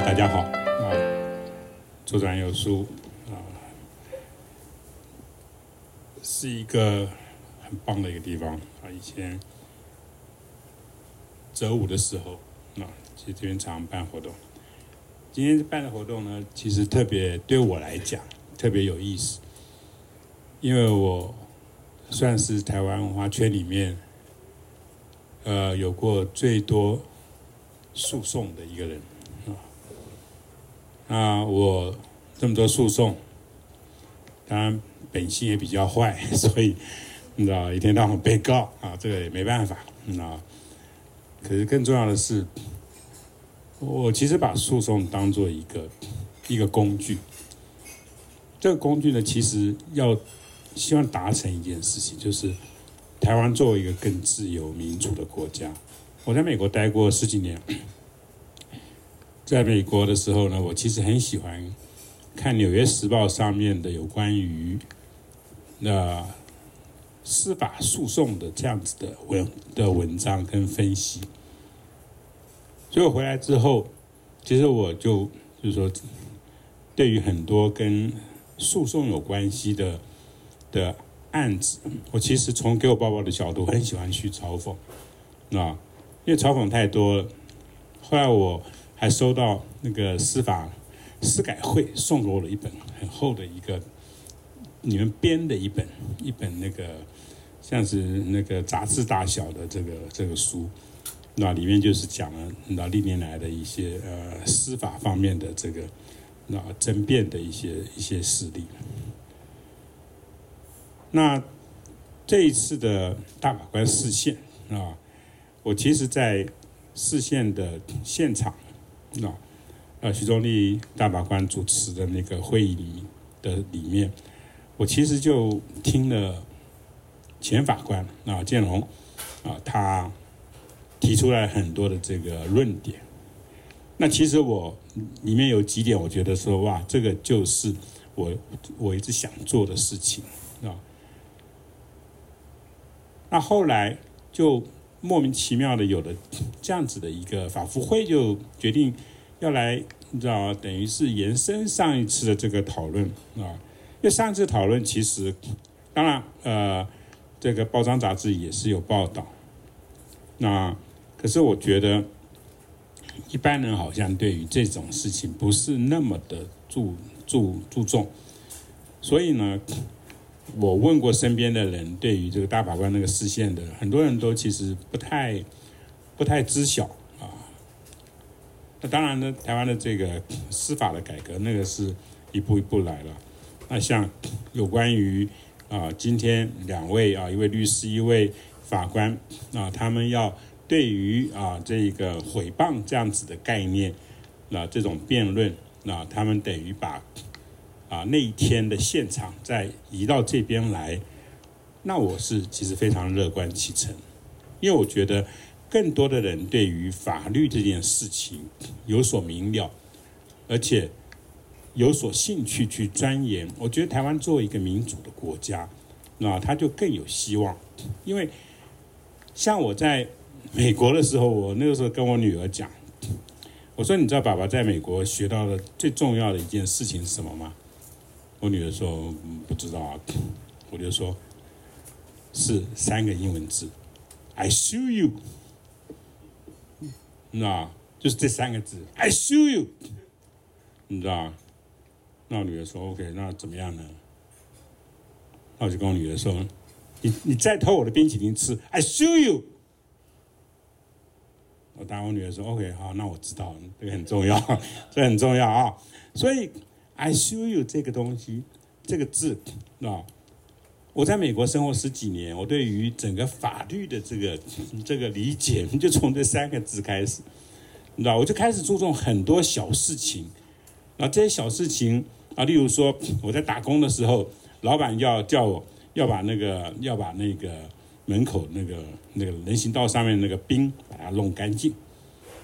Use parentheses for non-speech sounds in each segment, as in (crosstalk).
大家好啊！左转有书啊，是一个很棒的一个地方啊。以前周五的时候啊，其实这边常常办活动。今天办的活动呢，其实特别对我来讲特别有意思，因为我算是台湾文化圈里面呃有过最多诉讼的一个人。啊，我这么多诉讼，当然本性也比较坏，所以你知道一天到晚被告啊，这个也没办法，啊。可是更重要的是，我其实把诉讼当做一个一个工具。这个工具呢，其实要希望达成一件事情，就是台湾作为一个更自由民主的国家。我在美国待过十几年。在美国的时候呢，我其实很喜欢看《纽约时报》上面的有关于那司法诉讼的这样子的文的文章跟分析。所以我回来之后，其实我就就是说，对于很多跟诉讼有关系的的案子，我其实从给我报告的角度，很喜欢去嘲讽，啊，因为嘲讽太多了。后来我。还收到那个司法司改会送给我了一本很厚的一个你们编的一本一本那个像是那个杂志大小的这个这个书，那里面就是讲了那历年来的一些呃司法方面的这个那争辩的一些一些事例。那这一次的大法官释宪啊，我其实在释宪的现场。那，呃，徐宗立大法官主持的那个会议的里面，我其实就听了前法官啊建龙啊，他提出来很多的这个论点。那其实我里面有几点，我觉得说哇，这个就是我我一直想做的事情啊。那后来就。莫名其妙的有了这样子的一个法福会，就决定要来，你知道，等于是延伸上一次的这个讨论啊。因为上次讨论其实，当然呃，这个报章杂志也是有报道。那可是我觉得一般人好像对于这种事情不是那么的注注注重，所以呢。我问过身边的人，对于这个大法官那个视线的，很多人都其实不太不太知晓啊。那当然呢，台湾的这个司法的改革，那个是一步一步来了。那像有关于啊，今天两位啊，一位律师，一位法官啊，他们要对于啊这个毁谤这样子的概念，那这种辩论，那他们等于把。啊，那一天的现场再移到这边来，那我是其实非常乐观其成，因为我觉得更多的人对于法律这件事情有所明了，而且有所兴趣去钻研。我觉得台湾作为一个民主的国家，那他就更有希望。因为像我在美国的时候，我那个时候跟我女儿讲，我说：“你知道爸爸在美国学到的最重要的一件事情是什么吗？”我女儿说：“不知道啊。”我就说：“是三个英文字，I sue you。”那就是这三个字，I sue you。你知道？那我女儿说：“OK，那怎么样呢？”那我就跟我女儿说：“你你再偷我的冰淇淋吃，I sue you。”我答我女儿说：“OK，好，那我知道，这个很重要，这很重要啊。”所以。I sue you 这个东西，这个字啊，我在美国生活十几年，我对于整个法律的这个这个理解，就从这三个字开始，你知道，我就开始注重很多小事情，啊，这些小事情啊，例如说我在打工的时候，老板要叫我要把那个要把那个门口那个那个人行道上面那个冰把它弄干净，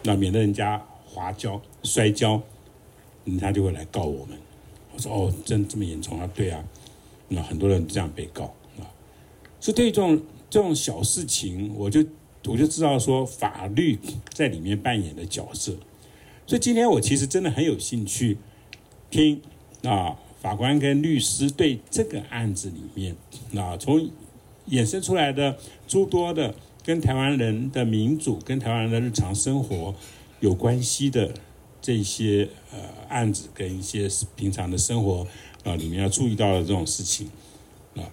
那免得人家滑跤摔跤。他就会来告我们。我说：“哦，真这么严重啊？对啊，那很多人这样被告啊。所以对于这种这种小事情，我就我就知道说法律在里面扮演的角色。所以今天我其实真的很有兴趣听啊法官跟律师对这个案子里面啊从衍生出来的诸多的跟台湾人的民主跟台湾人的日常生活有关系的这些呃案子跟一些平常的生活啊里面要注意到的这种事情啊，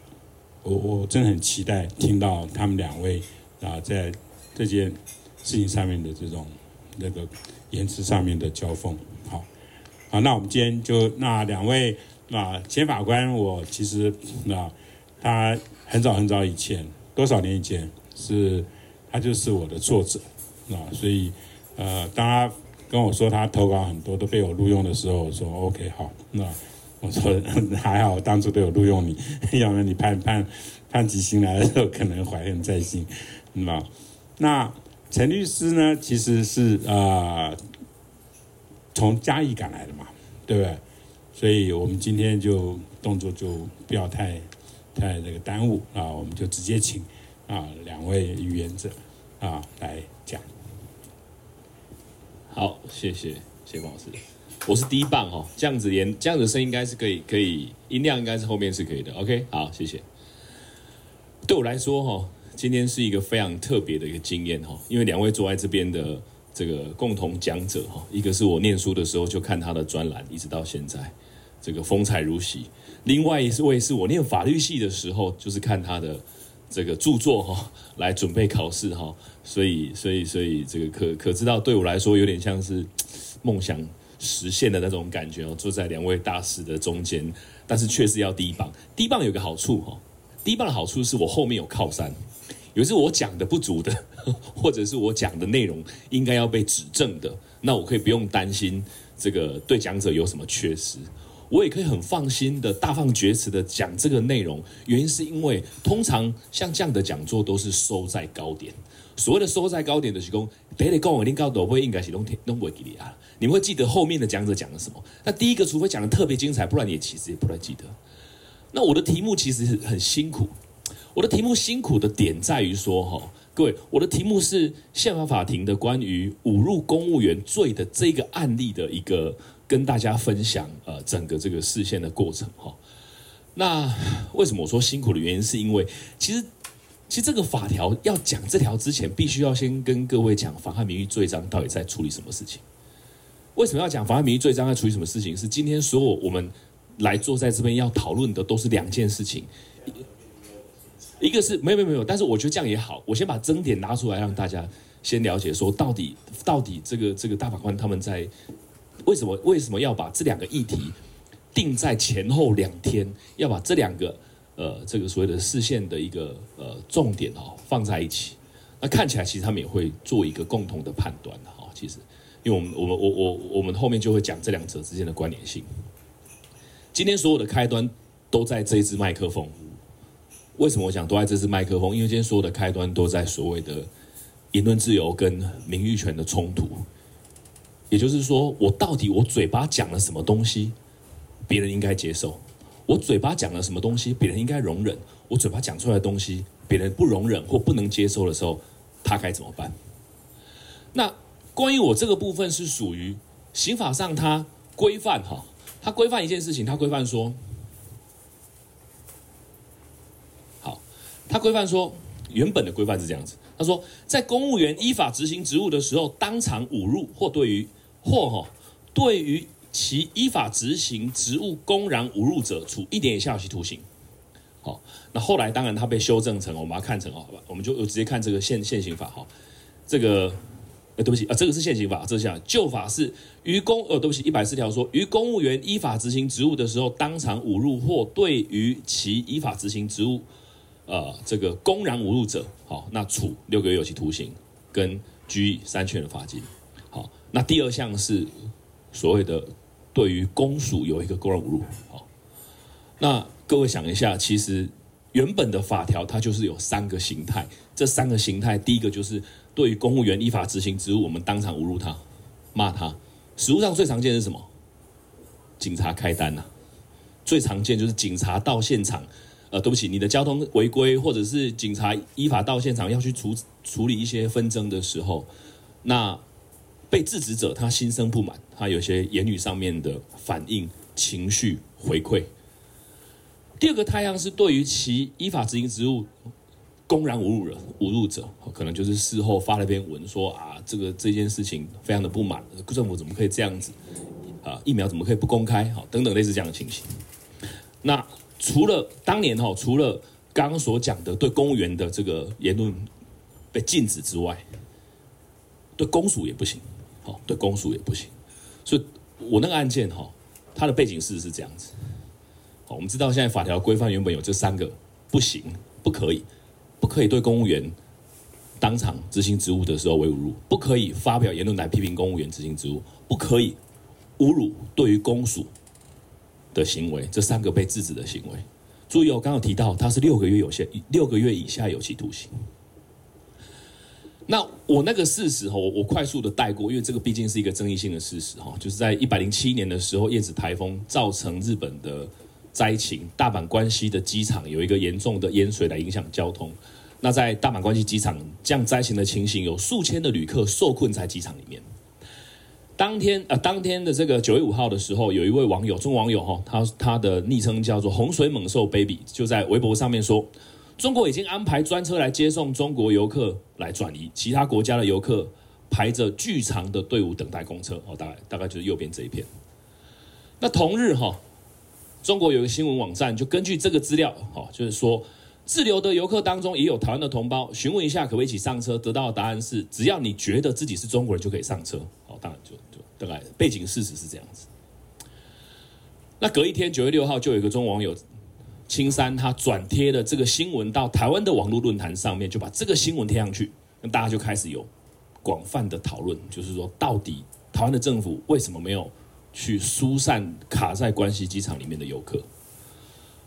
我我真的很期待听到他们两位啊在这件事情上面的这种那个言辞上面的交锋。好，好，那我们今天就那两位啊前法官，我其实啊他很早很早以前多少年以前是他就是我的作者啊，所以呃当他。跟我说他投稿很多都被我录用的时候，我说 OK 好，那我说 (laughs) 还好，当初都有录用你，(laughs) 要不然你判判判起刑来的时候可能怀恨在心，那那陈律师呢，其实是啊、从嘉义赶来的嘛，对不对？所以我们今天就动作就不要太太那个耽误啊，我们就直接请啊两位语言者啊来。好，谢谢谢老师，我是第一棒哦，这样子连这样子声音应该是可以，可以音量应该是后面是可以的，OK，好，谢谢。对我来说哈，今天是一个非常特别的一个经验哈，因为两位坐在这边的这个共同讲者哈，一个是我念书的时候就看他的专栏，一直到现在这个风采如洗；另外一位是我念法律系的时候，就是看他的。这个著作哈，来准备考试哈，所以所以所以这个可可知道，对我来说有点像是梦想实现的那种感觉哦，坐在两位大师的中间，但是确实要低棒。低棒有个好处哈，第一棒的好处是我后面有靠山，有时候我讲的不足的，(laughs) 或者是我讲的内容应该要被指正的，那我可以不用担心这个对讲者有什么缺失。我也可以很放心的大放厥词的讲这个内容，原因是因为通常像这样的讲座都是收在高点。所谓的收在高点的是说，别的讲我一定高度会应该是拢拢不会给你啊。你们会记得后面的讲者讲了什么？那第一个，除非讲的特别精彩，不然你也其实也不太记得。那我的题目其实很辛苦，我的题目辛苦的点在于说，哈，各位，我的题目是宪法法庭的关于侮辱公务员罪的这个案例的一个。跟大家分享呃整个这个事件的过程哈，那 (sighs) 为什么我说辛苦的原因，是因为其实其实这个法条要讲这条之前，必须要先跟各位讲妨害名誉罪章到底在处理什么事情。为什么要讲妨害名誉罪章在处理什么事情？是今天所有我们来坐在这边要讨论的都是两件事情，一个是没有没有没有，但是我觉得这样也好，我先把争点拿出来让大家先了解，说到底到底这个这个大法官他们在。为什么为什么要把这两个议题定在前后两天？要把这两个呃这个所谓的视线的一个呃重点哦放在一起？那看起来其实他们也会做一个共同的判断的哈。其实，因为我们我们我我我们后面就会讲这两者之间的关联性。今天所有的开端都在这一支麦克风。为什么我讲都在这支麦克风？因为今天所有的开端都在所谓的言论自由跟名誉权的冲突。也就是说，我到底我嘴巴讲了什么东西，别人应该接受；我嘴巴讲了什么东西，别人应该容忍；我嘴巴讲出来的东西，别人不容忍或不能接受的时候，他该怎么办？那关于我这个部分是属于刑法上它规范哈，它规范一件事情，它规范说，好，他规范说原本的规范是这样子，他说在公务员依法执行职务的时候，当场侮辱或对于或哈，对于其依法执行职务公然侮辱者，处一年以下有期徒刑。好，那后来当然他被修正成，我们把它看成哦好吧，我们就直接看这个现现行法哈。这个，呃，对不起啊，这个是现行法，这下旧法是于公，呃，对不起，一百四条说，于公务员依法执行职务的时候，当场侮辱或对于其依法执行职务，呃，这个公然侮辱者，好，那处六个月有期徒刑跟拘役三千元的罚金。好那第二项是所谓的对于公署有一个公然侮辱，好，那各位想一下，其实原本的法条它就是有三个形态，这三个形态，第一个就是对于公务员依法执行职务，我们当场侮辱他、骂他。实务上最常见是什么？警察开单呐、最常见就是警察到现场，呃，对不起，你的交通违规，或者是警察依法到现场要去处处理一些纷争的时候，那。被制止者他心生不满，他有些言语上面的反应、情绪回馈。第二个太阳是对于其依法执行职务公然侮辱人、侮辱者，可能就是事后发了篇文说啊，这个这件事情非常的不满，政府怎么可以这样子啊？疫苗怎么可以不公开？好，等等类似这样的情形。那除了当年哈，除了刚刚所讲的对公务员的这个言论被禁止之外，对公署也不行。好，对公署也不行。所以我那个案件哈，它的背景事实是这样子。好，我们知道现在法条规范原本有这三个不行，不可以。不可以对公务员当场执行职务的时候为侮辱，不可以发表言论来批评公务员执行职务，不可以侮辱对于公署的行为，这三个被制止的行为。注意哦，刚刚提到他是六个月有限，六个月以下有期徒刑。那我那个事实哈，我快速的带过，因为这个毕竟是一个争议性的事实哈，就是在一百零七年的时候，叶子台风造成日本的。灾情，大阪关西的机场有一个严重的淹水来影响交通。那在大阪关西机场这样灾情的情形，有数千的旅客受困在机场里面。当天呃，当天的这个九月五号的时候，有一位网友，中国网友哈，他他的昵称叫做洪水猛兽 baby，就在微博上面说，中国已经安排专车来接送中国游客来转移，其他国家的游客排着巨长的队伍等待公车。哦，大概大概就是右边这一片。那同日哈。中国有一个新闻网站，就根据这个资料，哈，就是说滞留的游客当中也有台湾的同胞，询问一下可不可以一起上车，得到的答案是，只要你觉得自己是中国人就可以上车，当然就就大概背景事实是这样子。那隔一天九月六号，就有一个中网友青山，他转贴了这个新闻到台湾的网络论坛上面，就把这个新闻贴上去，那大家就开始有广泛的讨论，就是说到底台湾的政府为什么没有？去疏散卡在关西机场里面的游客，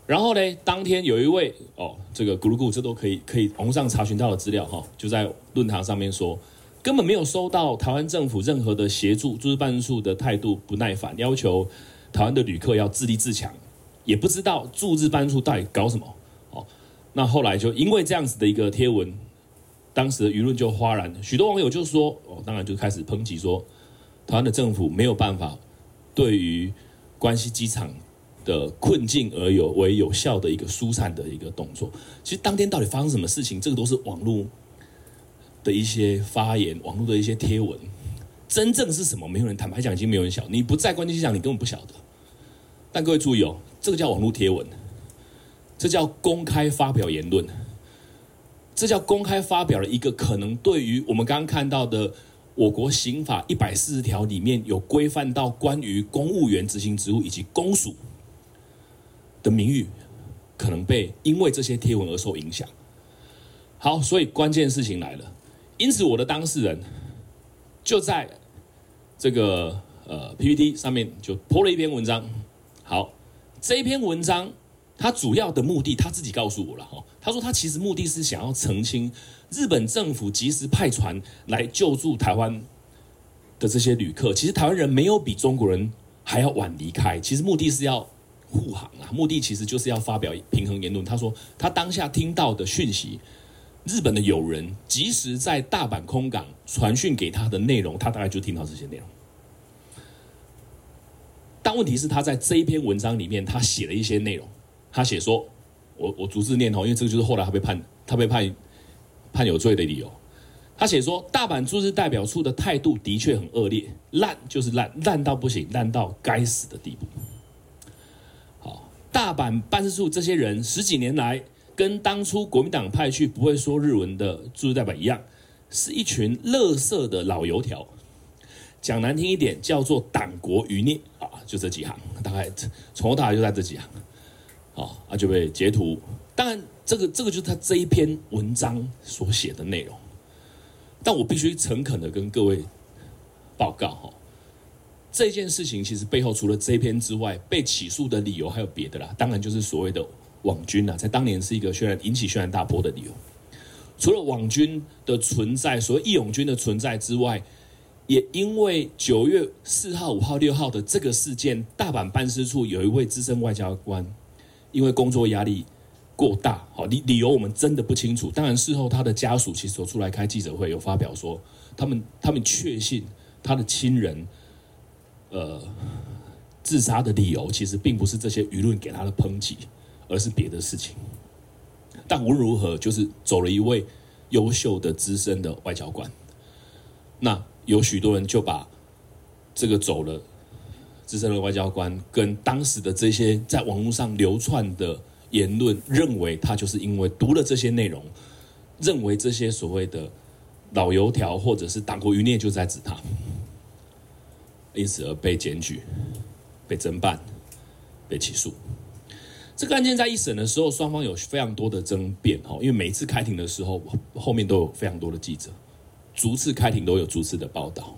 然后呢，当天有一位哦，这个咕噜咕，这都可以可以网上查询到的资料哈，就在论坛上面说，根本没有收到台湾政府任何的协助，驻日办事处的态度不耐烦，要求台湾的旅客要自立自强，也不知道驻日办事处到底搞什么哦。那后来就因为这样子的一个贴文，当时的舆论就哗然，许多网友就说哦，当然就开始抨击说，台湾的政府没有办法。对于关西机场的困境而有为有效的一个疏散的一个动作，其实当天到底发生什么事情，这个都是网络的一些发言，网络的一些贴文，真正是什么，没有人坦白讲，已经没有人晓。你不在关键现场，你根本不晓得。但各位注意哦，这个叫网络贴文，这叫公开发表言论，这叫公开发表了一个可能对于我们刚刚看到的。我国刑法一百四十条里面有规范到关于公务员执行职务以及公署的名誉，可能被因为这些贴文而受影响。好，所以关键事情来了，因此我的当事人就在这个呃 PPT 上面就 po 了一篇文章。好，这一篇文章他主要的目的他自己告诉我了哈，他说他其实目的是想要澄清。日本政府及时派船来救助台湾的这些旅客，其实台湾人没有比中国人还要晚离开。其实目的是要护航啊，目的其实就是要发表平衡言论。他说他当下听到的讯息，日本的友人即时在大阪空港传讯给他的内容，他大概就听到这些内容。但问题是，他在这一篇文章里面，他写了一些内容。他写说，我我逐字念哦，因为这个就是后来他被判，他被判。判有罪的理由，他写说，大阪驻日代表处的态度的确很恶劣，烂就是烂，烂到不行，烂到该死的地步。好，大阪办事处这些人十几年来，跟当初国民党派去不会说日文的驻日代表一样，是一群垃圾的老油条。讲难听一点，叫做党国余孽啊，就这几行，大概从头到尾就在这几行。好，啊就被截图，当然。这个这个就是他这一篇文章所写的内容，但我必须诚恳的跟各位报告哈，这件事情其实背后除了这一篇之外，被起诉的理由还有别的啦。当然就是所谓的网军啊，在当年是一个轩然引起轩然大波的理由。除了网军的存在，所谓义勇军的存在之外，也因为九月四号、五号、六号的这个事件，大阪办事处有一位资深外交官，因为工作压力。过大，好理理由我们真的不清楚。当然事后他的家属其实有出来开记者会，有发表说，他们他们确信他的亲人，呃，自杀的理由其实并不是这些舆论给他的抨击，而是别的事情。但无论如何，就是走了一位优秀的资深的外交官。那有许多人就把这个走了资深的外交官跟当时的这些在网络上流窜的言论，认为他就是因为读了这些内容，认为这些所谓的老油条或者是党国余孽就在指他，因此而被检举、被侦办、被起诉。这个案件在一审的时候，双方有非常多的争辩哈，因为每一次开庭的时候，后面都有非常多的记者。逐次开庭都有逐次的报道。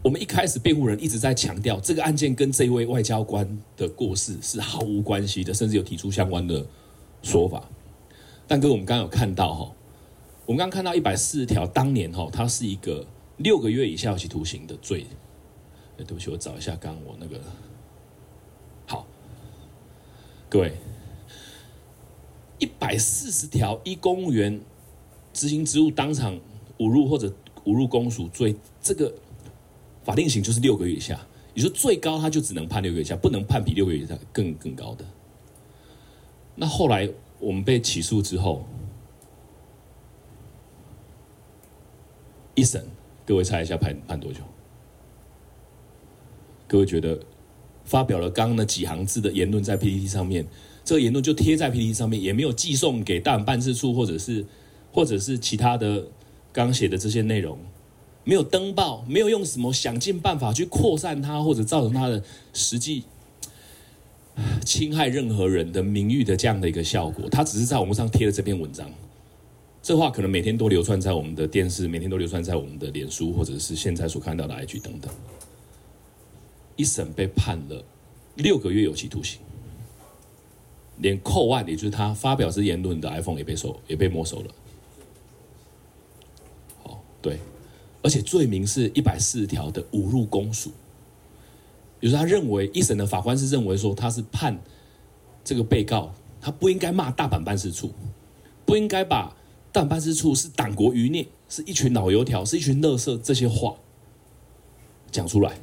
我们一开始辩护人一直在强调，这个案件跟这位外交官的过世是毫无关系的，甚至有提出相关的说法。但哥，我们刚刚有看到哈，我们刚刚看到一百四十条，当年哈，它是一个六个月以下有期徒刑的罪。对不起，我找一下刚刚我那个。各位，一百四十条，一公务员执行职务当场。侮辱或者侮辱公署罪，这个法定刑就是六个月以下，也就最高他就只能判六个月以下，不能判比六个月以下更更高的。那后来我们被起诉之后，一审，各位猜一下判判多久？各位觉得发表了刚刚那几行字的言论在 PPT 上面，这个言论就贴在 PPT 上面，也没有寄送给大阪办事处或者是或者是其他的。刚写的这些内容没有登报，没有用什么想尽办法去扩散它，或者造成它的实际侵害任何人的名誉的这样的一个效果。他只是在网络上贴了这篇文章，这话可能每天都流传在我们的电视，每天都流传在我们的脸书，或者是现在所看到的 IG 等等。一审被判了六个月有期徒刑，连扣案，也就是他发表这言论的 iPhone 也被收，也被没收了。好对，而且罪名是一百四十条的侮辱公署，比如他认为一审的法官是认为说他是判这个被告他不应该骂大阪办事处，不应该把大阪办事处是党国余孽，是一群老油条，是一群垃圾这些话讲出来。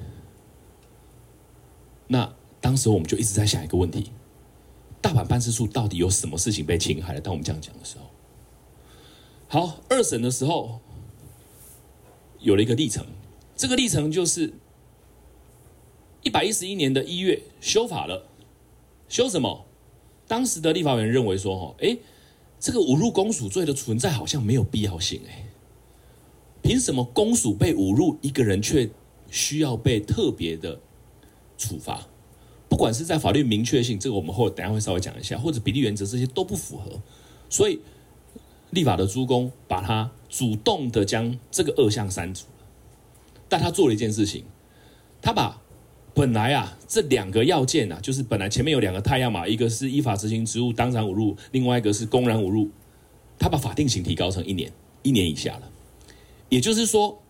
那当时我们就一直在想一个问题：大阪办事处到底有什么事情被侵害了？当我们这样讲的时候，好，二审的时候。有了一个历程，这个历程就是一百一十一年的一月修法了，修什么？当时的立法员认为说，哦，哎，这个侮辱公署罪的存在好像没有必要性，哎，凭什么公署被侮辱，一个人却需要被特别的处罚？不管是在法律明确性，这个我们后等下会稍微讲一下，或者比例原则这些都不符合，所以。立法的诸公把他主动的将这个恶项删除，但他做了一件事情，他把本来啊这两个要件啊，就是本来前面有两个太阳嘛，一个是依法执行职务当场侮辱，另外一个是公然侮辱，他把法定刑提高成一年，一年以下了。也就是说，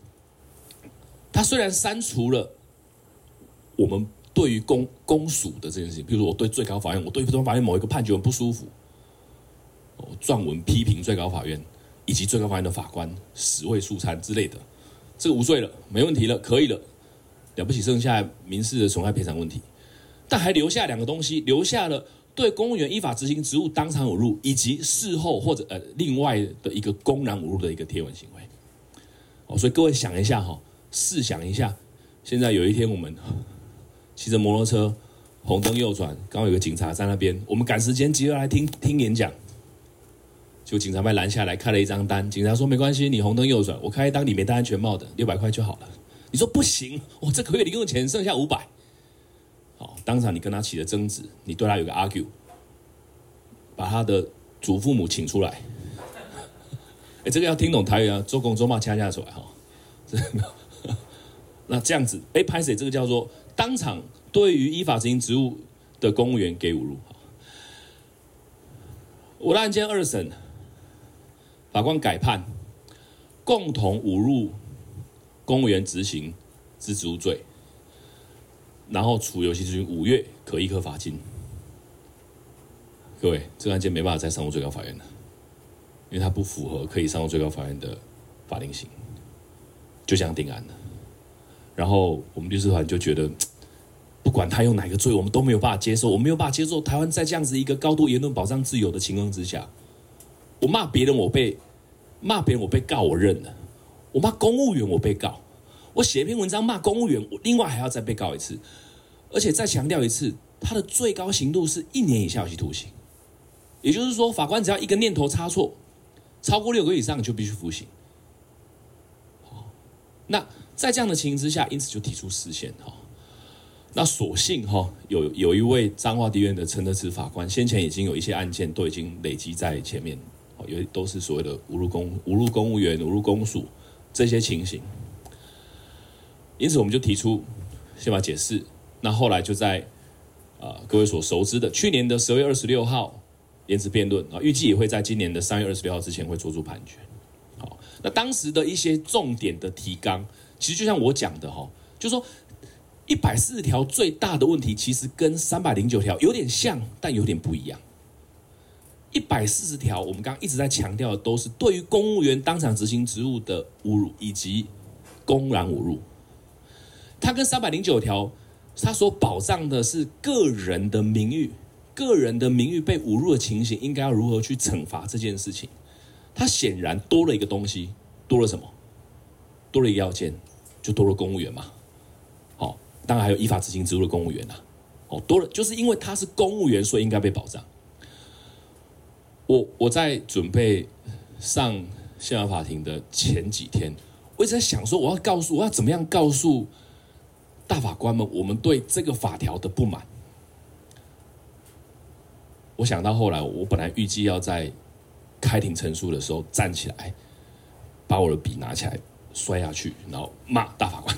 他虽然删除了我们对于公公署的这件事情，比如说我对最高法院，我对最高法院某一个判决很不舒服。撰文批评最高法院以及最高法院的法官死味素餐之类的，这个无罪了，没问题了，可以了，了不起，剩下民事的损害赔偿问题，但还留下两个东西，留下了对公务员依法执行职务当场侮辱，以及事后或者呃另外的一个公然侮辱的一个贴文行为。哦，所以各位想一下哈，试想一下，现在有一天我们骑着摩托车，红灯右转，刚好有个警察在那边，我们赶时间急着来听听演讲。就警察被拦下来，开了一张单。警察说：“没关系，你红灯右转，我开一张你没戴安全帽的，六百块就好了。”你说不行，我这个月零用钱剩下五百。好，当场你跟他起了争执，你对他有个 argue，把他的祖父母请出来。(laughs) 哎，这个要听懂台语啊，周公周妈掐架出来哈。(laughs) 那这样子，哎，拍谁？这个叫做当场对于依法执行职务的公务员给侮辱。我的案件二审。法官改判，共同侮辱公务员执行之职务罪，然后处有期徒刑五月，可易科罚金。各位，这个案件没办法再上诉最高法院了，因为它不符合可以上诉最高法院的法定刑，就这样定案了。然后我们律师团就觉得，不管他用哪个罪，我们都没有办法接受，我没有办法接受台湾在这样子一个高度言论保障自由的情况之下，我骂别人我被骂别人我被告我认了，我骂公务员我被告，我写一篇文章骂公务员，我另外还要再被告一次，而且再强调一次，他的最高刑度是一年以下有期徒刑，也就是说，法官只要一个念头差错，超过六个月以上就必须服刑。那在这样的情形之下，因此就提出释宪哈。那所幸哈，有有一位彰化地院的陈德慈法官，先前已经有一些案件都已经累积在前面，因为都是所谓的侮辱公侮辱公务员、侮辱公署这些情形。因此我们就提出宪法解释。那后来就在啊、各位所熟知的去年的十二月二十六号延迟辩论啊，预计也会在今年的三月二十六号之前会做出判决。好那当时的一些重点的提纲，其实就像我讲的哈，就说一百四十条最大的问题，其实跟三百零九条有点像，但有点不一样。一百四十条，我们刚刚一直在强调的，都是对于公务员当场执行职务的侮辱以及公然侮辱。它跟三百零九条，它所保障的是个人的名誉，个人的名誉被侮辱的情形，应该要如何去惩罚这件事情。它显然多了一个东西，多了什么？多了一个要件，就多了公务员嘛。当然还有依法执行职务的公务员呐。哦，多了，就是因为他是公务员，所以应该被保障。我我在准备上宪法法庭的前几天，我一直在想说，我要告诉我要怎么样告诉大法官们，我们对这个法条的不满。我想到后来，我本来预计要在。开庭陈述的时候，站起来，把我的笔拿起来摔下去，然后骂大法官。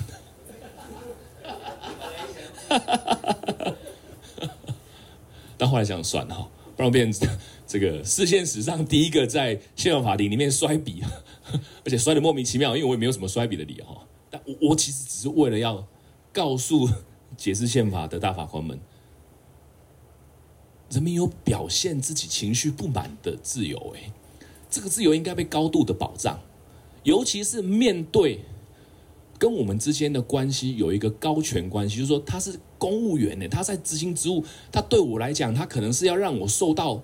(laughs) 但后来想算了哈，不然我变成这个释宪史上第一个在宪法法庭里面摔笔，(laughs) 而且摔得莫名其妙，因为我也没有什么摔笔的理由哈。但我我其实只是为了要告诉解释宪法的大法官们。人民有表现自己情绪不满的自由，哎，这个自由应该被高度的保障，尤其是面对跟我们之间的关系有一个高权关系，就是说他是公务员呢，他在执行职务，他对我来讲，他可能是要让我受到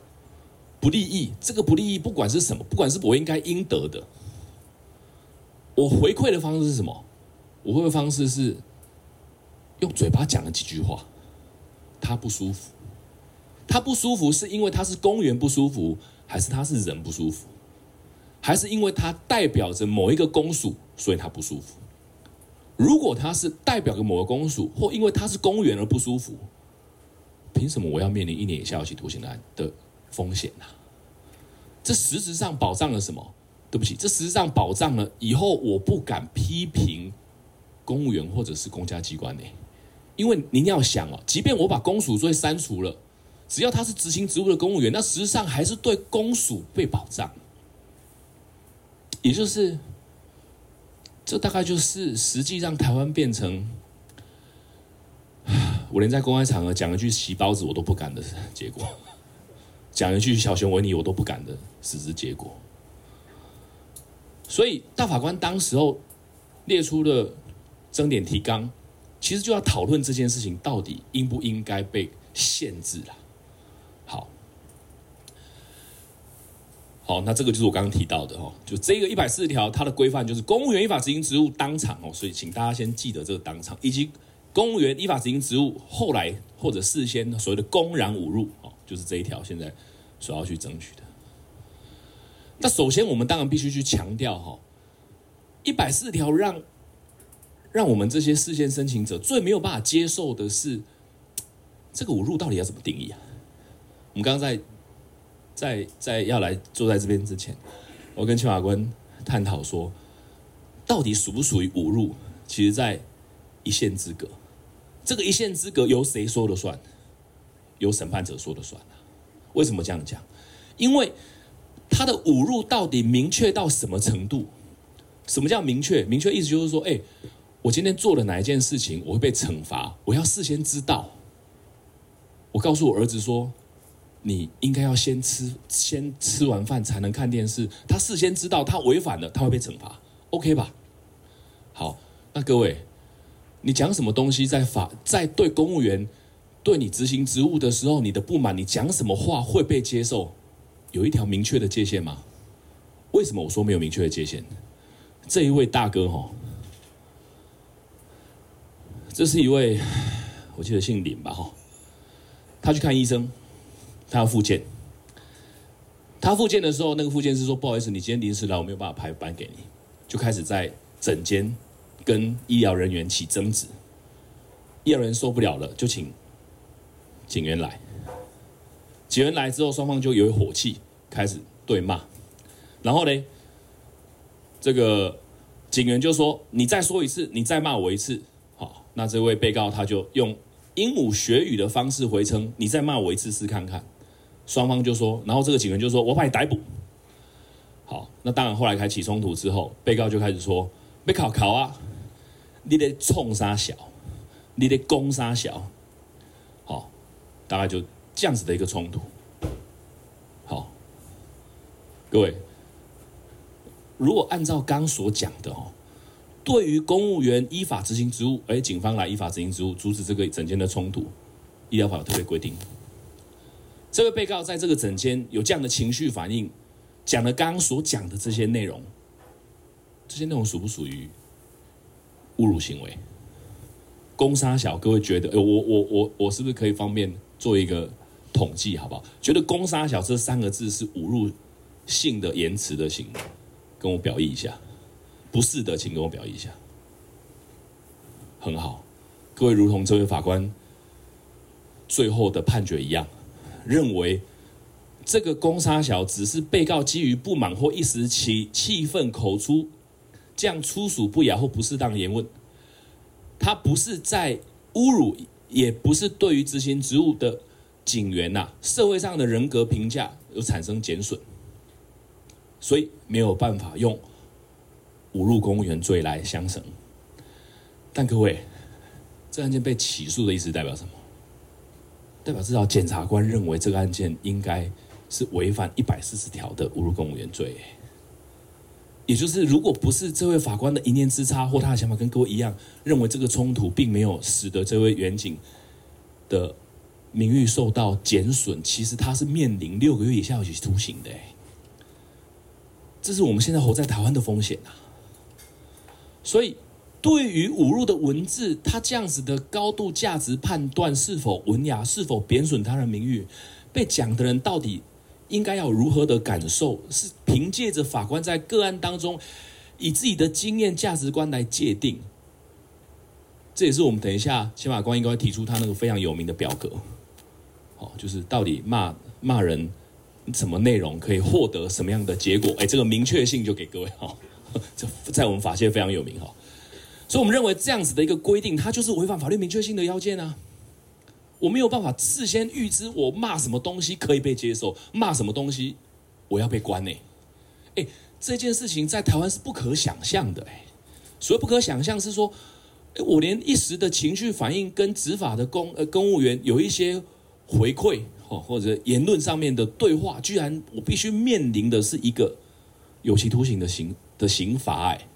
不利益，这个不利益不管是什么，不管是我应该应得的，我回馈的方式是什么？我回馈方式是用嘴巴讲了几句话，他不舒服。他不舒服是因为他是公务员不舒服，还是他是人不舒服，还是因为他代表着某一个公署，所以他不舒服？如果他是代表着某个公署，或因为他是公务员而不舒服，凭什么我要面临一年以下有期徒刑的的风险呢？这实质上保障了什么？对不起，这实质上保障了以后我不敢批评公务员或者是公家机关呢？因为您要想哦，即便我把公署罪删除了。只要他是执行职务的公务员，那实际上还是对公署被保障。也就是，这大概就是实际让台湾变成，(sighs) 我连在公开场合讲一句“洗包子”我都不敢的结果，讲一句“小熊维尼”我都不敢的实质结果。所以大法官当时候列出了争点提纲，其实就要讨论这件事情到底应不应该被限制了。好，那这个就是我刚刚提到的哈，就这个一百四十条，它的规范就是公务员依法执行职务当场哦，所以请大家先记得这个当场，以及公务员依法执行职务后来或者事先所谓的公然侮辱哦，就是这一条现在所要去争取的。那首先我们当然必须去强调哈，一百四十条让让我们这些事先申请者最没有办法接受的是，这个侮辱到底要怎么定义啊？我们刚刚在。在在要来坐在这边之前，我跟邱法官探讨说，到底属不属于侮辱？其实，在一线之隔。这个一线之隔由谁说了算？由审判者说了算。为什么这样讲？因为他的侮辱到底明确到什么程度？什么叫明确？明确意思就是说，哎，我今天做了哪一件事情，我会被惩罚，我要事先知道。我告诉我儿子说。你应该要先吃，先吃完饭才能看电视。他事先知道他违反了，他会被惩罚，OK 吧？好，那各位，你讲什么东西在法在对公务员对你执行职务的时候，你的不满，你讲什么话会被接受？有一条明确的界限吗？为什么我说没有明确的界限？这一位大哥哈，这是一位，我记得姓林吧哈，他去看医生，他要复健。他复健的时候，那个复健师说：“不好意思，你今天临时来，我没有办法排班给你。”就开始在诊间跟医疗人员起争执。医疗人受不了了，就请警员来。警员来之后，双方就有火气，开始对骂。然后呢，这个警员就说：“你再说一次，你再骂我一次。”好，那这位被告他就用鹦鹉学语的方式回称：“你再骂我一次试看看。”双方就说，然后这个警员就说：“我把你逮捕。”好，那当然后来开启冲突之后，被告就开始说：“没考考啊，你得冲杀小，你得攻杀小。”好，大概就这样子的一个冲突。好，各位，如果按照刚所讲的哦，对于公务员依法执行职务，哎，警方来依法执行职务，阻止这个整件的冲突，医疗法有特别规定。这位被告在这个诊间有这样的情绪反应，讲了刚刚所讲的这些内容，这些内容属不属于侮辱行为？攻杀小，各位觉得？我我我我是不是可以方便做一个统计，好不好？觉得攻杀小这三个字是侮辱性的言辞的行为，跟我表意一下。不是的，请跟我表意一下。很好，各位如同这位法官最后的判决一样。认为这个攻杀小只是被告基于不满或一时起气愤口出这样粗俗不雅或不适当言论，他不是在侮辱，也不是对于执行职务的警员呐、社会上的人格评价有产生减损，所以没有办法用侮辱公务员罪来相绳。但各位，这案件被起诉的意思代表什么？代表至少检察官认为这个案件应该是违反一百四十条的侮辱公务员罪，也就是如果不是这位法官的一念之差或他的想法跟各位一样，认为这个冲突并没有使得这位员警的名誉受到减损，其实他是面临六个月以下有期徒刑的，这是我们现在活在台湾的风险啊，所以。对于侮辱的文字，他这样子的高度价值判断是否文雅，是否贬损他人名誉，被讲的人到底应该要如何的感受？是凭借着法官在个案当中以自己的经验价值观来界定。这也是我们等一下宪法官应该提出他那个非常有名的表格，哦，就是到底骂骂人什么内容可以获得什么样的结果？哎，这个明确性就给各位哈，这在我们法界非常有名哈。所以，我们认为这样子的一个规定，它就是违反法律明确性的要件啊！我没有办法事先预知我骂什么东西可以被接受，骂什么东西我要被关呢？哎，这件事情在台湾是不可想象的哎。所谓不可想象，是说，我连一时的情绪反应跟执法的公呃公务员有一些回馈哦，或者言论上面的对话，居然我必须面临的是一个有期徒刑的刑的刑罚哎。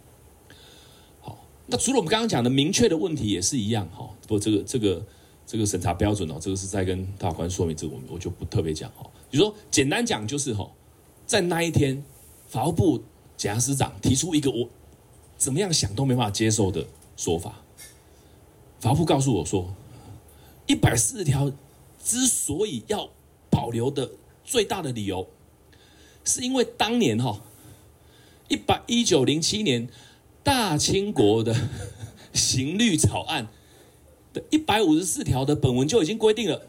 除了我们刚刚讲的明确的问题也是一样哈，不过这个这个这个审查标准哦，这个是在跟大法官说明，这个我我就不特别讲哈。比如说简单讲就是哈，在那一天，法务部检察司长提出一个我怎么样想都没办法接受的说法，法务部告诉我说，一百四十条之所以要保留的最大的理由，是因为当年哈一百一九零七年。大清国的 (laughs) 刑律草案的一百五十四条的本文就已经规定了，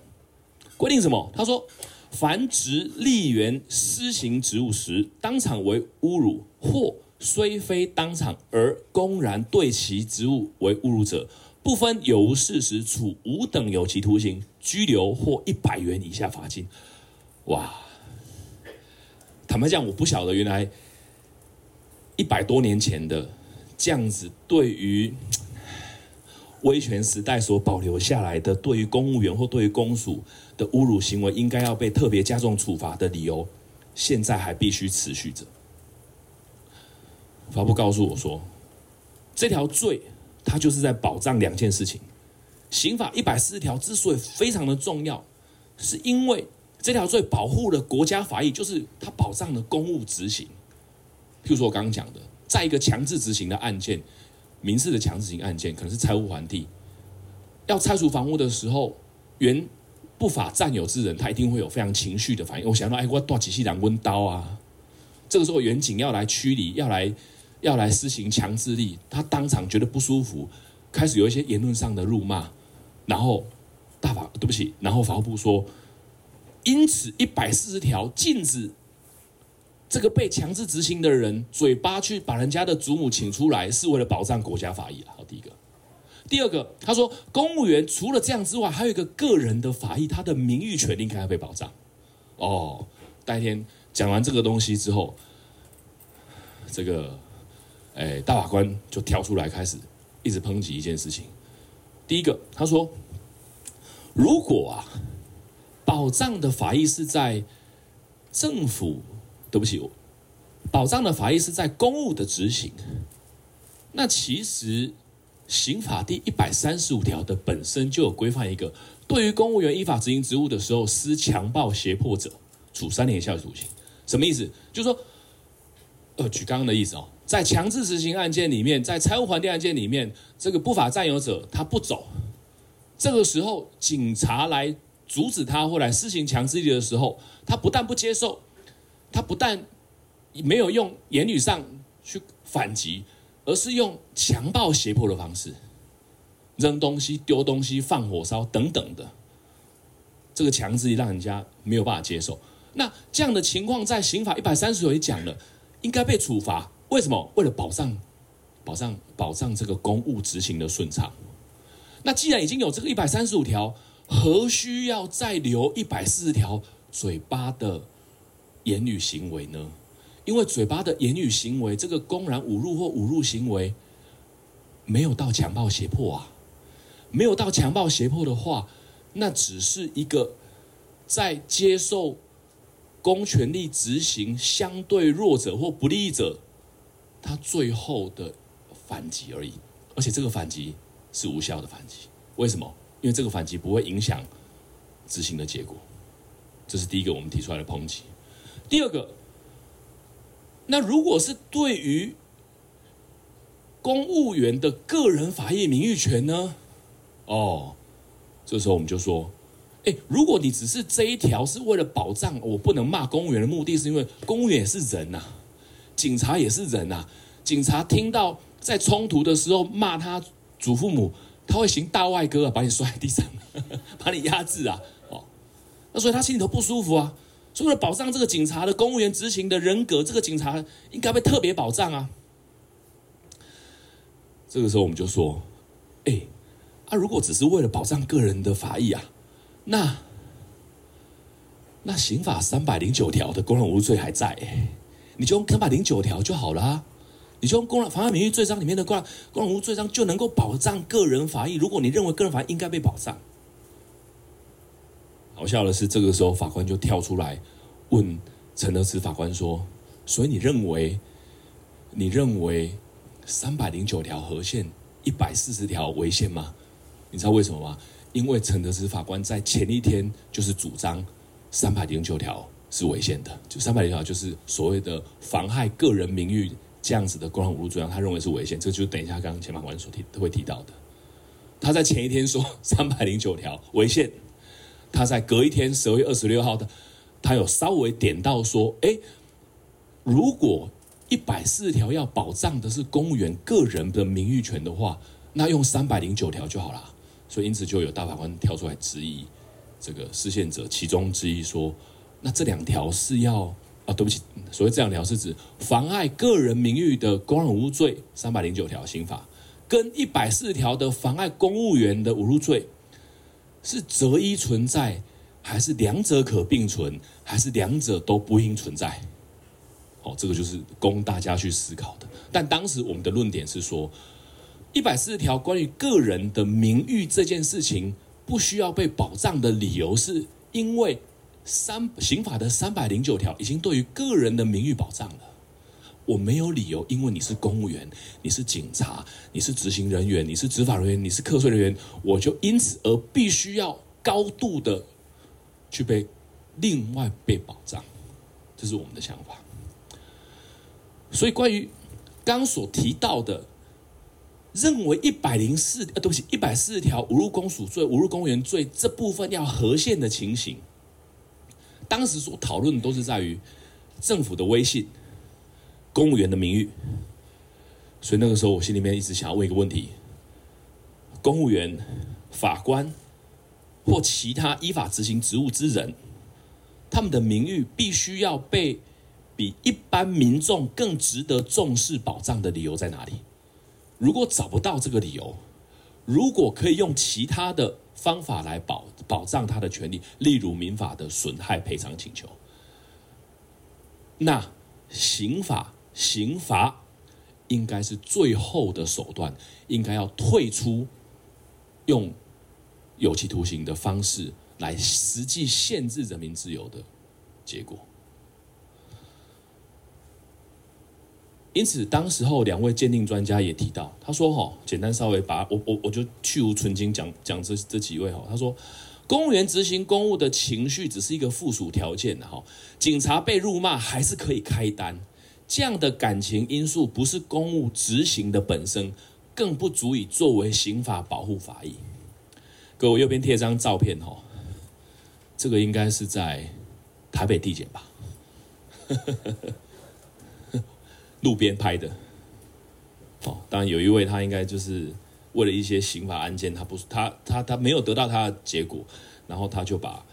规定什么？他说，凡职吏员施行职务时，当场为侮辱，或虽非当场而公然对其职务为侮辱者，不分有无事实，处五等有期徒刑、拘留或一百元以下罚金。哇！坦白讲，我不晓得原来一百多年前的。这样子对于 (tsk) 威权时代所保留下来的，对于公务员或对于公署的侮辱行为，应该要被特别加重处罚的理由，现在还必须持续着。法部告诉我说，这条罪它就是在保障两件事情。刑法一百四十条之所以非常的重要，是因为这条罪保护了国家法益，就是它保障了公务执行。譬如说我刚刚讲的，在一个强制执行的案件，民事的强制执行案件，可能是拆屋还地，要拆除房屋的时候，原不法占有之人，他一定会有非常情绪的反应。我想到，哎，我多几细两温刀啊！这个时候，员警要来驱离，要来要来施行强制力，他当场觉得不舒服，开始有一些言论上的辱骂，然后大法对不起，然后法务部说，因此一百四十条禁止这个被强制执行的人嘴巴去把人家的祖母请出来，是为了保障国家法益。好，第一个。第二个，他说，公务员除了这样之外，还有一个个人的法益，他的名誉权应该要被保障。哦，那天讲完这个东西之后，这个，哎，大法官就跳出来开始一直抨击一件事情。第一个，他说，如果啊，保障的法益是在政府，对不起，保障的法益是在公务的执行，那其实。刑法第一百三十五条的本身就有规范一个，对于公务员依法执行职务的时候施强暴胁迫者，处三年以下有期徒刑。什么意思？就是说，呃，举刚刚的意思哦，在强制执行案件里面，在财务还地案件里面，这个不法占有者他不走，这个时候警察来阻止他或来施行强制力的时候，他不但不接受，他不但没有用言语上去反击。而是用强暴胁迫的方式，扔东西、丢东西、放火烧等等的，这个强制让人家没有办法接受。那这样的情况在刑法一百三十条也讲了，应该被处罚。为什么？为了保障、保障、保障这个公务执行的顺畅。那既然已经有这个一百三十五条，何须要再留一百四十条嘴巴的言语行为呢？因为嘴巴的言语行为，这个公然侮辱或侮辱行为，没有到强暴胁迫啊，没有到强暴胁迫的话，那只是一个在接受公权力执行相对弱者或不利者，他最后的反击而已，而且这个反击是无效的反击。为什么？因为这个反击不会影响执行的结果，这是第一个我们提出来的抨击。第二个。那如果是对于公务员的个人法益名誉权呢？哦，这时候我们就说，哎，如果你只是这一条是为了保障我不能骂公务员的目的，是因为公务员也是人呐，警察也是人呐，警察听到在冲突的时候骂他祖父母，他会行大外哥啊，把你摔在地上，(laughs) 把你压制啊，哦，那所以他心里头不舒服啊。为了保障这个警察的公务员执行的人格，这个警察应该被特别保障啊。这个时候我们就说，哎，啊，如果只是为了保障个人的法益啊，那那刑法三百零九条的公然侮辱罪还在，你就用三百零九条就好了，你就用公然妨害名誉罪章里面的公然公然侮辱罪章就能够保障个人法益。如果你认为个人法益应该被保障。好笑的是，这个时候法官就跳出来问陈德慈法官说：“所以你认为，你认为三百零九条合宪，一百四十条违宪吗？你知道为什么吗？因为陈德慈法官在前一天就是主张三百零九条是违宪的，就三百零九条就是所谓的妨害个人名誉这样子的公然侮辱罪，他认为是违宪。这就等一下刚刚前法官所提都会提到的。他在前一天说三百零九条违宪。”他在隔一天十二月二十六号的，他有稍微点到说，哎，如果一百四十条要保障的是公务员个人的名誉权的话，那用三百零九条就好了。所以因此就有大法官跳出来质疑这个释宪者其中之一说，那这两条是要啊，对不起，所谓这两条是指妨碍个人名誉的公然侮辱罪三百零九条刑法，跟一百四十条的妨碍公务员的侮辱罪。是择一存在，还是两者可并存，还是两者都不应存在？哦，这个就是供大家去思考的。但当时我们的论点是说，一百四十条关于个人的名誉这件事情不需要被保障的理由，是因为三刑法的三百零九条已经对于个人的名誉保障了。我没有理由，因为你是公务员，你是警察，你是执行人员，你是执法人员，你是课税人员，我就因此而必须要高度的去被另外被保障，这是我们的想法。所以，关于刚所提到的，认为一百零四呃，对不起，一百四十条侮辱公署罪、侮辱公务员罪这部分要合宪的情形，当时所讨论的都是在于政府的威信。公务员的名誉，所以那个时候我心里面一直想要问一个问题：公务员、法官或其他依法执行职务之人，他们的名誉必须要被比一般民众更值得重视保障的理由在哪里？如果找不到这个理由，如果可以用其他的方法来保保障他的权利，例如民法的损害赔偿请求，那刑法。刑罚应该是最后的手段，应该要退出用有期徒刑的方式来实际限制人民自由的结果。因此，当时候两位鉴定专家也提到，他说：“哈，简单稍微把我我我就去无存菁讲讲这这几位哈。”他说：“公务员执行公务的情绪只是一个附属条件哈，警察被辱骂还是可以开单。”这样的感情因素不是公务执行的本身，更不足以作为刑法保护法益。各位右边贴一张照片哦，这个应该是在台北地检吧，(laughs) 路边拍的。哦，当然有一位他应该就是为了一些刑法案件，他不是他他他没有得到他的结果，然后他就把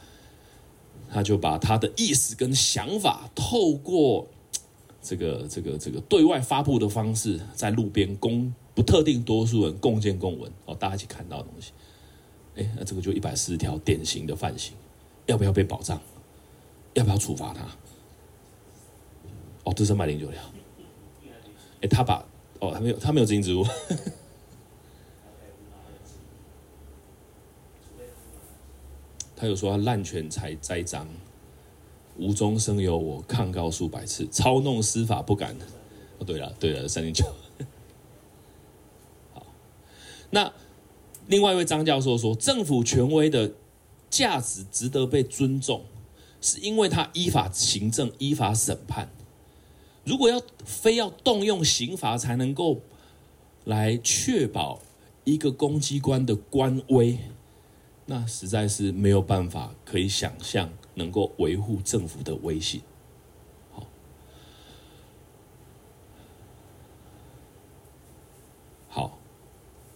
他就把他的意思跟想法透过。这个这个这个对外发布的方式，在路边供不特定多数人共建共文哦，大家一起看到的东西，哎，那这个就一百四十条典型的犯行，要不要被保障？要不要处罚他？哦，这是卖零九条。哎，他把哦，他没有，他没有执行职务。(laughs) 他有说他滥权才栽赃。无中生有，我抗告数百次，操弄司法不敢。哦，对了，对了，三零九。(laughs) 好，那另外一位张教授说，政府权威的价值值得被尊重，是因为他依法行政、依法审判。如果要非要动用刑罚才能够来确保一个公机关的官威，那实在是没有办法可以想象。能够维护政府的威信，好，好，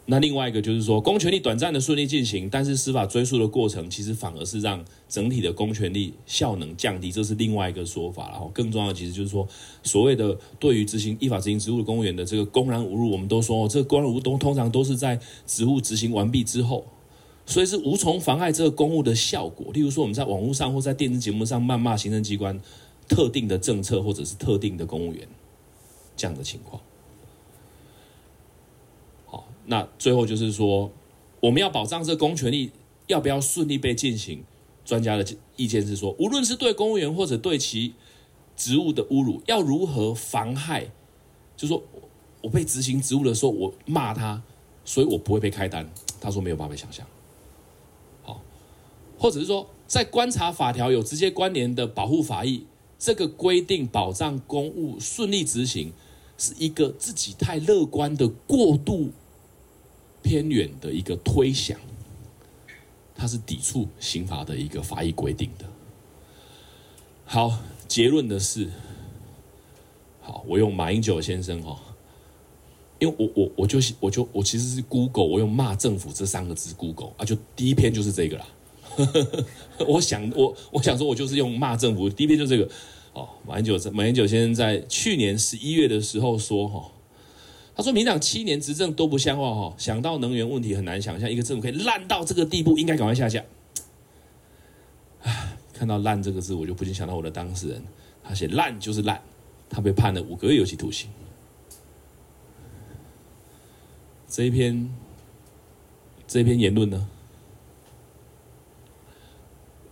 那另外一个就是说，公权力短暂的顺利进行，但是司法追诉的过程，其实反而是让整体的公权力效能降低，这是另外一个说法。然后更重要的，其实就是说，所谓的对于执行依法执行职务的公务员的这个公然侮辱，我们都说，这个公然侮辱都通常都是在职务执行完毕之后。所以是无从妨碍这个公务的效果。例如说，我们在网络上或在电视节目上谩骂行政机关特定的政策，或者是特定的公务员这样的情况。好，那最后就是说，我们要保障这公权力要不要顺利被进行？专家的意见是说，无论是对公务员或者对其职务的侮辱，要如何妨害？就说我被执行职务的时候，我骂他，所以我不会被开单。他说没有办法想象。或者是说，在观察法条有直接关联的保护法益，这个规定保障公务顺利执行，是一个自己太乐观的过度偏远的一个推想，它是抵触刑法的一个法益规定的。好，结论的是，好，我用马英九先生哈，因为我我我就我就我其实是 Google，我用骂政府这三个字 Google 啊，就第一篇就是这个啦。(laughs) 我想，我我想说，我就是用骂政府。第一篇就这个哦，马英九，马英九先生在去年十一月的时候说哈，他说民党七年执政都不像话哈，想到能源问题很难想象一个政府可以烂到这个地步，应该赶快下架。唉，看到烂这个字，我就不禁想到我的当事人，他写烂就是烂，他被判了五个月有期徒刑。这一篇，这一篇言论呢？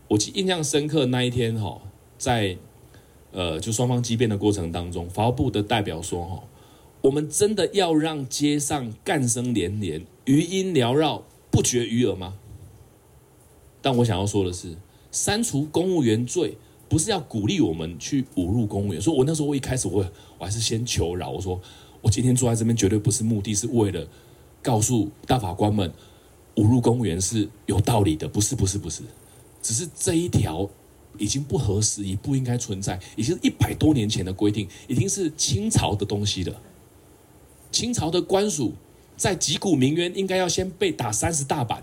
我记印象深刻那一天哈，在呃，就双方激辩的过程当中，法务部的代表说：“哈，我们真的要让街上干声连连、余音缭绕、不绝于耳吗？”但我想要说的是，删除公务员罪不是要鼓励我们去侮辱公务员。所以我那时候我一开始我我还是先求饶，我说我今天坐在这边绝对不是目的，是为了告诉大法官们，侮辱公务员是有道理的，不是，不是，不是。只是这一条已经不合时宜，不应该存在，已经是一百多年前的规定，已经是清朝的东西了。清朝的官署在击鼓鸣冤，应该要先被打三十大板，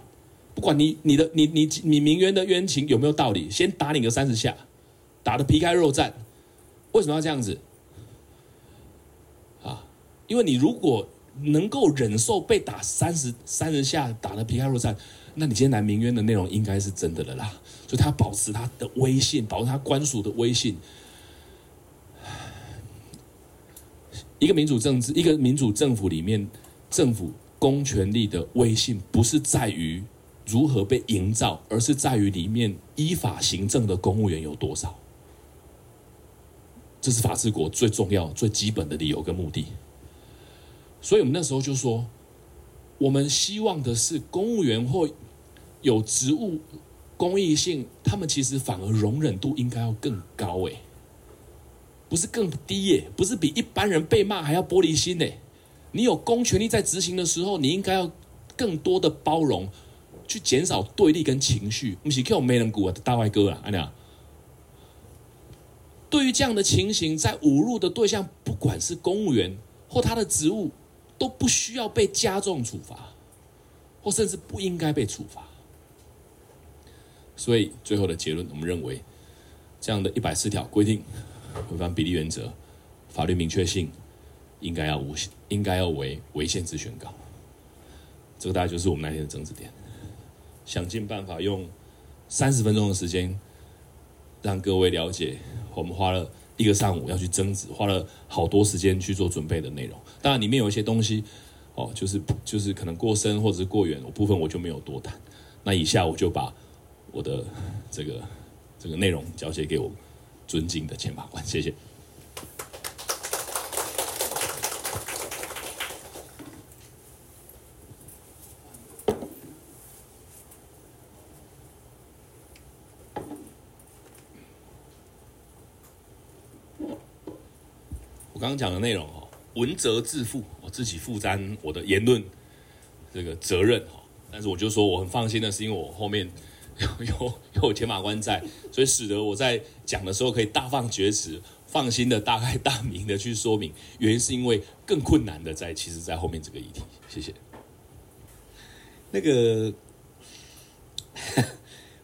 不管你你的你你你鸣冤的冤情有没有道理，先打你个三十下，打的皮开肉绽。为什么要这样子？啊，因为你如果能够忍受被打三十三十下，打的皮开肉绽。那你今天来鸣冤的内容应该是真的了啦，所以他保持他的威信，保持他官署的威信。一个民主政治，一个民主政府里面，政府公权力的威信不是在于如何被营造，而是在于里面依法行政的公务员有多少。这是法治国最重要、最基本的理由跟目的。所以我们那时候就说。我们希望的是公务员或有职务公益性，他们其实反而容忍度应该要更高诶，不是更低耶，不是比一般人被骂还要玻璃心呢。你有公权力在执行的时候，你应该要更多的包容，去减少对立跟情绪。不是 Q 没人顾的大外哥啊，阿娘。对于这样的情形，在侮辱的对象，不管是公务员或他的职务。都不需要被加重处罚，或甚至不应该被处罚。所以最后的结论，我们认为这样的一百四条规定违反比例原则，法律明确性应该要无，应该要为违宪之宣告。这个大概就是我们那天的争执点。想尽办法用三十分钟的时间，让各位了解我们花了一个上午要去争执，花了好多时间去做准备的内容。当然，里面有一些东西，哦，就是就是可能过深或者是过远，部分我就没有多谈。那以下我就把我的这个这个内容交接给我尊敬的前法官，谢谢。我刚刚讲的内容哦。文责自负，我自己负担我的言论这个责任哈。但是我就说我很放心的是，因为我后面有 (laughs) 有有铁马关在，所以使得我在讲的时候可以大放厥词，放心的大概大明的去说明。原因是因为更困难的在其实，在后面这个议题。谢谢。那个。(laughs)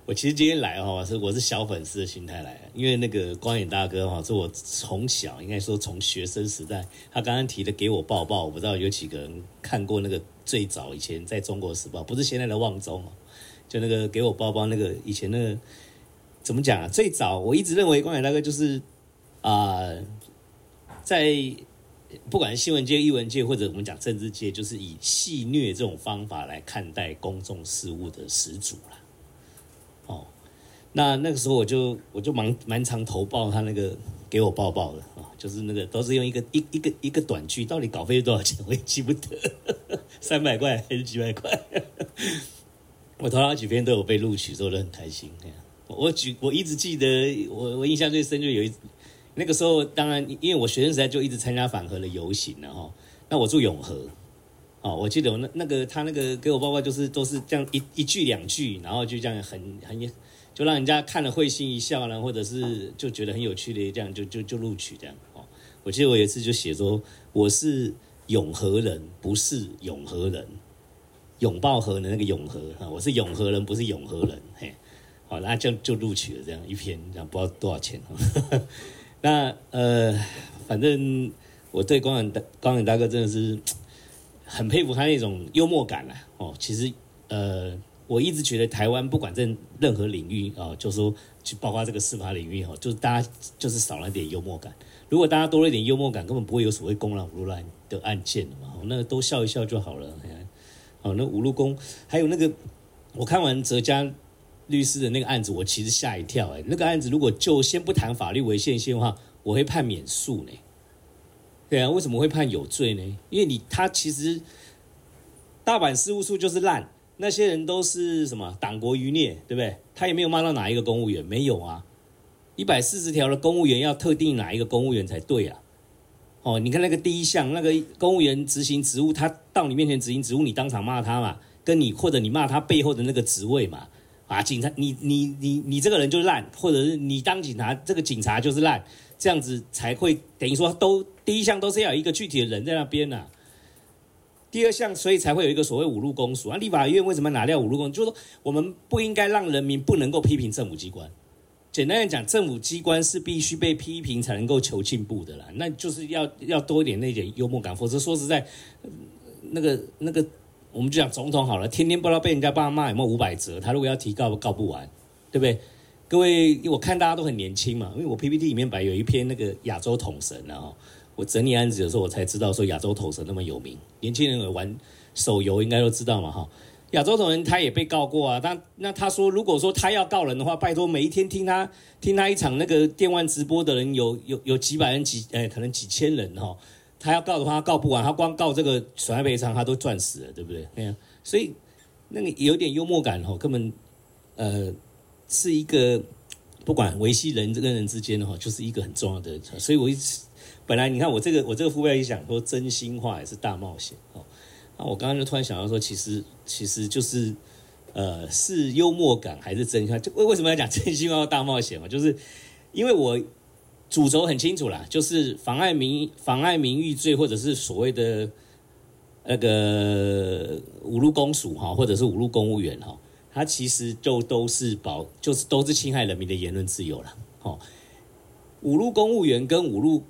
我其实今天来哈，是我是小粉丝的心态来，因为那个光远大哥哈，是我从小应该说从学生时代，他刚刚提的给我报报，我不知道有几个人看过那个最早以前在中国时报，不是现在的旺中，就那个给我报报那个以前那个怎么讲啊？最早我一直认为光远大哥就是啊、在不管是新闻界、艺文界或者我们讲政治界，就是以戏谑这种方法来看待公众事务的始祖了。那那个时候我就我就蛮蛮常投报他那个给我报报的啊，就是那个都是用一个一一个一个短句，到底稿费是多少钱我也记不得，(laughs) 三百块还是几百块？我投了几篇都有被录取，所以我都很开心。我举我一直记得我我印象最深就有一那个时候，当然因为我学生时代就一直参加反核的游行了哈。那我住永和，哦，我记得我那那个他那个给我报告就是都是这样一一句两句，然后就这样很很。就让人家看了会心一笑呢，或者是就觉得很有趣的这样就就就录取这样哦。我记得我有一次就写说我是永和人，不是永和人，拥抱河的那个永和啊，我是永和人，不是永和人。嘿，好，那就就录取了这样一篇，这样不知道多少钱哈。(laughs) 那呃，反正我对光远大光远大哥真的是很佩服他那种幽默感啊。哦，其实呃。我一直觉得台湾不管在任何领域啊，就说去包括这个司法领域哈，就是大家就是少了点幽默感。如果大家多了一点幽默感，根本不会有所谓公然侮辱的案件嘛。那都笑一笑就好了。好，那五路公还有那个，我看完泽家律师的那个案子，我其实吓一跳。哎，那个案子如果就先不谈法律违宪性的话，我会判免诉呢？对啊，为什么会判有罪呢？因为你他其实大阪事务处就是烂，那些人都是什么党国余孽，对不对？他也没有骂到哪一个公务员，没有啊。一百四十条的公务员要特定哪一个公务员才对啊？哦，你看那个第一项，那个公务员执行职务，他到你面前执行职务，你当场骂他嘛？跟你或者你骂他背后的那个职位嘛？啊，警察，你你你你这个人就烂，或者是你当警察，这个警察就是烂，这样子才会等于说都第一项都是要有一个具体的人在那边呐、啊。第二项，所以才会有一个所谓五路公署啊。立法院为什么拿掉五路公？就是说我们不应该让人民不能够批评政府机关。简单的讲，政府机关是必须被批评才能够求进步的啦。那就是要要多一点那点幽默感，否则说实在，那个那个，我们就讲总统好了，天天不知道被人家爸妈有没有五百折，他如果要提告告不完，对不对？各位，我看大家都很年轻嘛，因为我 PPT 里面摆有一篇那个亚洲统神啊，我整理案子的时候，我才知道说亚洲统神那么有名，年轻人有玩手游应该都知道嘛哈。亚洲统人他也被告过啊，但那他说，如果说他要告人的话，拜托每一天听他听他一场那个电玩直播的人有有有几百人几诶，可能几千人哈，他要告的话他告不完，他光告这个损害赔偿他都赚死了，对不对？那样，所以那个有点幽默感哈，根本呃是一个不管维系人跟人之间的话，就是一个很重要的。所以我一直本来你看我这个我这个副标题想说真心话也是大冒险哦。那我刚刚就突然想到说，其实其实就是，呃，是幽默感还是真心话？就为为什么要讲真心话大冒险嘛？就是因为我主轴很清楚啦，就是妨碍名妨碍名誉罪，或者是所谓的那个五路公署哈，或者是五路公务员哈，它其实就都是保，就是都是侵害人民的言论自由了。哦，五路公务员跟五路。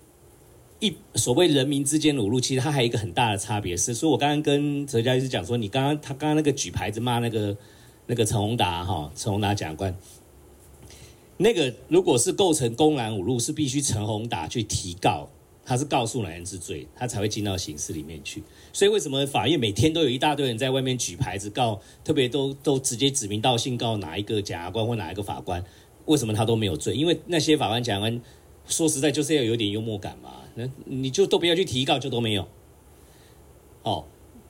一所谓人民之间的五路，其实它还有一个很大的差别是，所以我刚刚跟哲嘉律师讲说，你刚刚他刚刚那个举牌子骂那个那个陈宏达哈，陈宏达检察官，那个如果是构成公然侮辱，是必须陈宏达去提告，他是告诉男人之罪，他才会进到刑事里面去。所以为什么法院每天都有一大堆人在外面举牌子告，特别都都直接指名道姓告哪一个检察官或哪一个法官，为什么他都没有罪？因为那些法官检察官说实在就是要有点幽默感嘛。你就都不要去提告，就都没有。哦，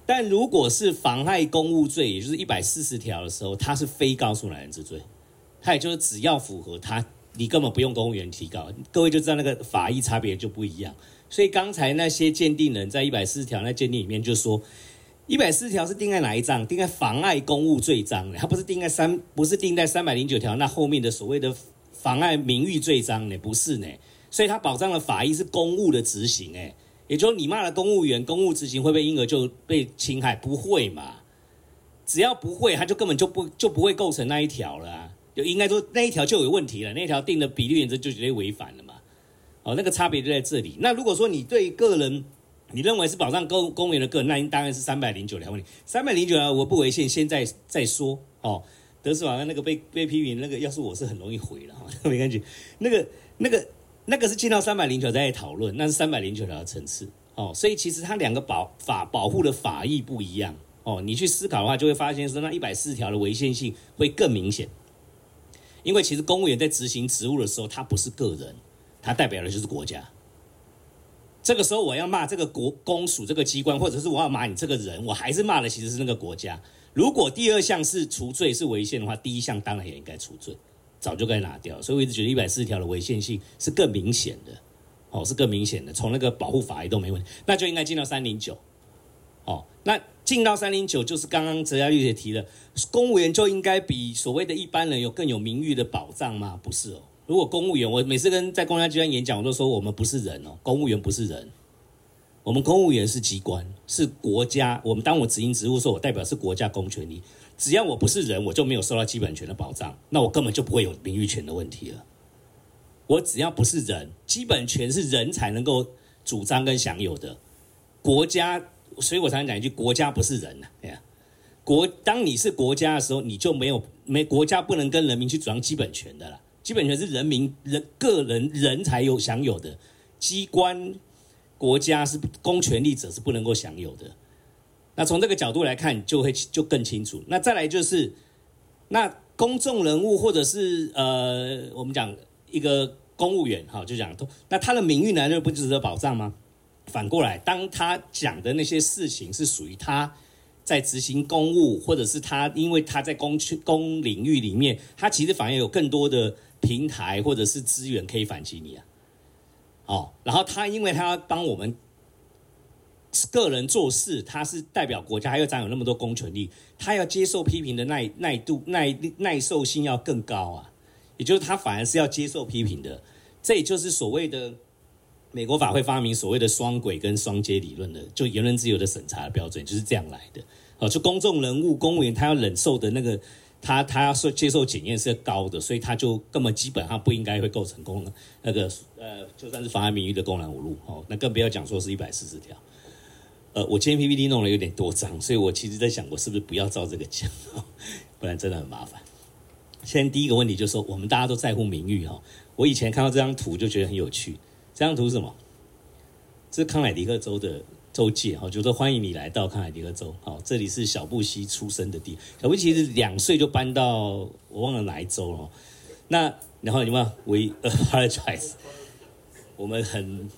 但如果是妨害公务罪，也就是一百四十条的时候，他是非告诉乃人之罪，他也就是只要符合他，你根本不用公务员提告。各位就知道那个法益差别就不一样。所以刚才那些鉴定人在一百四十条那鉴定里面就说，一百四十条是定在哪一章？定在妨碍公务罪章，他不是定在三，不是定在三百零九条那后面的所谓的妨碍名誉罪章呢？不是呢。所以，他保障的法益是公务的执行，哎，也就是你骂了公务员，公务执行会不会因而就被侵害？不会嘛？只要不会，他就根本就不就不会构成那一条了，就应该说那一条就有问题了，那一条定的比例原则就绝对违反了嘛。哦，那个差别就在这里。那如果说你对个人，你认为是保障公公务员的个人，那应当然是三百零九条问题。三百零九条我不违宪，现在再说哦。德斯瓦那个被被批评那个，要是我是很容易毁了哈，(laughs) 没感觉。那个那个。那个是进到三百零九再讨论，那是三百零九条的层次哦，所以其实它两个保法保护的法益不一样哦。你去思考的话，就会发现说那一百四十条的违宪性会更明显，因为其实公务员在执行职务的时候，他不是个人，他代表的就是国家。这个时候我要骂这个国公署这个机关，或者是我要骂你这个人，我还是骂的其实是那个国家。如果第二项是除罪是违宪的话，第一项当然也应该除罪。早就该拿掉，所以我一直觉得一百四十条的违宪性是更明显的，哦，是更明显的。从那个保护法益都没问题，那就应该进到三零九，哦，那进到三零九就是刚刚哲嘉律师提的，公务员就应该比所谓的一般人有更有名誉的保障吗？不是哦。如果公务员，我每次跟在公家机关演讲，我都说我们不是人哦，公务员不是人，我们公务员是机关，是国家。我们当我执行职务的时候，我代表是国家公权力。只要我不是人，我就没有受到基本权的保障，那我根本就不会有名誉权的问题了。我只要不是人，基本权是人才能够主张跟享有的。国家，所以我常常讲一句：国家不是人呐。哎呀，国，当你是国家的时候，你就没有没国家不能跟人民去主张基本权的了。基本权是人民人个人人才有享有的，机关国家是公权力者是不能够享有的。那从这个角度来看，就会就更清楚。那再来就是，那公众人物或者是呃，我们讲一个公务员哈，就讲，那他的名誉难道不值得保障吗？反过来，当他讲的那些事情是属于他在执行公务，或者是他因为他在公区公领域里面，他其实反而有更多的平台或者是资源可以反击你啊。哦，然后他因为他要帮我们个人做事，他是代表国家，还要掌有那么多公权力，他要接受批评的耐耐度耐耐受性要更高啊。也就是他反而是要接受批评的，这也就是所谓的美国法会发明所谓的双轨跟双阶理论的，就言论自由的审查的标准就是这样来的。哦，就公众人物、公务员他要忍受的那个，他他要受接受检验是高的，所以他就根本基本上不应该会构成公那个呃，就算是妨碍名誉的公然侮辱哦，那更不要讲说是一百四十条。呃，我今天 PPT 弄了有点多张，所以我其实在想，我是不是不要照这个讲，不然真的很麻烦。先第一个问题就是说，我们大家都在乎名誉哈。我以前看到这张图就觉得很有趣。这张图是什么？这是康乃狄克州的州界哈，就说欢迎你来到康乃狄克州。好，这里是小布希出生的地。小布希其实两岁就搬到我忘了哪一州了。那然后你们 we apologize，我们很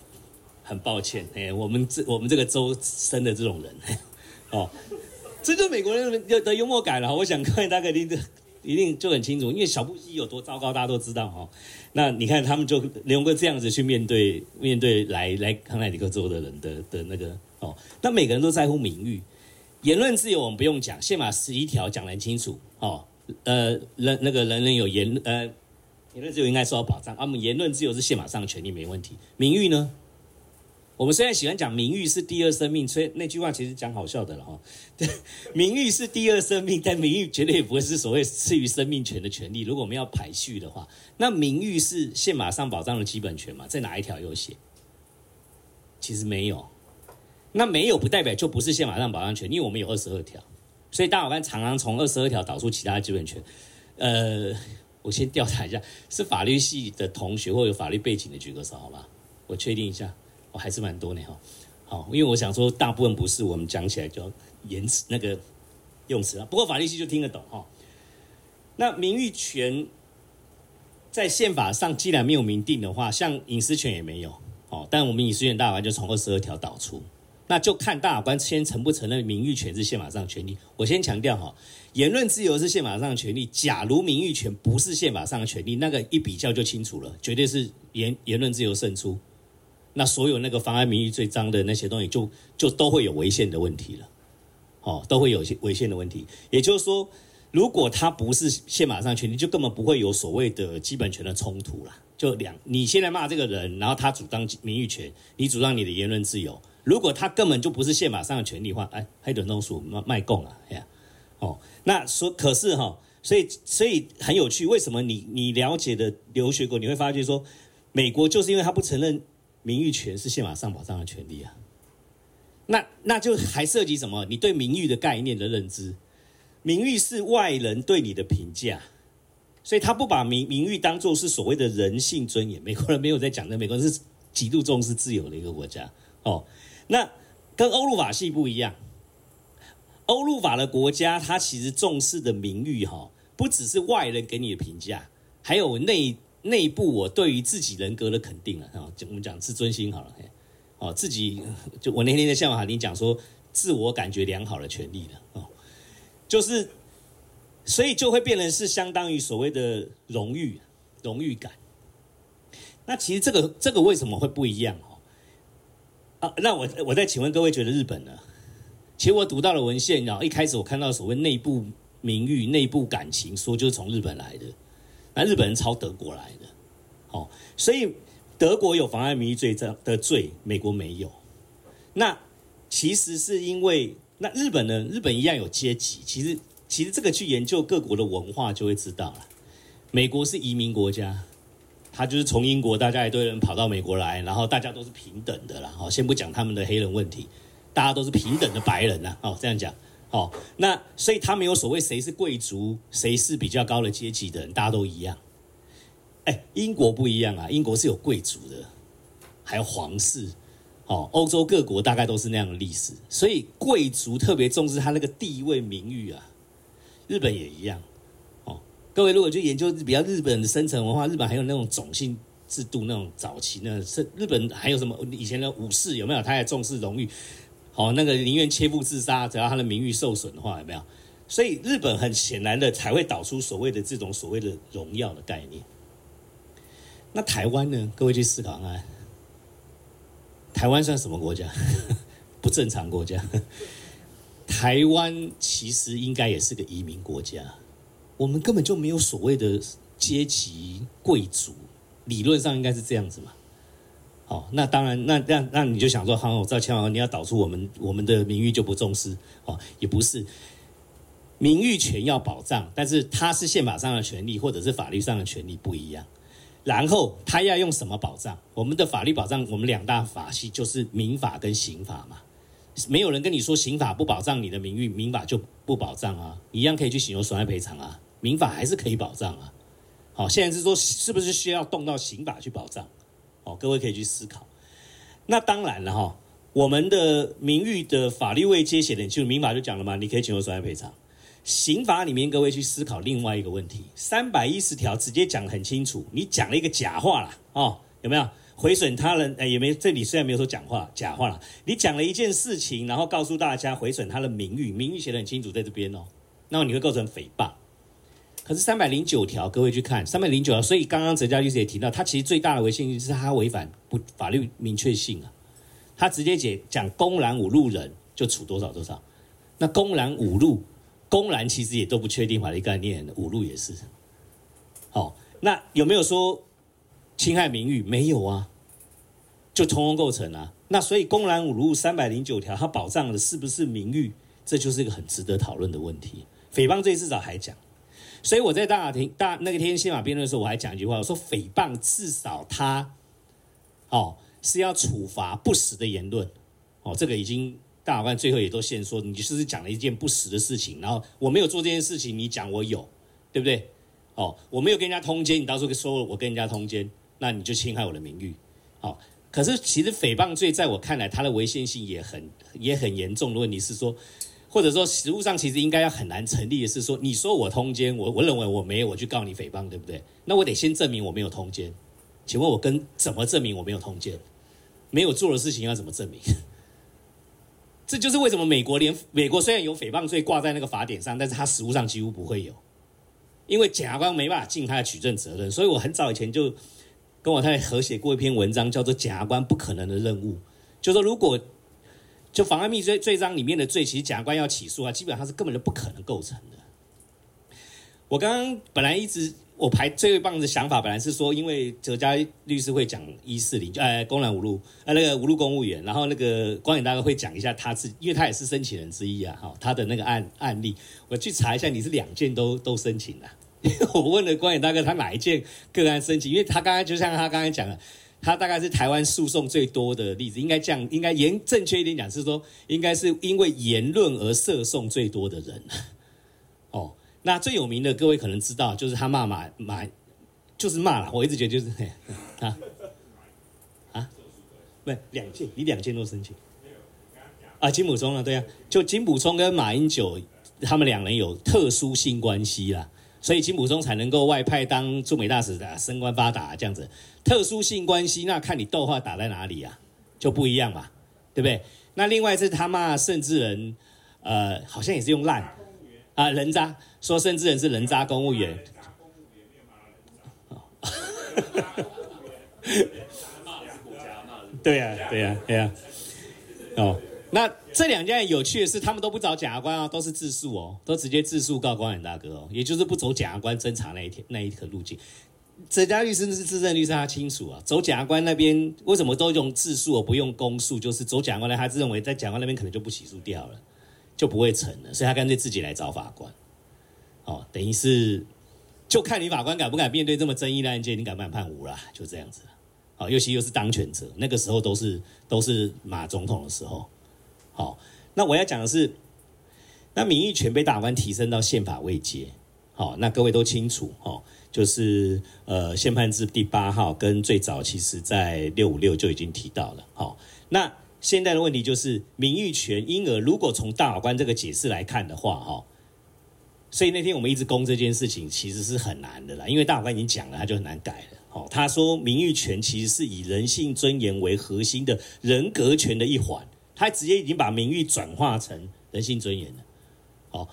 很抱歉，哎，我们这我们这个州生的这种人，(laughs) 哦，这就是美国人的幽默感了。我想各位大概听的。一定就很清楚，因为小布希有多糟糕，大家都知道哈。那你看他们就能够这样子去面对面对来来康乃狄克州的人的的那个哦。那每个人都在乎名誉，言论自由我们不用讲，宪法十一条讲得很清楚哦。呃，人那个人人有言呃言论自由应该受到保障，啊，我们言论自由是宪法上的权利没问题。名誉呢？我们虽然喜欢讲名誉是第二生命，所以那句话其实讲好笑的了哈。对，(laughs) 名誉是第二生命，但名誉绝对也不会是所谓赐予生命权的权利。如果我们要排序的话，那名誉是宪法上保障的基本权嘛？在哪一条有写？其实没有。那没有不代表就不是宪法上保障权，因为我们有二十二条，所以大法官常常从二十二条导出其他基本权。呃，我先调查一下，是法律系的同学或有法律背景的举个手，好吧？我确定一下。哦，还是蛮多的哈。好，因为我想说，大部分不是我们讲起来就言辞那个用词啊。不过法律系就听得懂哈。那名誉权在宪法上既然没有明定的话，像隐私权也没有哦。但我们隐私权大法官就从二十二条导出，那就看大法官先承不承认名誉权是宪法上权利。我先强调哈，言论自由是宪法上的权利。假如名誉权不是宪法上的权利，那个一比较就清楚了，绝对是言言论自由胜出。那所有那个妨碍名誉罪章的那些东西就，就都会有违宪的问题了，哦，都会有些违宪的问题。也就是说，如果他不是宪法上权利，就根本不会有所谓的基本权的冲突了。就两，你现在骂这个人，然后他主张名誉权，你主张你的言论自由。如果他根本就不是宪法上的权利的话，哎，黑等东数卖卖供啊，哎呀，哦，那说可是哈，所以所以很有趣，为什么你你了解的留学过，你会发觉说，美国就是因为他不承认。名誉权是宪法上保障的权利啊，那那就还涉及什么？你对名誉的概念的认知，名誉是外人对你的评价，所以他不把名名誉当作是所谓的人性尊严。美国人没有在讲的，美国人是极度重视自由的一个国家哦。那跟欧陆法系不一样，欧陆法的国家，它其实重视的名誉哈，不只是外人给你的评价，还有内。内部我对于自己人格的肯定了啊，就我们讲自尊心好了，哦，自己就我那天在宪法里讲说，自我感觉良好的权利了哦，就是，所以就会变成是相当于所谓的荣誉，荣誉感。那其实这个这个为什么会不一样哦？啊，那我我再请问各位，觉得日本呢？其实我读到了文献，然后一开始我看到所谓内部名誉、内部感情，说就是从日本来的。那日本人抄德国来的，哦，所以德国有妨碍名誉罪这的罪，美国没有。那其实是因为那日本呢，日本一样有阶级。其实其实这个去研究各国的文化就会知道了。美国是移民国家，他就是从英国大家一堆人跑到美国来，然后大家都是平等的啦。好，先不讲他们的黑人问题，大家都是平等的白人呐。哦，这样讲。好，那所以他没有所谓谁是贵族，谁是比较高的阶级的人，大家都一样。哎，英国不一样啊，英国是有贵族的，还有皇室。哦，欧洲各国大概都是那样的历史，所以贵族特别重视他那个地位名誉啊。日本也一样。哦，各位如果去研究比较日本的深层文化，日本还有那种种姓制度那种早期那，是日本还有什么以前的武士有没有？他也重视荣誉，好，那个宁愿切腹自杀，只要他的名誉受损的话，有没有？所以日本很显然的才会导出所谓的这种所谓的荣耀的概念。那台湾呢？各位去思考啊，台湾算什么国家？(laughs) 不正常国家。台湾其实应该也是个移民国家，我们根本就没有所谓的阶级贵族，理论上应该是这样子嘛。哦，那当然，那那那你就想说，好，我知道千万你要导出我们我们的名誉就不重视，哦，也不是。名誉权要保障，但是它是宪法上的权利，或者是法律上的权利不一样。然后他要用什么保障？我们的法律保障，我们两大法系就是民法跟刑法嘛。没有人跟你说刑法不保障你的名誉，民法就不保障啊，一样可以去请求损害赔偿啊。民法还是可以保障啊。好，现在是说是不是需要动到刑法去保障？哦，各位可以去思考。那当然了哈，我们的名誉的法律未接写的，就民法就讲了嘛，你可以请求损害赔偿。刑法里面，各位去思考另外一个问题：三百一十条直接讲得很清楚，你讲了一个假话啦，哦，有没有毁损他人？哎，也没，这里虽然没有说讲话假话了，你讲了一件事情，然后告诉大家毁损他的名誉，名誉写得很清楚在这边哦，那么你会构成诽谤。可是三百零九条，各位去看三百零九条，所以刚刚哲嘉律师也提到，他其实最大的违宪就是他违反不法律明确性啊，他直接解讲公然侮辱人就处多少多少，那公然侮辱。公然其实也都不确定法律概念，侮辱也是。好，那有没有说侵害名誉？没有啊，就通通构成啊。那所以公然侮辱三百零九条，它保障的是不是名誉？这就是一个很值得讨论的问题。诽谤罪至少还讲，所以我在大法庭大那个天宪法辩论的时候，我还讲一句话，我说诽谤至少他哦是要处罚不实的言论哦，这个已经。大法官最后也都先说，你就是讲了一件不实的事情，然后我没有做这件事情，你讲我有，对不对？哦，我没有跟人家通奸，你到时候说我跟人家通奸，那你就侵害我的名誉。哦，可是其实诽谤罪在我看来，它的危险性也很也很严重的问题是说，或者说实务上其实应该要很难成立的是说，你说我通奸，我我认为我没有，我去告你诽谤，对不对？那我得先证明我没有通奸。请问我跟怎么证明我没有通奸？没有做的事情要怎么证明？(laughs) 这就是为什么美国连美国虽然有诽谤罪挂在那个法典上，但是他实务上几乎不会有，因为检察官没办法尽他的取证责任。所以我很早以前就跟我太太合写过一篇文章，叫做《检察官不可能的任务》，就说如果就妨碍秘密罪罪章里面的罪，其实检察官要起诉啊，基本上是根本就不可能构成的。我刚刚本来一直。我排最棒的想法本来是说，因为哲嘉律师会讲一四零，呃，公然侮辱，呃，那个侮辱公务员，然后那个光远大哥会讲一下他自，因为他也是申请人之一啊，哈，他的那个案案例，我去查一下，你是两件都都申请的，(laughs) 我问了光远大哥，他哪一件个案申请？因为他刚刚就像他刚才讲的，他大概是台湾诉讼最多的例子，应该这样，应该严正确一点讲是说，应该是因为言论而涉讼最多的人，(laughs) 哦。那最有名的，各位可能知道，就是他骂马马，就是骂了。我一直觉得就是 (laughs) 啊啊，不是，两件，你两件都申请。啊，金溥聪啊，对啊，就金溥聪跟马英九他们两人有特殊性关系啦，所以金溥聪才能够外派当驻美大使的，升官发达这样子。特殊性关系，那看你逗号打在哪里啊，就不一样嘛，对不对？那另外是他骂甚至人，呃，好像也是用烂。啊，人渣说甚至人是人渣公务员，(laughs) 对呀，对呀，对呀。哦，那这两件有趣的是，他们都不找检察官啊，都是自诉哦，都直接自诉告光远大哥哦，也就是不走检察官侦查那一天那一条路径。这家律师是自证律师，他清楚啊，走检察官那边为什么都用自诉而不用公诉？就是走检察官呢，他自认为在检察官那边可能就不起诉掉了。就不会成了，所以他干脆自己来找法官，哦，等于是就看你法官敢不敢面对这么争议的案件，你敢不敢判无啦，就这样子，好，尤其又是当权者，那个时候都是都是马总统的时候，好，那我要讲的是，那名誉权被大法官提升到宪法位阶，好，那各位都清楚，哦，就是呃宪判字第八号跟最早其实在六五六就已经提到了，好，那。现在的问题就是名誉权，因而如果从大法官这个解释来看的话，哈，所以那天我们一直攻这件事情，其实是很难的啦，因为大法官已经讲了，他就很难改了。哦，他说名誉权其实是以人性尊严为核心的人格权的一环，他直接已经把名誉转化成人性尊严了。哦，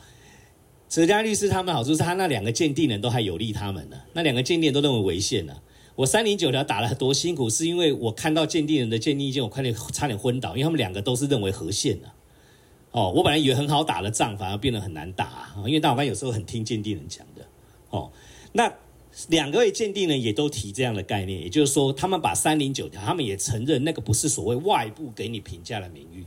哲嘉律师他们好处是他那两个鉴定人都还有利他们呢，那两个鉴定都认为违宪了。我三零九条打了多辛苦，是因为我看到鉴定人的鉴定意见，我快点差点昏倒，因为他们两个都是认为合宪的。哦，我本来以为很好打的仗，反而变得很难打，因为大法官有时候很听鉴定人讲的。哦，那。两个位鉴定人也都提这样的概念，也就是说，他们把三零九条，他们也承认那个不是所谓外部给你评价的名誉。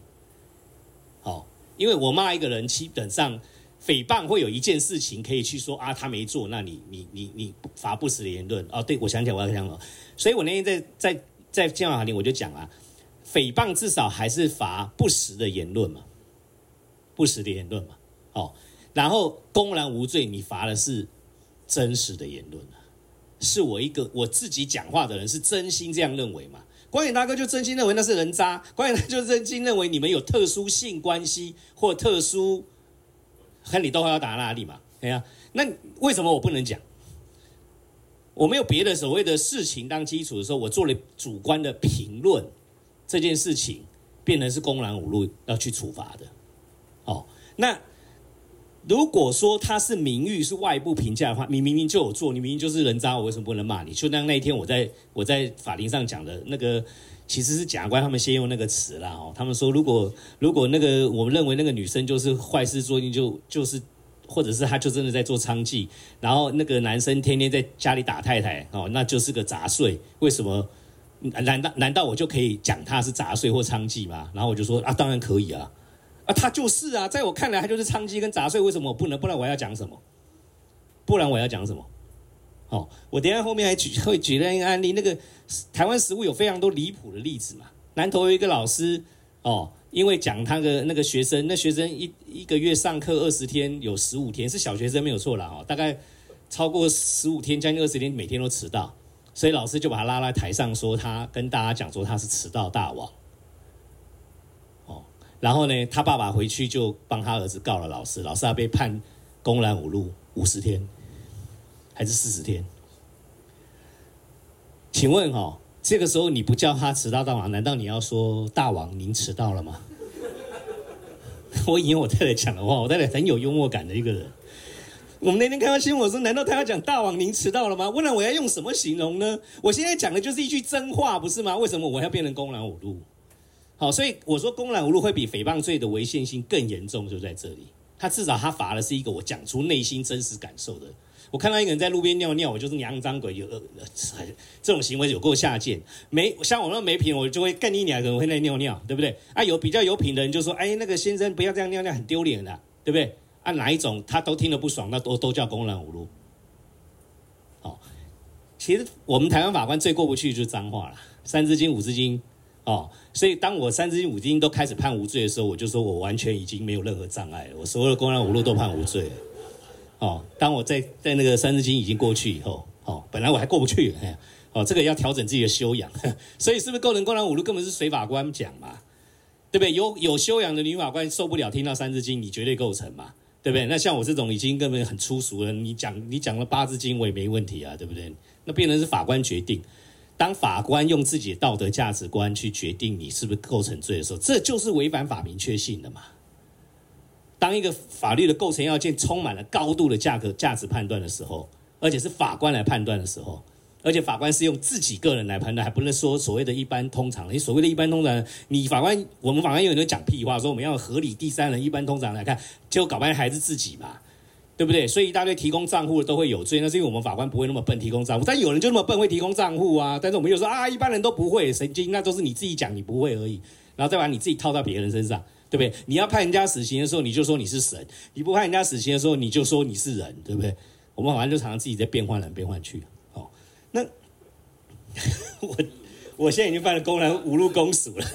好，因为我骂一个人，基本上诽谤会有一件事情可以去说啊，他没做，那你你你你罚不实的言论。哦，对，我想起来我要讲了，所以我那天在在在宪法法庭我就讲啊，诽谤至少还是罚不实的言论嘛，不实的言论嘛。哦，然后公然无罪，你罚的是真实的言论。是我一个我自己讲话的人，是真心这样认为嘛？光远大哥就真心认为那是人渣，光远他就真心认为你们有特殊性关系或特殊，看你都会要打哪里嘛？对呀，那为什么我不能讲？我没有别的所谓的事情当基础的时候，我做了主观的评论，这件事情变成是公然侮辱要去处罚的。哦，那。如果说他是名誉是外部评价的话，你明明就有做，你明明就是人渣，我为什么不能骂你？就像那一天我在我在法庭上讲的那个，其实是检察官他们先用那个词啦哦，他们说如果如果那个我们认为那个女生就是坏事做尽，就就是或者是他就真的在做娼妓，然后那个男生天天在家里打太太哦，那就是个杂碎。为什么？难道难道我就可以讲他是杂碎或娼妓吗？然后我就说啊，当然可以啊。啊，他就是啊，在我看来，他就是娼妓跟杂碎。为什么我不能？不然我要讲什么？不然我要讲什么？哦，我等下后面还举会举那个案例。那个台湾食物有非常多离谱的例子嘛。南投有一个老师哦，因为讲他的那个学生，那学生一一个月上课二十天，有十五天是小学生没有错了哦，大概超过十五天，将近二十天，每天都迟到，所以老师就把他拉来台上，说他跟大家讲说他是迟到大王。然后呢，他爸爸回去就帮他儿子告了老师，老师还被判公然侮辱五十天，还是四十天？请问、哦，这个时候你不叫他迟到大王，难道你要说大王您迟到了吗？(laughs) 我引我太太讲的话，我太太很有幽默感的一个人。我们那天开完新闻，我说难道他要讲大王您迟到了吗？不然我要用什么形容呢？我现在讲的就是一句真话，不是吗？为什么我要变成公然侮辱？好，所以我说公然侮辱会比诽谤罪的违宪性更严重，就在这里。他至少他罚的是一个我讲出内心真实感受的。我看到一个人在路边尿尿，我就是娘脏鬼，有呃这种行为有够下贱。没像我那么没品，我就会干你两个人会在尿尿，对不对？啊，有比较有品的人就说，哎，那个先生不要这样尿尿，很丢脸的，对不对？啊、哪一种他都听得不爽，那都都叫公然侮辱。好，其实我们台湾法官最过不去就是脏话了，三字经五字经。哦，所以当我三字经五字经都开始判无罪的时候，我就说我完全已经没有任何障碍了，我所有的公然侮辱都判无罪了。哦，当我在在那个三字经已经过去以后，哦，本来我还过不去，哎，(laughs) 哦，这个要调整自己的修养，(laughs) 所以是不是构成公然侮辱，根本是随法官讲嘛，对不对？有有修养的女法官受不了听到三字经，你绝对构成嘛，对不对？那像我这种已经根本很粗俗了，你讲你讲了八字经我也没问题啊，对不对？那变成是法官决定。当法官用自己的道德价值观去决定你是不是构成罪的时候，这就是违反法明确性的嘛。当一个法律的构成要件充满了高度的价格价值判断的时候，而且是法官来判断的时候，而且法官是用自己个人来判断，还不能说所谓的一般通常。你所谓的一般通常，你法官我们法官有人讲屁话，说我们要合理第三人一般通常来看，结果搞半天还是自己嘛。对不对？所以一大堆提供账户的都会有罪，那是因为我们法官不会那么笨提供账户，但有人就那么笨会提供账户啊。但是我们又说啊，一般人都不会，神经，那都是你自己讲你不会而已，然后再把你自己套到别人身上，对不对？你要判人家死刑的时候，你就说你是神；你不判人家死刑的时候，你就说你是人，对不对？我们好像就常常自己在变换来变换去。哦，那 (laughs) 我我现在已经犯了公然侮辱公署了。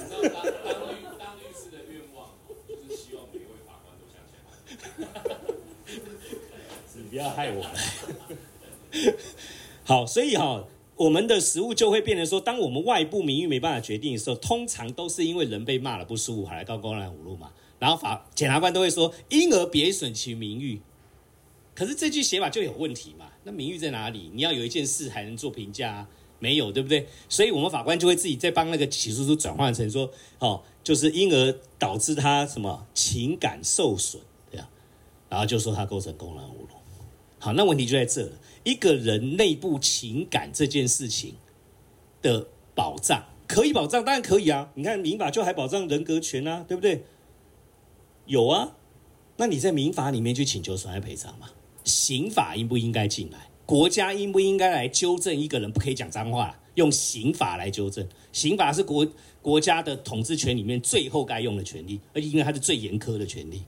不要害我。(laughs) 好，所以哈，我们的实务就会变成说，当我们外部名誉没办法决定的时候，通常都是因为人被骂了不舒服，还来告公然侮辱嘛。然后法检察官都会说，因而贬损其名誉。可是这句写法就有问题嘛？那名誉在哪里？你要有一件事还能做评价，没有，对不对？所以我们法官就会自己再帮那个起诉书转换成说，哦，就是因而导致他什么情感受损，对啊，然后就说他构成公然侮辱。好，那问题就在这了，一个人内部情感这件事情的保障可以保障，当然可以啊。你看民法就还保障人格权啊，对不对？有啊，那你在民法里面去请求损害赔偿嘛？刑法应不应该进来？国家应不应该来纠正一个人不可以讲脏话？用刑法来纠正，刑法是国国家的统治权里面最后该用的权利，而且因为它是最严苛的权利，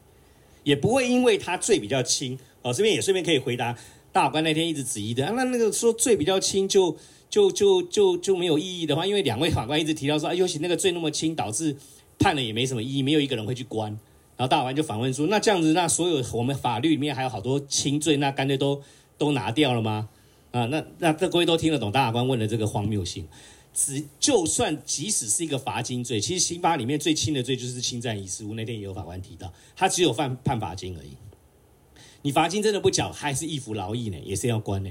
也不会因为他罪比较轻哦。这边也顺便可以回答大法官那天一直质疑的，啊、那那个说罪比较轻就就就就就没有意义的话，因为两位法官一直提到说，啊，尤其那个罪那么轻，导致判了也没什么意义，没有一个人会去关。然后大法官就反问说：“那这样子，那所有我们法律里面还有好多轻罪，那干脆都都拿掉了吗？啊，那那各位都听得懂大法官问的这个荒谬性。只就算即使是一个罚金罪，其实刑法里面最轻的罪就是侵占遗失物。那天也有法官提到，他只有犯判罚金而已。你罚金真的不缴，还是一服劳役呢？也是要关呢。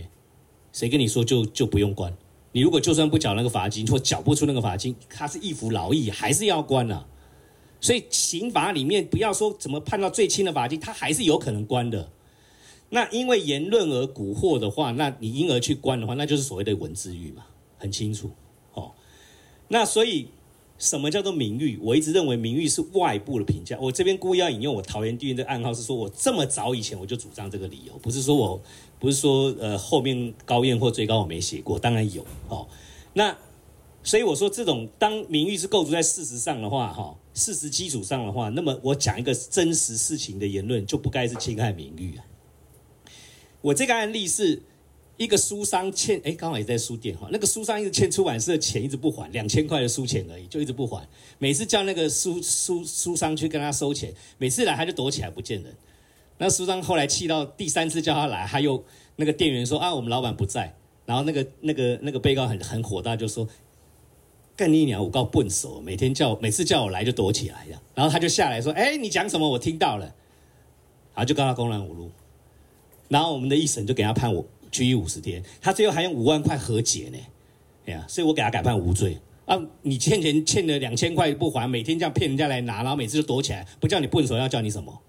谁跟你说就就不用关？你如果就算不缴那个罚金，或缴不出那个罚金，他是一服劳役，还是要关啊？”所以刑法里面不要说怎么判到最轻的罚金，他还是有可能关的。那因为言论而蛊惑的话，那你因而去关的话，那就是所谓的文字狱嘛，很清楚哦。那所以什么叫做名誉？我一直认为名誉是外部的评价。我这边故意要引用我桃园地院的暗号，是说我这么早以前我就主张这个理由，不是说我不是说呃后面高院或最高我没写过，当然有哦。那所以我说这种当名誉是构筑在事实上的话，哈。事实基础上的话，那么我讲一个真实事情的言论，就不该是侵害名誉啊。我这个案例是一个书商欠，哎，刚好也在书店哈，那个书商一直欠出版社的钱，一直不还，两千块的书钱而已，就一直不还。每次叫那个书书书商去跟他收钱，每次来他就躲起来不见人。那书商后来气到第三次叫他来，他又那个店员说啊，我们老板不在。然后那个那个那个被告很很火大，就说。干你娘！我告笨手，每天叫，每次叫我来就躲起来，然后他就下来说：“哎，你讲什么？我听到了。”然后就告他公然侮辱。然后我们的一审就给他判我拘役五十天，他最后还用五万块和解呢。哎呀，所以我给他改判无罪啊！你欠钱欠了两千块不还，每天这样骗人家来拿，然后每次就躲起来，不叫你笨手，要叫你什么？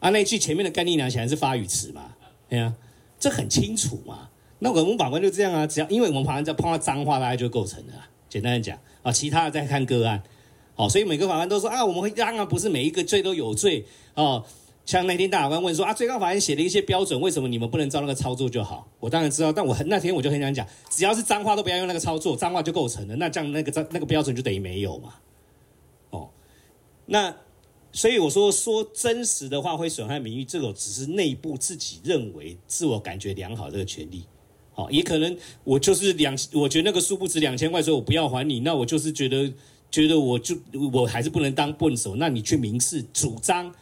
啊，那句前面的干你娘显然是发语词嘛？哎呀，这很清楚嘛。那我们法官就这样啊，只要因为我们法官在碰到脏话，大家就构成了。简单的讲啊，其他的再看个案，好，所以每个法官都说啊，我们会当然不是每一个罪都有罪哦。像那天大法官问说啊，最高法院写了一些标准，为什么你们不能照那个操作就好？我当然知道，但我那天我就很想讲，只要是脏话都不要用那个操作，脏话就构成了，那这样那个那个标准就等于没有嘛。哦，那所以我说说真实的话会损害名誉，这个只是内部自己认为自我感觉良好这个权利。好，也可能我就是两，我觉得那个书不值两千块，所以我不要还你。那我就是觉得，觉得我就我还是不能当笨手。那你去民事主张，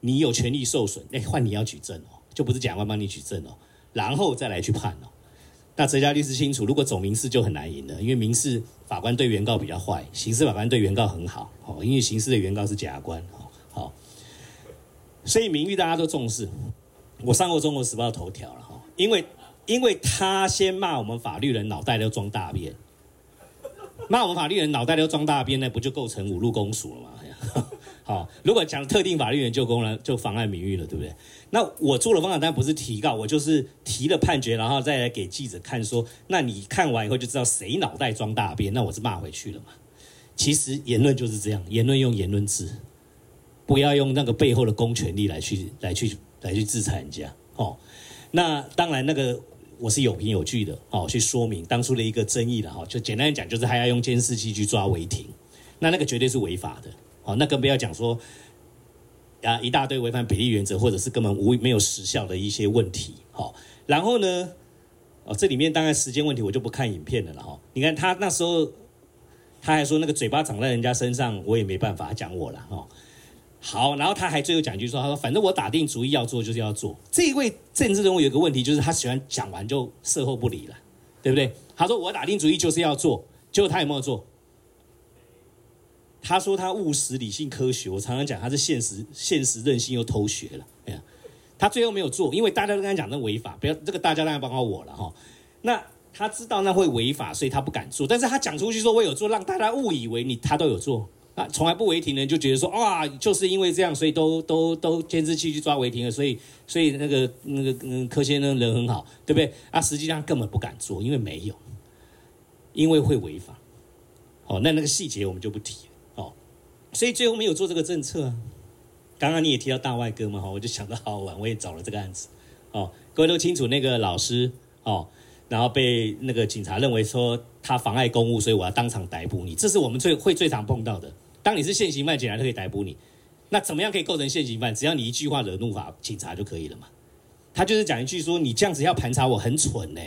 你有权利受损，哎，换你要举证哦，就不是检察官帮你举证哦，然后再来去判哦。那这家律师清楚，如果走民事就很难赢了，因为民事法官对原告比较坏，刑事法官对原告很好。哦，因为刑事的原告是检察官。哦，好，所以名誉大家都重视。我上过《中国时报》头条了哈，因为。因为他先骂我们法律人脑袋都装大便，骂我们法律人脑袋都装大便，那不就构成侮辱公署了吗？(laughs) 好，如果讲特定法律人就公然就妨碍名誉了，对不对？那我做的方法当然不是提告，我就是提了判决，然后再来给记者看，说，那你看完以后就知道谁脑袋装大便，那我是骂回去了嘛。其实言论就是这样，言论用言论治，不要用那个背后的公权力来去来去来去制裁人家。哦，那当然那个。我是有凭有据的，哦，去说明当初的一个争议的哈，就简单讲，就是还要用监视器去抓违停，那那个绝对是违法的，好，那更不要讲说啊一大堆违反比例原则或者是根本无没有时效的一些问题，好，然后呢，哦，这里面当然时间问题，我就不看影片了了哈，你看他那时候他还说那个嘴巴长在人家身上，我也没办法讲我了哈。好，然后他还最后讲一句说：“他说反正我打定主意要做，就是要做。”这一位政治人物有个问题，就是他喜欢讲完就事后不理了，对不对？他说：“我打定主意就是要做。”结果他有没有做？他说他务实、理性、科学。我常常讲他是现实、现实、任性又偷学了。哎呀，他最后没有做，因为大家都跟他讲那违法，不要这个大家当然包括我了哈。那他知道那会违法，所以他不敢做。但是他讲出去说我有做，让大家误以为你他都有做。那从来不违停的人就觉得说啊，就是因为这样，所以都都都监视器去抓违停了，所以所以那个那个嗯柯先生人很好，对不对？啊，实际上根本不敢做，因为没有，因为会违法。哦，那那个细节我们就不提哦。所以最后没有做这个政策啊。刚刚你也提到大外哥嘛，哈，我就想到好玩，我也找了这个案子。哦，各位都清楚那个老师哦。然后被那个警察认为说他妨碍公务，所以我要当场逮捕你。这是我们最会最常碰到的。当你是现行犯，警察都可以逮捕你。那怎么样可以构成现行犯？只要你一句话惹怒法警察就可以了嘛。他就是讲一句说你这样子要盘查我很蠢呢。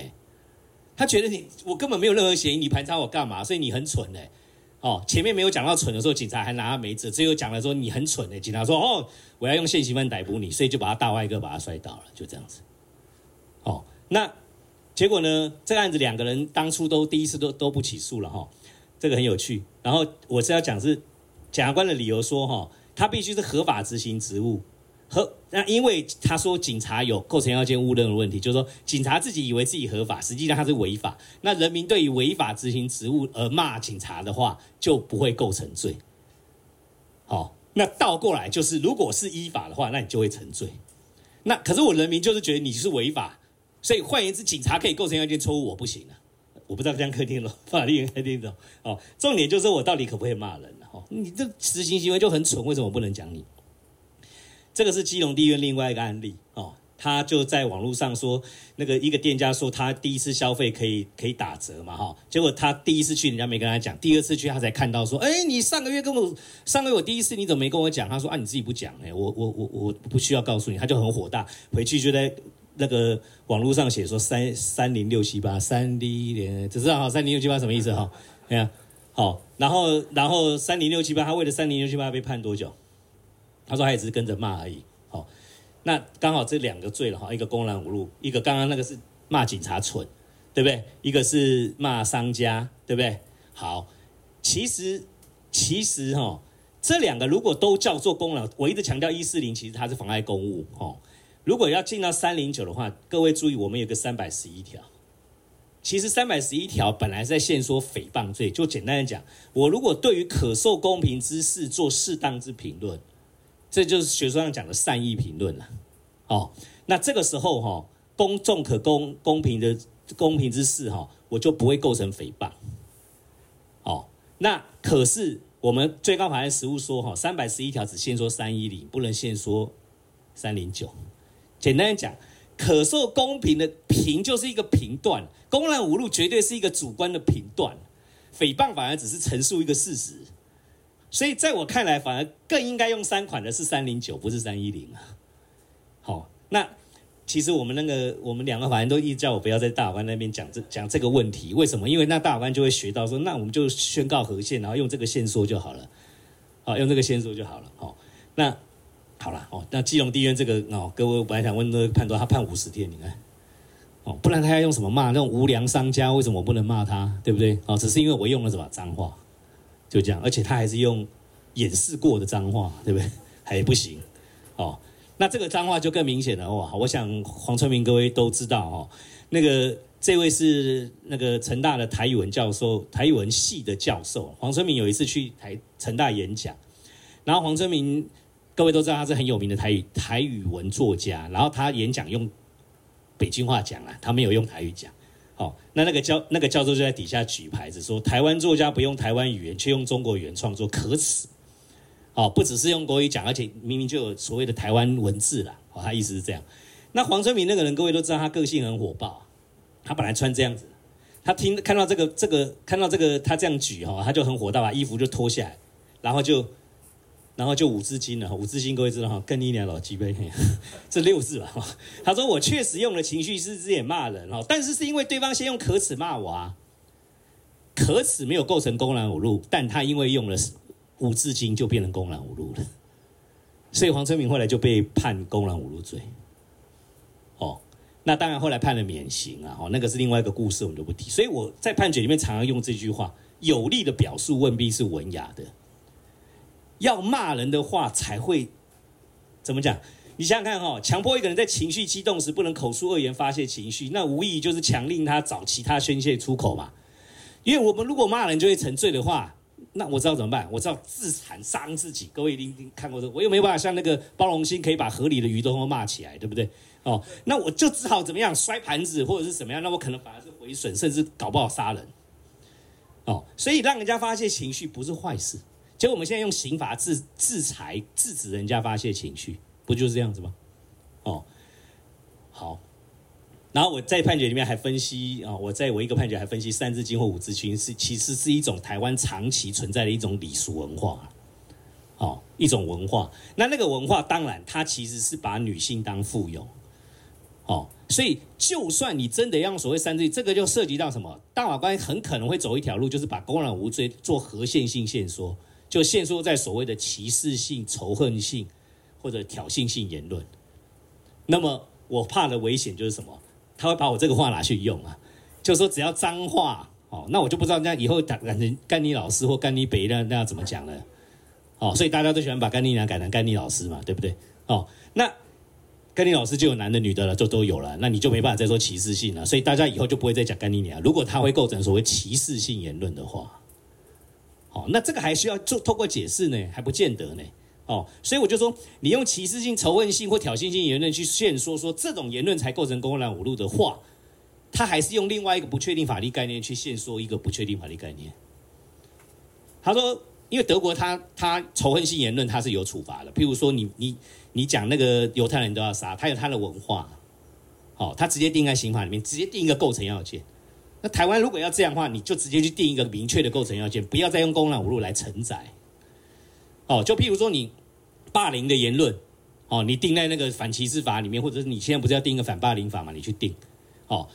他觉得你我根本没有任何嫌疑，你盘查我干嘛？所以你很蠢呢。哦，前面没有讲到蠢的时候，警察还拿他没辙。只有讲了说你很蠢呢，警察说哦，我要用现行犯逮捕你，所以就把他大外哥把他摔倒了，就这样子。哦，那。结果呢？这个案子两个人当初都第一次都都不起诉了哈，这个很有趣。然后我是要讲是检察官的理由说哈，他必须是合法执行职务，和那因为他说警察有构成要件误认的问题，就是说警察自己以为自己合法，实际上他是违法。那人民对于违法执行职务而骂警察的话，就不会构成罪。好，那倒过来就是，如果是依法的话，那你就会成罪。那可是我人民就是觉得你是违法。所以换言之，警察可以构成要件错误，我不行啊！我不知道这样可以听懂，法律可以听懂哦。重点就是我到底可不可以骂人了？哦，你这执行行为就很蠢，为什么不能讲你？这个是基隆地院另外一个案例哦，他就在网络上说，那个一个店家说他第一次消费可以可以打折嘛，哈，结果他第一次去人家没跟他讲，第二次去他才看到说，哎，你上个月跟我上个月我第一次你怎么没跟我讲？他说啊，你自己不讲哎，我我我我不需要告诉你，他就很火大，回去就在。那个网络上写说三三零六七八三 D 连，只知道哈三零六七八什么意思哈？哎呀，好，然后然后三零六七八，他为了三零六七八被判多久？他说他也只是跟着骂而已。好，那刚好这两个罪了哈，一个公然侮辱，一个刚刚那个是骂警察蠢，对不对？一个是骂商家，对不对？好，其实其实哈，这两个如果都叫做公然，我一直强调一四零其实它是妨碍公务哦。如果要进到三零九的话，各位注意，我们有个三百十一条。其实三百十一条本来在限缩诽谤罪，就简单的讲，我如果对于可受公平之事做适当之评论，这就是学术上讲的善意评论了。哦，那这个时候哈，公众可公公平的公平之事哈，我就不会构成诽谤。哦，那可是我们最高法院实务说哈，三百十一条只限说三一零，不能限说三零九。简单讲，可受公平的评就是一个评断，公然侮辱绝对是一个主观的评断，诽谤反而只是陈述一个事实，所以在我看来，反而更应该用三款的是三零九，不是三一零啊。好，那其实我们那个我们两个法院都一直叫我不要在大法官那边讲这讲这个问题，为什么？因为那大法官就会学到说，那我们就宣告和宪，然后用这个线索就好了，好，用这个线索就好了，好，那。好了哦，那基隆地院这个哦，各位我本来想问那个判多，他判五十天，你看哦，不然他要用什么骂那种无良商家？为什么我不能骂他？对不对？哦，只是因为我用了什么脏话，就这样，而且他还是用演示过的脏话，对不对？(laughs) 还不行哦。那这个脏话就更明显了哇！我想黄春明各位都知道哦，那个这位是那个成大的台语文教授，台语文系的教授黄春明有一次去台成大演讲，然后黄春明。各位都知道他是很有名的台语台语文作家，然后他演讲用北京话讲啊，他没有用台语讲。好，那那个教那个教授就在底下举牌子说，台湾作家不用台湾语言，却用中国语言创作，可耻。哦，不只是用国语讲，而且明明就有所谓的台湾文字啦。哦，他意思是这样。那黄春明那个人，各位都知道他个性很火爆，他本来穿这样子，他听看到这个这个看到这个他这样举哈，他就很火大，把衣服就脱下来，然后就。然后就五字经了，五字经各位知道哈，跟你俩老几杯，(laughs) 这六字吧。他说我确实用了情绪字字眼骂人哦，但是是因为对方先用可耻骂我啊，可耻没有构成公然侮辱，但他因为用了五字经就变成公然侮辱了，所以黄春明后来就被判公然侮辱罪。哦，那当然后来判了免刑啊，哦，那个是另外一个故事，我们就不提。所以我在判决里面常常用这句话：有力的表述未必是文雅的。要骂人的话才会怎么讲？你想想看哈，强迫一个人在情绪激动时不能口出恶言发泄情绪，那无疑就是强令他找其他宣泄出口嘛。因为我们如果骂人就会沉醉的话，那我知道怎么办？我知道自残伤自己。各位一定看过这，我又没办法像那个包容心可以把河里的鱼都骂起来，对不对？哦，那我就只好怎么样摔盘子或者是怎么样？那我可能反而是毁损，甚至搞不好杀人。哦，所以让人家发泄情绪不是坏事。结果我们现在用刑罚制制裁制止人家发泄情绪，不就是这样子吗？哦，好。然后我在判决里面还分析啊，我在我一个判决还分析《三字经》或《五字经》是其实是一种台湾长期存在的一种礼俗文化，哦，一种文化。那那个文化当然它其实是把女性当附庸，哦，所以就算你真的要所谓三字经，这个就涉及到什么？大法官很可能会走一条路，就是把公然无罪做合宪性限缩，就限缩在所谓的歧视性、仇恨性或者挑衅性言论。那么我怕的危险就是什么？他会把我这个话拿去用啊，就说只要脏话哦，那我就不知道那以后改成干你老师或干你北那那要怎么讲了哦，所以大家都喜欢把干你娘改成干你老师嘛，对不对？哦，那干你老师就有男的女的了，就都有了，那你就没办法再说歧视性了，所以大家以后就不会再讲干你娘。如果他会构成所谓歧视性言论的话，哦，那这个还需要做透过解释呢，还不见得呢。哦，所以我就说，你用歧视性、仇恨性或挑衅性言论去限缩，说这种言论才构成公然侮辱的话，他还是用另外一个不确定法律概念去限缩一个不确定法律概念。他说，因为德国他他仇恨性言论他是有处罚的，譬如说你你你讲那个犹太人都要杀，他有他的文化，哦，他直接定在刑法里面，直接定一个构成要件。那台湾如果要这样的话，你就直接去定一个明确的构成要件，不要再用公然侮辱来承载。哦，就譬如说你。霸凌的言论，哦，你定在那个反歧视法里面，或者是你现在不是要定一个反霸凌法嘛？你去定，哦，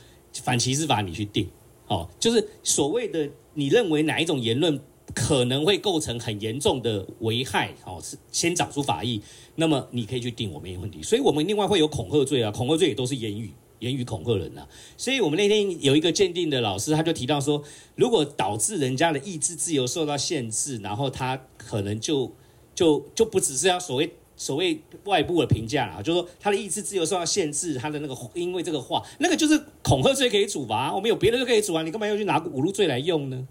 反歧视法你去定，哦，就是所谓的你认为哪一种言论可能会构成很严重的危害，哦，是先找出法益，那么你可以去定，我没有问题。所以我们另外会有恐吓罪啊，恐吓罪也都是言语，言语恐吓人啊。所以我们那天有一个鉴定的老师，他就提到说，如果导致人家的意志自由受到限制，然后他可能就。就就不只是要所谓所谓外部的评价啊，就是说他的意志自由受到限制，他的那个因为这个话，那个就是恐吓罪可以处罚，我们有别的就可以处罚，你干嘛要去拿侮辱罪来用呢？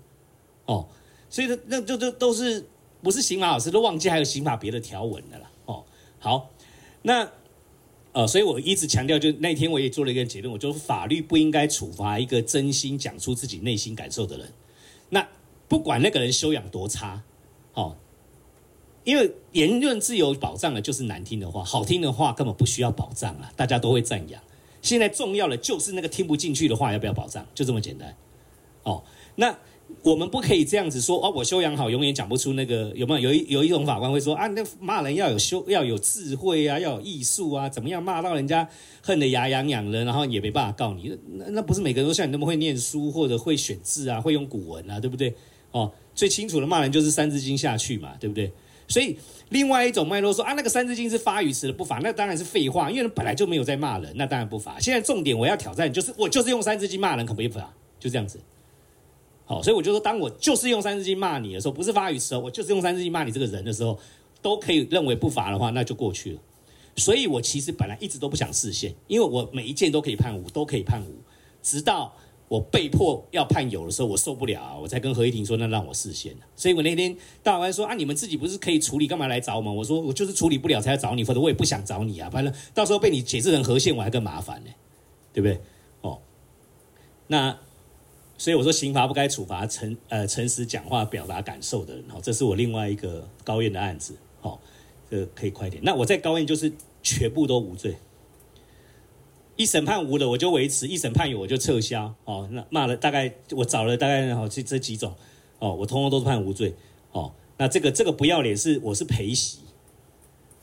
哦，所以那就就都是不是刑法老师都忘记还有刑法别的条文的了哦。好，那呃，所以我一直强调，就那天我也做了一个结论，我就法律不应该处罚一个真心讲出自己内心感受的人，那不管那个人修养多差，哦。因为言论自由保障的就是难听的话，好听的话根本不需要保障啊，大家都会赞扬。现在重要的就是那个听不进去的话要不要保障，就这么简单。哦，那我们不可以这样子说哦，我修养好，永远讲不出那个有没有？有一有一种法官会说啊，那骂人要有修，要有智慧啊，要有艺术啊，怎么样骂到人家恨得牙痒痒的，然后也没办法告你。那那不是每个人都像你那么会念书或者会选字啊，会用古文啊，对不对？哦，最清楚的骂人就是《三字经》下去嘛，对不对？所以，另外一种脉络说啊，那个《三字经》是发语词的不法，那当然是废话，因为本来就没有在骂人，那当然不法。现在重点我要挑战，就是我就是用《三字经》骂人，可不可以不法？就这样子。好，所以我就说，当我就是用《三字经》骂你的时候，不是发语词，我就是用《三字经》骂你这个人的时候，都可以认为不罚的话，那就过去了。所以我其实本来一直都不想释宪，因为我每一件都可以判无，都可以判无，直到。我被迫要判有的时候，我受不了啊，我才跟合议庭说，那让我释宪。所以我那天大法官说啊，你们自己不是可以处理，干嘛来找我们？我说我就是处理不了才来找你，否则我也不想找你啊。反正到时候被你解释成合宪，我还更麻烦呢，对不对？哦，那所以我说刑罚不该处罚诚呃诚实讲话表达感受的人。哦，这是我另外一个高院的案子。哦，这可以快点。那我在高院就是全部都无罪。一审判无了，我就维持；一审判有，我就撤销。哦，那骂了大概，我找了大概好这这几种，哦，我通通都是判无罪。哦，那这个这个不要脸是我是陪席。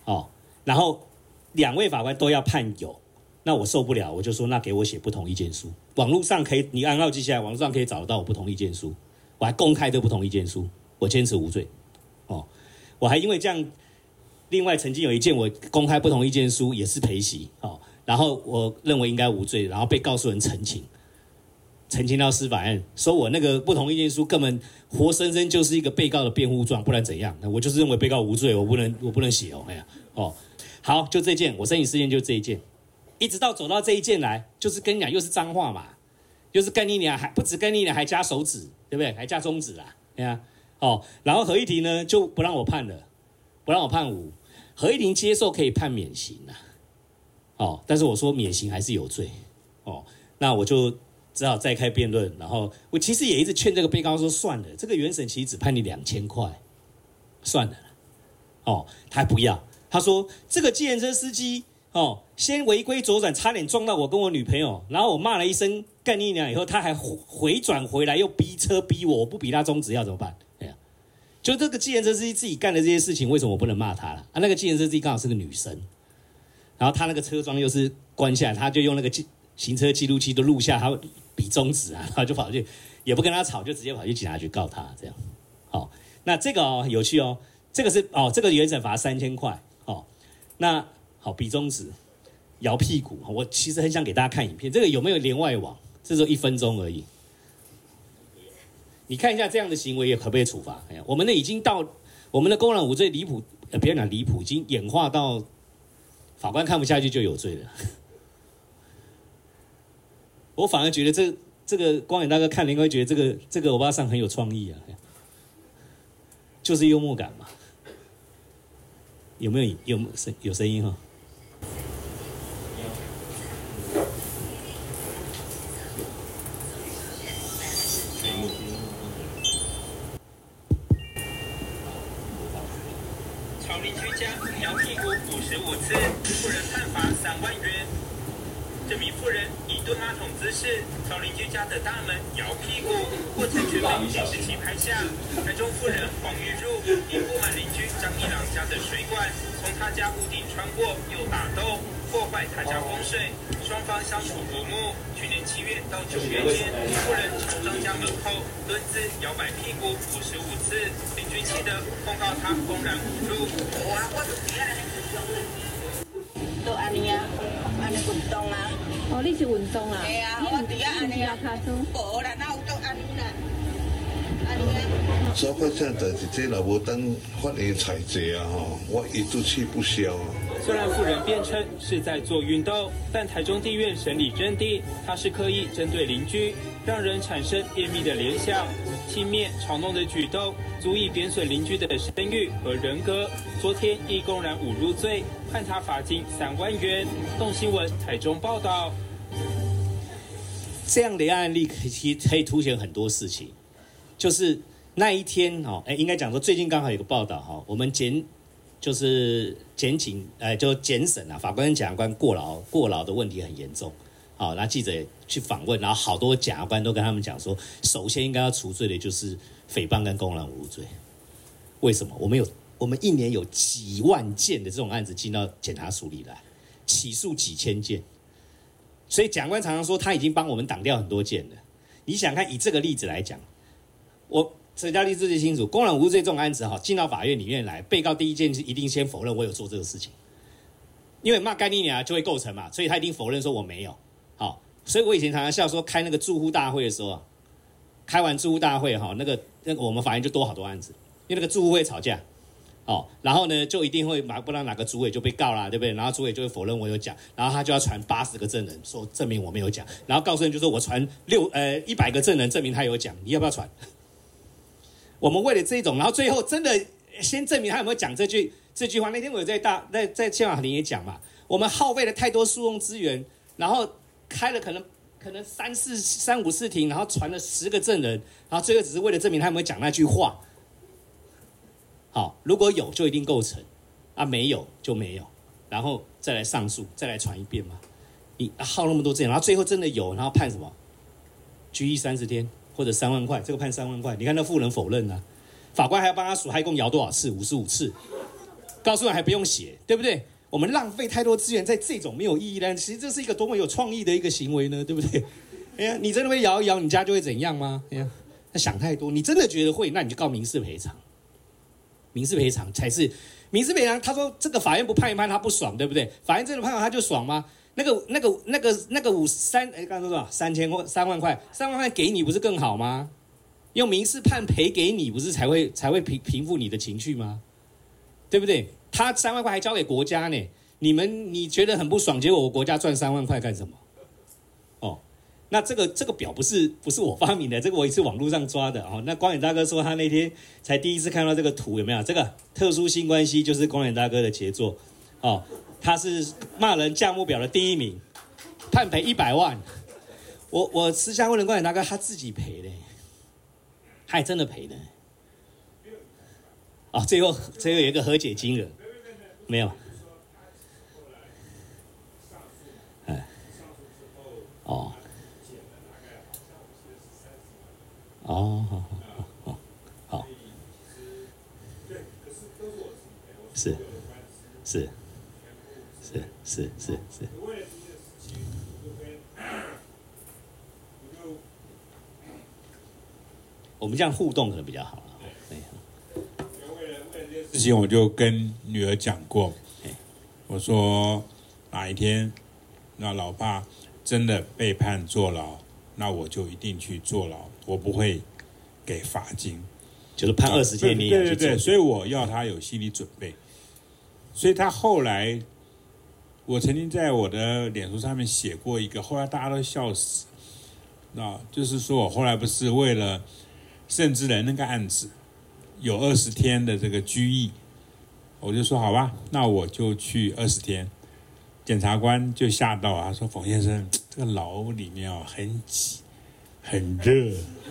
哦，然后两位法官都要判有，那我受不了，我就说那给我写不同意见书。网络上可以，你暗号记下来，网络上可以找得到我不同意见书，我还公开这不同意见书，我坚持无罪。哦，我还因为这样，另外曾经有一件我公开不同意见书也是陪席。哦。然后我认为应该无罪，然后被告诉人陈情，陈情到司法院，说我那个不同意见书根本活生生就是一个被告的辩护状，不然怎样？那我就是认为被告无罪，我不能我不能写哦，哎呀，哦，好，就这件，我申请事件就这一件，一直到走到这一件来，就是跟你讲又是脏话嘛，又是跟你俩，还不止跟你俩，还加手指，对不对？还加中指啦，对啊，哦，然后合议庭呢就不让我判了，不让我判五，合议庭接受可以判免刑啊，哦，但是我说免刑还是有罪，哦，那我就只好再开辩论，然后我其实也一直劝这个被告说算了，这个原审其实只判你两千块，算了，哦，他不要。他说：“这个计程车司机哦，先违规左转，差点撞到我跟我女朋友，然后我骂了一声干你娘，以后他还回转回来又逼车逼我，我不比他中指要怎么办？哎呀，就这个计程车司机自己干的这些事情，为什么我不能骂他了？啊，那个计程车司机刚好是个女生，然后他那个车窗又是关下来，他就用那个记行车记录器都录下他比中指啊，(laughs) 然后就跑去也不跟他吵，就直接跑去警察局告他这样。好，那这个哦有趣哦，这个是哦这个原审罚三千块。”那好，比中指，摇屁股。我其实很想给大家看影片，这个有没有连外网？这时候一分钟而已。你看一下这样的行为也可不可以处罚？哎呀，我们呢已经到我们的公然侮辱罪离谱，呃，别讲离谱，已经演化到法官看不下去就有罪了。我反而觉得这这个光远大哥看了应该觉得这个这个欧巴桑很有创意啊，就是幽默感嘛。有没有有声有声音哈？他家风水，双方相处和睦。去年七月到九月间，妇人从张家门口蹲姿摇摆屁股五十五次，邻居气得控告他公然侮辱。都安尼啊，安尼运动啊。哦，你是运动啊？系啊，我底下安尼啊。无啦，哪有都安尼啦？安尼啊。所发生的是这老无等法院裁决啊，吼，我一直气不消啊。虽然妇人辩称是在做运动，但台中地院审理认定他是刻意针对邻居，让人产生便秘的联想，轻蔑嘲弄的举动，足以贬损邻居的声誉和人格。昨天以公然侮辱罪判他罚金三万元。动新闻台中报道。这样的案例可以可以凸显很多事情，就是那一天哦，哎，应该讲说最近刚好有个报道哈，我们检。就是检警，呃，就检审啊，法官跟检察官过劳过劳的问题很严重，好，那记者去访问，然后好多检察官都跟他们讲说，首先应该要除罪的就是诽谤跟公然侮辱罪。为什么？我们有我们一年有几万件的这种案子进到检察署里来，起诉几千件，所以检察官常常说他已经帮我们挡掉很多件了。你想看以这个例子来讲，我。陈家丽自己清楚，公然侮辱罪这种案子哈，进到法院里面来，被告第一件是一定先否认我有做这个事情，因为骂干你娘就会构成嘛，所以他一定否认说我没有。好，所以我以前常常笑说，开那个住户大会的时候，开完住户大会哈，那个那个我们法院就多好多案子，因为那个住户会吵架，哦，然后呢就一定会马不知道哪个主委就被告啦，对不对？然后主委就会否认我有讲，然后他就要传八十个证人说证明我没有讲，然后告诉人就说我传六呃一百个证人证明他有讲，你要不要传？我们为了这种，然后最后真的先证明他有没有讲这句这句话。那天我有在大在在宪法庭也讲嘛，我们耗费了太多诉讼资源，然后开了可能可能三四三五次庭，然后传了十个证人，然后最后只是为了证明他有没有讲那句话。好，如果有就一定构成，啊没有就没有，然后再来上诉，再来传一遍嘛。你耗那么多资源，然后最后真的有，然后判什么？拘役三十天。或者三万块，这个判三万块。你看那妇人否认啊，法官还要帮他数，他一共摇多少次？五十五次。告诉人还不用写，对不对？我们浪费太多资源在这种没有意义的，其实这是一个多么有创意的一个行为呢？对不对？(laughs) 哎呀，你真的会摇一摇，你家就会怎样吗？哎呀，他想太多。你真的觉得会，那你就告民事赔偿。民事赔偿才是民事赔偿。他说这个法院不判一判他不爽，对不对？法院真的判了他就爽吗？那个、那个、那个、那个五三，哎，刚刚说多少？三千块三万块，三万块给你不是更好吗？用民事判赔给你，不是才会才会平平复你的情绪吗？对不对？他三万块还交给国家呢，你们你觉得很不爽，结果我国家赚三万块干什么？哦，那这个这个表不是不是我发明的，这个我也是网络上抓的哦。那光远大哥说他那天才第一次看到这个图，有没有？这个特殊性关系就是光远大哥的杰作哦，他是骂人价目表的第一名，判赔一百万。我我私下问了光远大哥，他自己赔的，他还真的赔的。哦，最后最后有一个和解金额，没有。哦，哦，好好好好好，是是是是是是，我们这样互动可能比较好。对，为了为了这件事情，我就跟女儿讲过，我说哪一天那老爸。真的被判坐牢，那我就一定去坐牢，我不会给罚金，就是判二十天你也去对对对，所以我要他有心理准备。所以他后来，我曾经在我的脸书上面写过一个，后来大家都笑死。那就是说我后来不是为了盛之仁那个案子有二十天的这个拘役，我就说好吧，那我就去二十天。检察官就吓到啊，说：“冯先生，这个牢里面啊很挤，很热，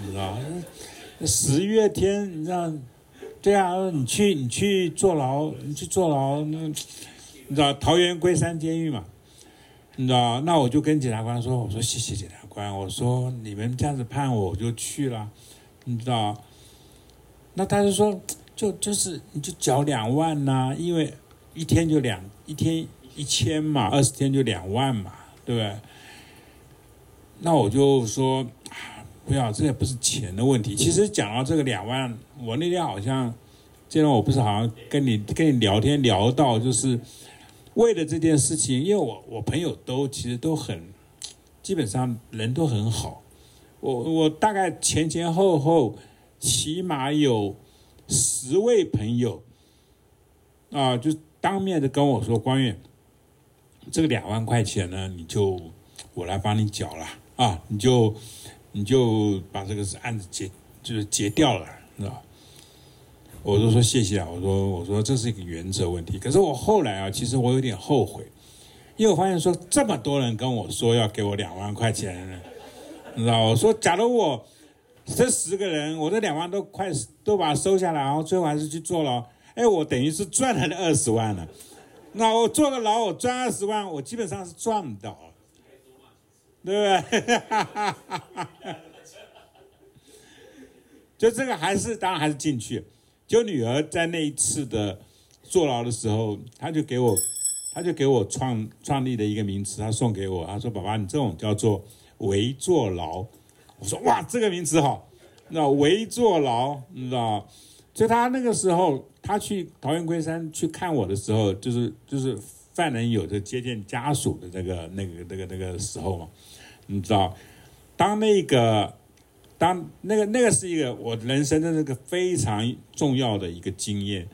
你知道？十月天，你知道？对啊，你去你去坐牢，你去坐牢，那你知道桃园龟山监狱嘛？你知道？那我就跟检察官说，我说谢谢检察官，我说你们这样子判我，我就去了，你知道？那他就说，就就是你就缴两万呐、因为一天就两一天。”一千嘛，二十天就两万嘛，对不对？那我就说，不要，这也不是钱的问题。其实讲到这个两万，我那天好像，既然我不是好像跟你跟你聊天聊到，就是为了这件事情，因为我我朋友都其实都很，基本上人都很好。我我大概前前后后起码有十位朋友啊，就当面的跟我说，光远。这个两万块钱呢，你就我来帮你缴了啊，你就你就把这个案子结就是结掉了，是吧？我就说谢谢啊，我说我说这是一个原则问题。可是我后来啊，其实我有点后悔，因为我发现说这么多人跟我说要给我两万块钱，你知道？我说假如我这十个人，我这两万都快都把它收下来，然后最后还是去坐牢，哎，我等于是赚了那二十万了。那我坐个牢，我赚二十万，我基本上是赚不到，对不对？(laughs) 就这个还是当然还是进去。就女儿在那一次的坐牢的时候，她就给我，她就给我创创立的一个名词，她送给我，她说：“爸爸，你这种叫做围坐牢。”我说：“哇，这个名词好，那围坐牢，你知道？就她那个时候。”他去桃园龟山去看我的时候，就是就是犯人有着接见家属的那个那个那个那个时候嘛，你知道，当那个当那个那个是一个我人生的那个非常重要的一个经验，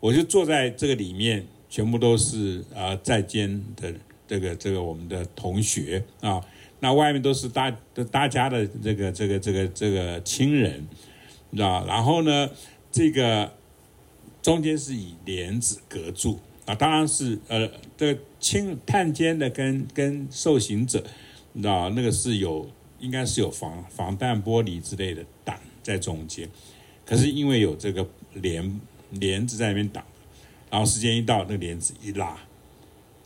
我就坐在这个里面，全部都是啊在监的这个这个我们的同学啊，那外面都是大大家的这个这个这个这个亲人，你知道，然后呢这个。中间是以帘子隔住啊，当然是呃，这个轻探监的跟跟受刑者，你知道那个是有应该是有防防弹玻璃之类的挡在中间，可是因为有这个帘帘子在那边挡，然后时间一到，那帘子一拉，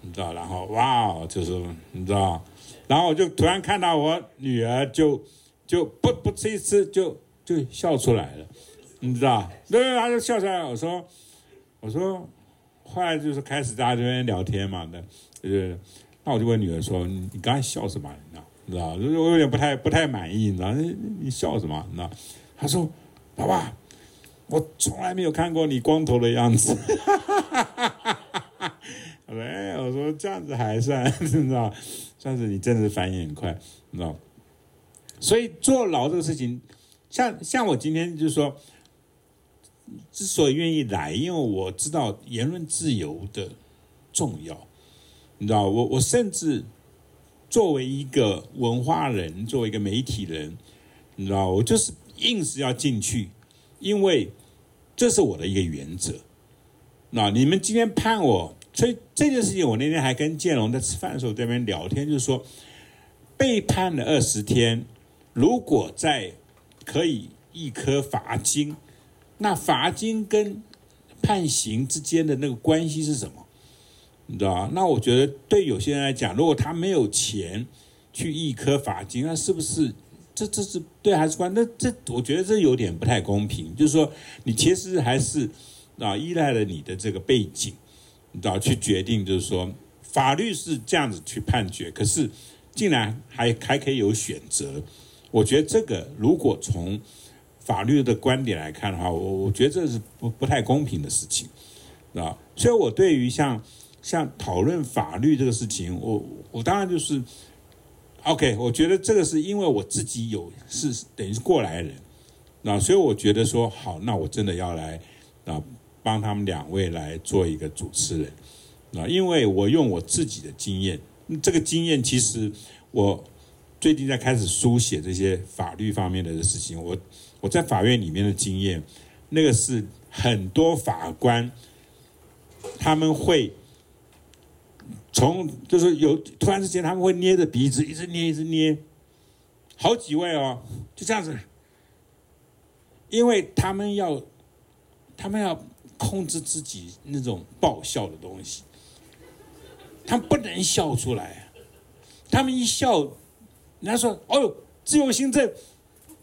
你知道，然后哇，就是你知道，然后我就突然看到我女儿就就不不吃一吃就就笑出来了。你知道，对，她就笑出来。我说，我说，后来就是开始大家这边聊天嘛，那，就是，那我就问女儿说：“你你刚才笑什么？你知道，就是我有点不太不太满意，你知道，你你笑什么？你知道？”他说：“爸爸，我从来没有看过你光头的样子。”我说：“哎，我说这样子还算，你知道，算是你真的是反应很快，你知道。所以坐牢这个事情，像像我今天就是说。”之所以愿意来，因为我知道言论自由的重要。你知道，我我甚至作为一个文化人，作为一个媒体人，你知道，我就是硬是要进去，因为这是我的一个原则。那你们今天判我，所以这件事情，我那天还跟建龙在吃饭的时候在那边聊天，就是说被判了二十天，如果在可以一颗罚金，那罚金跟判刑之间的那个关系是什么？你知道吧？那我觉得对有些人来讲，如果他没有钱去易科罚金，那是不是这这是对还是关？那这我觉得这有点不太公平。就是说，你其实还是啊依赖了你的这个背景，你知道去决定，就是说法律是这样子去判决，可是竟然还还可以有选择。我觉得这个如果从法律的观点来看的话，我我觉得这是不不太公平的事情，啊，所以我对于像。像讨论法律这个事情，我我当然就是，OK，我觉得这个是因为我自己有是等于是过来人，那所以我觉得说好，那我真的要来啊帮他们两位来做一个主持人，啊，因为我用我自己的经验，这个经验其实我最近在开始书写这些法律方面的事情，我我在法院里面的经验，那个是很多法官他们会。从就是有突然之间，他们会捏着鼻子，一直捏，一直捏，好几位哦，就这样子，因为他们要，他们要控制自己那种爆笑的东西，他们不能笑出来，他们一笑，人家说：“哦呦，自由心证，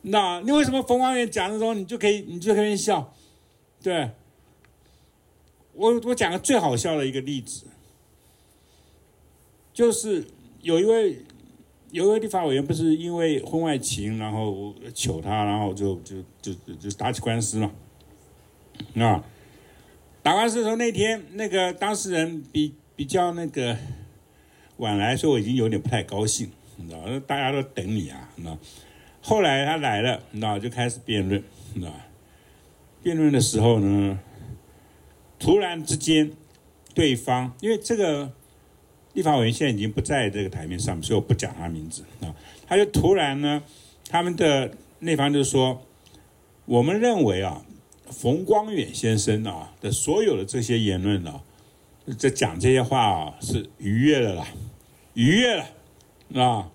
那你为什么冯光远讲的时候，你就可以，你就可以笑？”对，我我讲个最好笑的一个例子。就是有一位有一位立法委员，不是因为婚外情，然后求他，然后就就就就就打起官司嘛。啊，打官司的时候那天，那个当事人比比较那个晚来，所以我已经有点不太高兴，你知道，大家都等你啊，那。后来他来了，那，就开始辩论，那。辩论的时候呢，突然之间，对方因为这个。立法委员现在已经不在这个台面上，所以我不讲他名字啊。他就突然呢，他们的那方就说：“我们认为啊，冯光远先生啊的所有的这些言论啊，在讲这些话啊，是逾越了啦，逾越了啊。”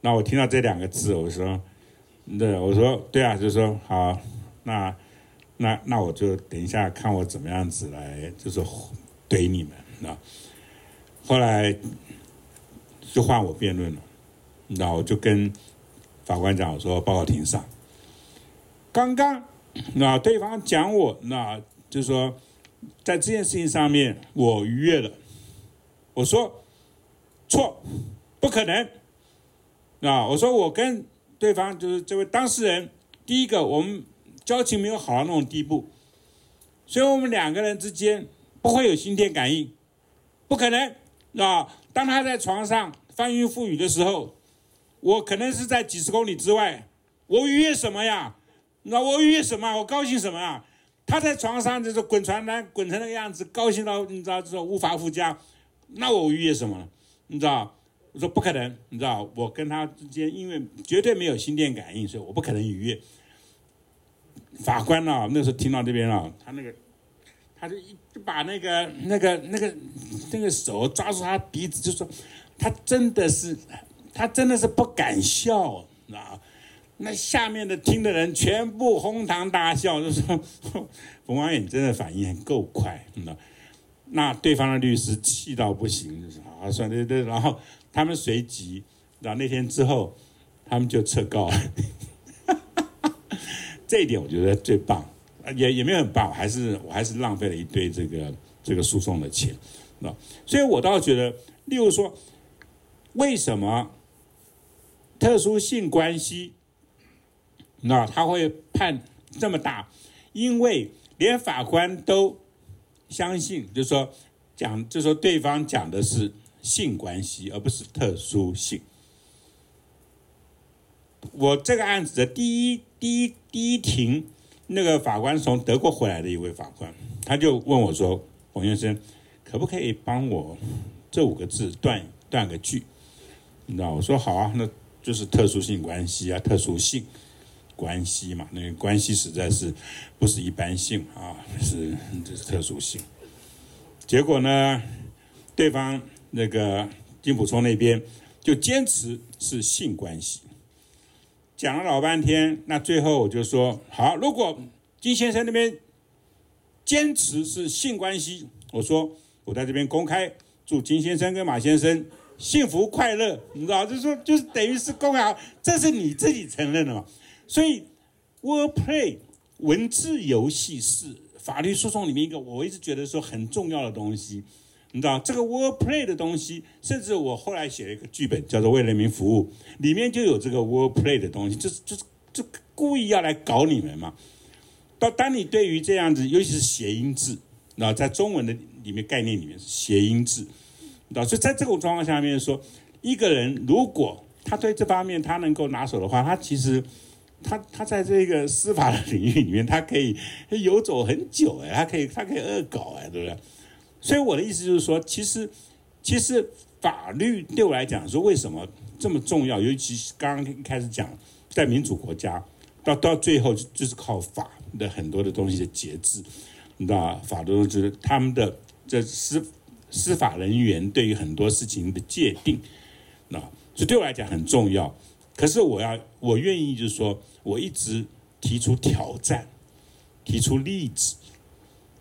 那我听到这两个字，我说：“对，我说对啊，就说好，那那那我就等一下看我怎么样子来，就是怼你们啊。”后来就换我辩论了，那我就跟法官讲，我说报告庭上，刚刚那对方讲我，那就是说在这件事情上面我逾越了，我说错，不可能，啊，我说我跟对方就是这位当事人，第一个我们交情没有好到那种地步，所以我们两个人之间不会有心电感应，不可能。啊！当他在床上翻云覆雨的时候，我可能是在几十公里之外，我愉悦什么呀？那我愉悦什么？我高兴什么啊？他在床上就是滚床单滚成那个样子，高兴到你知道这种无法复加，那我愉悦什么？你知道？我说不可能，你知道？我跟他之间因为绝对没有心电感应，所以我不可能愉悦。法官啊，那时候听到这边啊，他那个。他就一把那个那个那个那个手抓住他鼻子，就说他真的是他真的是不敢笑啊！那下面的听的人全部哄堂大笑，就说 (laughs) 冯光远真的反应够快，那那对方的律师气到不行，就说啊算对对，然后他们随即，然后那天之后他们就撤告了，(laughs) 这一点我觉得最棒。也也没有很棒，还是我还是浪费了一堆这个这个诉讼的钱，那，所以我倒觉得，例如说，为什么特殊性关系，那他会判这么大？因为连法官都相信，就是说讲，就说对方讲的是性关系，而不是特殊性。我这个案子的第一第一第一庭。那个法官从德国回来的一位法官，他就问我说：“冯先生，可不可以帮我这五个字断断个句，你知道？我说好啊，那就是特殊性关系啊，特殊性关系嘛，那个关系实在是不是一般性啊，是这是特殊性。结果呢，对方那个金溥聪那边就坚持是性关系，讲了老半天，那最后我就说好，如果金先生那边坚持是性关系，我说我在这边公开祝金先生跟马先生幸福快乐，你知道，就是说就是等于是公开，这是你自己承认的嘛。所以，wordplay 文字游戏是法律诉讼里面一个我一直觉得说很重要的东西，你知道，这个 wordplay 的东西，甚至我后来写了一个剧本叫做《为人民服务》，里面就有这个 wordplay 的东西，就是就是就故意要来搞你们嘛。到当你对于这样子，尤其是谐音字，那在中文的里面概念里面是谐音字，那所以在这种状况下面说，一个人如果他对这方面他能够拿手的话，他其实他他在这个司法的领域里面，他可以游走很久哎，他可以他可以恶搞哎，对不对？所以我的意思就是说，其实其实法律对我来讲说为什么这么重要？尤其是刚刚开始讲，在民主国家，到到最后就是靠法。的很多的东西的节制，你知道法律就是他们的这司司法人员对于很多事情的界定，那这对我来讲很重要。可是我要我愿意就是说，我一直提出挑战，提出例子，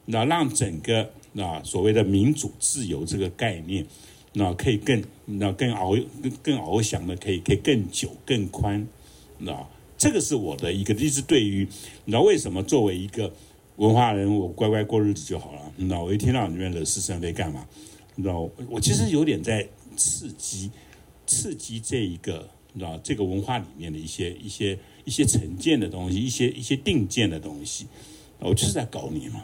那让整个那所谓的民主自由这个概念，那可以更那更翱更更翱翔的，可以可以更久更宽，那。这个是我的一个，一直对于，你知道为什么作为一个文化人，我乖乖过日子就好了。你知道，我一听到你们惹是生非干嘛？你知道，我其实有点在刺激，刺激这一个，你知道，这个文化里面的一些一些一些成见的东西，一些一些定见的东西。我就是在搞你嘛。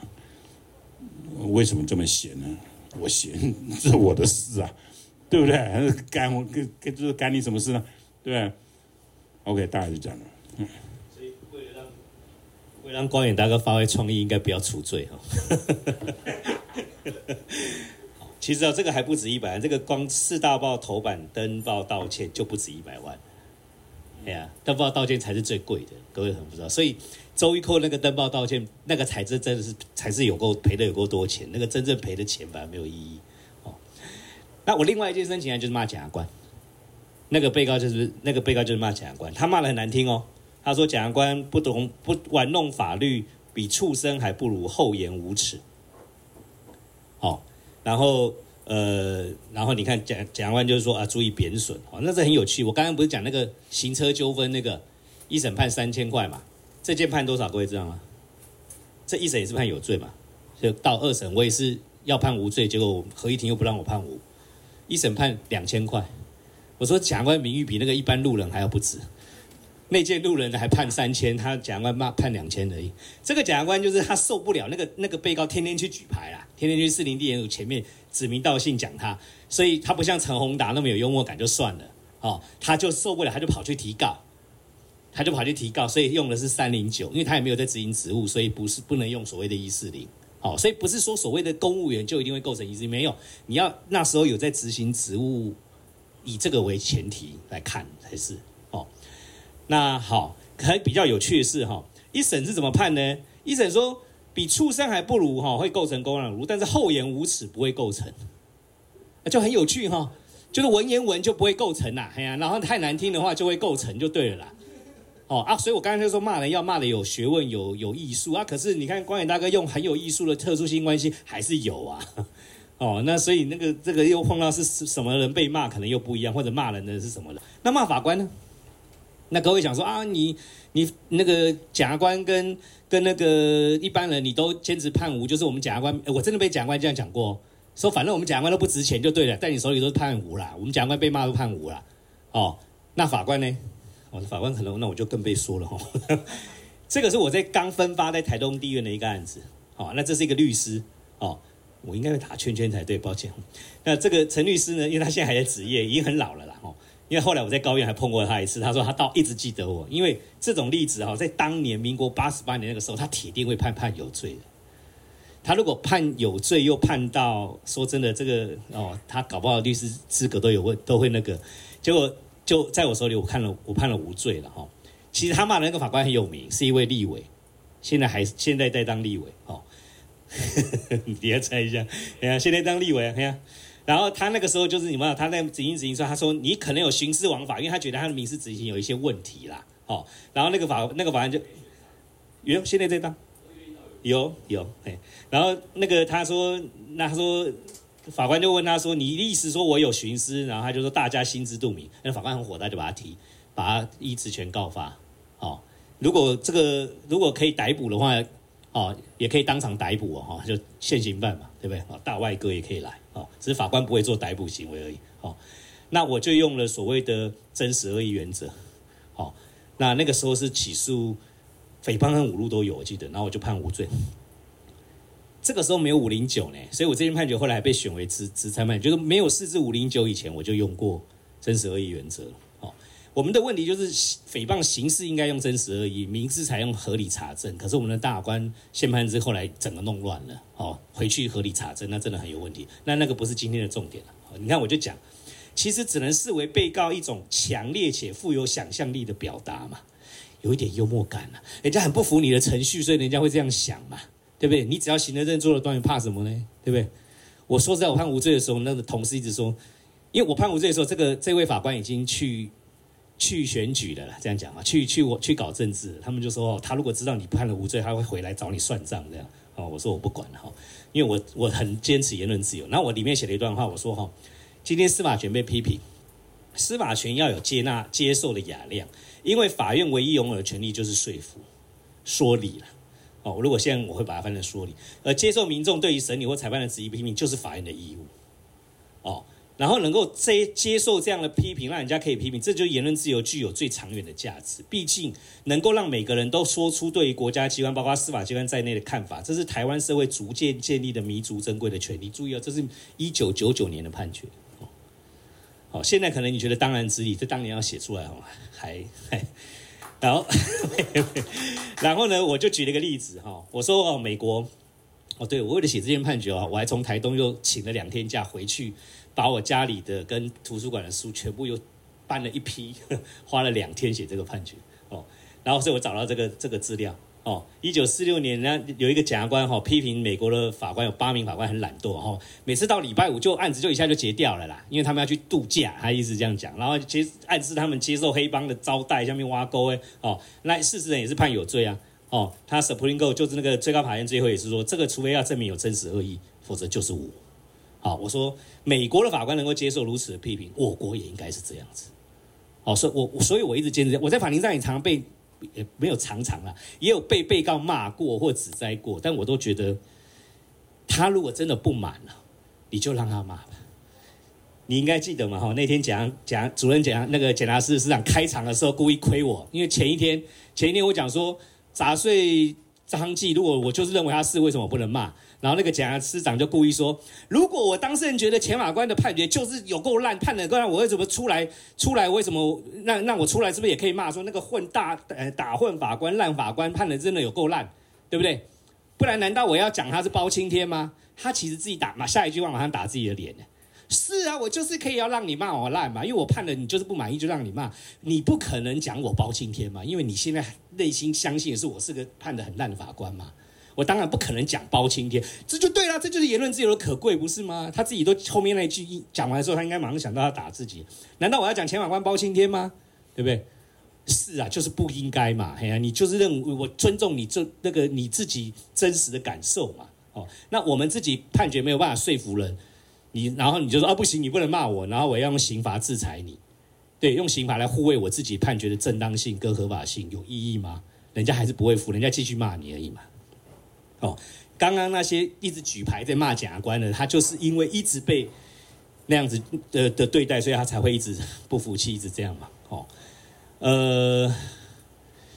为什么这么闲呢？我闲，(laughs) 这是我的事啊，对不对？干我跟跟就是干你什么事呢？对对？OK，大概就这样了。嗯，所以为了让为了让光远大哥发挥创意，应该不要除罪哈。(laughs) 其实啊，这个还不止一百万，这个光四大报头版登报道歉就不止一百万。哎呀，登报道歉才是最贵的，各位可能不知道。所以周一扣那个登报道歉，那个才是真的是才是有够赔的有够多钱，那个真正赔的钱反而没有意义。哦，那我另外一件申请案就是骂检察官，那个被告就是那个被告就是骂检察官，他骂的很难听哦。他说：“检察官不懂不玩弄法律，比畜生还不如，厚颜无耻。”好，然后呃，然后你看检检察官就是说啊，注意贬损。哦，那这很有趣。我刚刚不是讲那个行车纠纷那个一审判三千块嘛？这件判多少？各位知道吗？这一审也是判有罪嘛？就到二审我也是要判无罪，结果合议庭又不让我判无。一审判两千块。我说检察官名誉比那个一般路人还要不值。那届路人还判三千，他检察官骂判两千而已。这个检察官就是他受不了那个那个被告天天去举牌啦，天天去四零地检署前面指名道姓讲他，所以他不像陈宏达那么有幽默感就算了哦，他就受不了，他就跑去提告，他就跑去提告，所以用的是三零九，因为他也没有在执行职务，所以不是不能用所谓的一四零。哦，所以不是说所谓的公务员就一定会构成一四零，没有，你要那时候有在执行职务，以这个为前提来看才是。哦那好，还比较有趣的是哈，一审是怎么判呢？一审说比畜生还不如哈，会构成公然侮辱，但是厚颜无耻不会构成，就很有趣哈，就是文言文就不会构成呐，哎呀，然后太难听的话就会构成就对了啦，哦啊，所以我刚才就说骂人要骂的有学问有有艺术啊，可是你看光远大哥用很有艺术的特殊性关系还是有啊，(laughs) 哦，那所以那个这个又碰到是什么人被骂可能又不一样，或者骂人的是什么人？那骂法官呢？那各位想说啊，你你那个检察官跟跟那个一般人，你都坚持判无，就是我们检察官，我真的被检察官这样讲过，说反正我们检察官都不值钱就对了，在你手里都是判无啦，我们检察官被骂都判无啦，哦，那法官呢？我的法官可能那我就更被说了哈，(laughs) 这个是我在刚分发在台东地院的一个案子，哦，那这是一个律师，哦，我应该会打圈圈才对，抱歉，那这个陈律师呢，因为他现在还在执业，已经很老了啦，哦。因为后来我在高院还碰过他一次，他说他倒一直记得我，因为这种例子哈，在当年民国八十八年那个时候，他铁定会判判有罪的。他如果判有罪，又判到说真的，这个哦，他搞不好律师资格都有问，都会那个。结果就在我手里，我看了，我判了无罪了哈。其实他骂的那个法官很有名，是一位立委，现在还现在在当立委哦。(laughs) 你要猜一下，哎呀，现在当立委，哎呀，然后他那个时候就是你们，他在执行执行说，他说你可能有徇私枉法，因为他觉得他的民事执行有一些问题啦。哦，然后那个法那个法官就，哟，现在在当。有有哎，然后那个他说，那他说法官就问他说：“你意思说我有徇私？”然后他就说：“大家心知肚明。”那法官很火大，就把他提，把他依职权告发。哦，如果这个如果可以逮捕的话，哦，也可以当场逮捕哦，哈，就现行犯嘛，对不对？哦，大外哥也可以来，哦，只是法官不会做逮捕行为而已。哦，那我就用了所谓的真实恶意原则。哦，那那个时候是起诉。诽谤和侮辱都有，我记得，然后我就判无罪。这个时候没有五零九呢，所以我这件判决后来被选为资资参判，就是没有四至五零九以前，我就用过真实恶意原则。我们的问题就是诽谤刑事应该用真实而已，民事采用合理查证。可是我们的大法官宪判之后来整个弄乱了，哦，回去合理查证，那真的很有问题。那那个不是今天的重点了。你看，我就讲，其实只能视为被告一种强烈且富有想象力的表达嘛。有一点幽默感了，人家很不服你的程序，所以人家会这样想嘛，对不对？你只要行得正、坐得端，你怕什么呢？对不对？我说实在，我判无罪的时候，那个同事一直说，因为我判无罪的时候，这个这位法官已经去去选举的了，这样讲嘛，去去我去搞政治，他们就说，他如果知道你判了无罪，他会回来找你算账这样。哦，我说我不管了哈，因为我我很坚持言论自由。那我里面写了一段话，我说哈，今天司法权被批评，司法权要有接纳、接受的雅量。因为法院唯一拥有的权利就是说服、说理了。哦，如果现在我会把它翻成说理，而接受民众对于审理或裁判的质疑批评，就是法院的义务。然后能够接接受这样的批评，让人家可以批评，这就是言论自由具有最长远的价值。毕竟能够让每个人都说出对于国家机关，包括司法机关在内的看法，这是台湾社会逐渐建立的弥足珍贵的权利。注意哦，这是一九九九年的判决。哦，现在可能你觉得当然之理，这当年要写出来哦，还还，然后 (laughs) 然后呢，我就举了个例子哈，我说哦，美国，哦，对，我为了写这件判决啊，我还从台东又请了两天假回去，把我家里的跟图书馆的书全部又搬了一批，(laughs) 花了两天写这个判决哦，然后所以我找到这个这个资料。哦，一九四六年，呢有一个检察官哈批评美国的法官有八名法官很懒惰哈，每次到礼拜五就案子就一下就结掉了啦，因为他们要去度假，他一直这样讲，然后接暗示他们接受黑帮的招待，下面挖沟哎，哦，那事实上也是判有罪啊，哦，他 Supreme Court 就是那个最高法院最后也是说，这个除非要证明有真实恶意，否则就是无。好，我说美国的法官能够接受如此的批评，我国也应该是这样子。好，所以我所以我一直坚持，我在法庭上也常被。也没有常常啊，也有被被告骂过或指摘过，但我都觉得，他如果真的不满了，你就让他骂吧。你应该记得嘛？哈，那天讲讲主任讲那个检察司司长开场的时候故意亏我，因为前一天前一天我讲说杂碎张继，如果我就是认为他是，为什么不能骂？然后那个检察司长就故意说：“如果我当事人觉得前法官的判决就是有够烂，判的够烂，我为什么出来出来？为什么那那我出来？是不是也可以骂说那个混大呃打混法官烂法官判的真的有够烂，对不对？不然难道我要讲他是包青天吗？他其实自己打嘛，下一句话马上打自己的脸。是啊，我就是可以要让你骂我烂嘛，因为我判了你就是不满意就让你骂，你不可能讲我包青天嘛，因为你现在内心相信的是我是个判的很烂的法官嘛。”我当然不可能讲包青天，这就对了，这就是言论自由的可贵，不是吗？他自己都后面那一句讲完之后，他应该马上想到要打自己。难道我要讲前法官包青天吗？对不对？是啊，就是不应该嘛。嘿呀、啊，你就是认为我尊重你这那个你自己真实的感受嘛。哦，那我们自己判决没有办法说服人，你然后你就说啊不行，你不能骂我，然后我要用刑罚制裁你。对，用刑罚来护卫我自己判决的正当性跟合法性，有意义吗？人家还是不会服，人家继续骂你而已嘛。哦，刚刚那些一直举牌在骂检察官的，他就是因为一直被那样子的的对待，所以他才会一直不服气，一直这样嘛。哦，呃，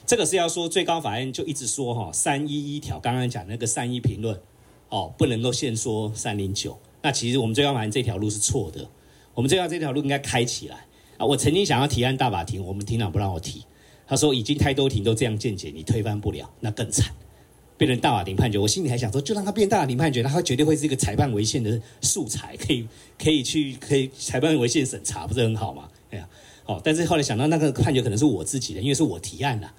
这个是要说最高法院就一直说哈，三一一条刚刚讲那个三一评论，哦，不能够限缩三零九。那其实我们最高法院这条路是错的，我们最高这条路应该开起来啊。我曾经想要提案大法庭，我们庭长不让我提，他说已经太多庭都这样见解，你推翻不了，那更惨。变成大法庭判决，我心里还想说，就让他变大法庭判决，那他绝对会是一个裁判违宪的素材，可以可以去可以裁判违宪审查，不是很好吗？哎呀，好，但是后来想到那个判决可能是我自己的，因为是我提案的，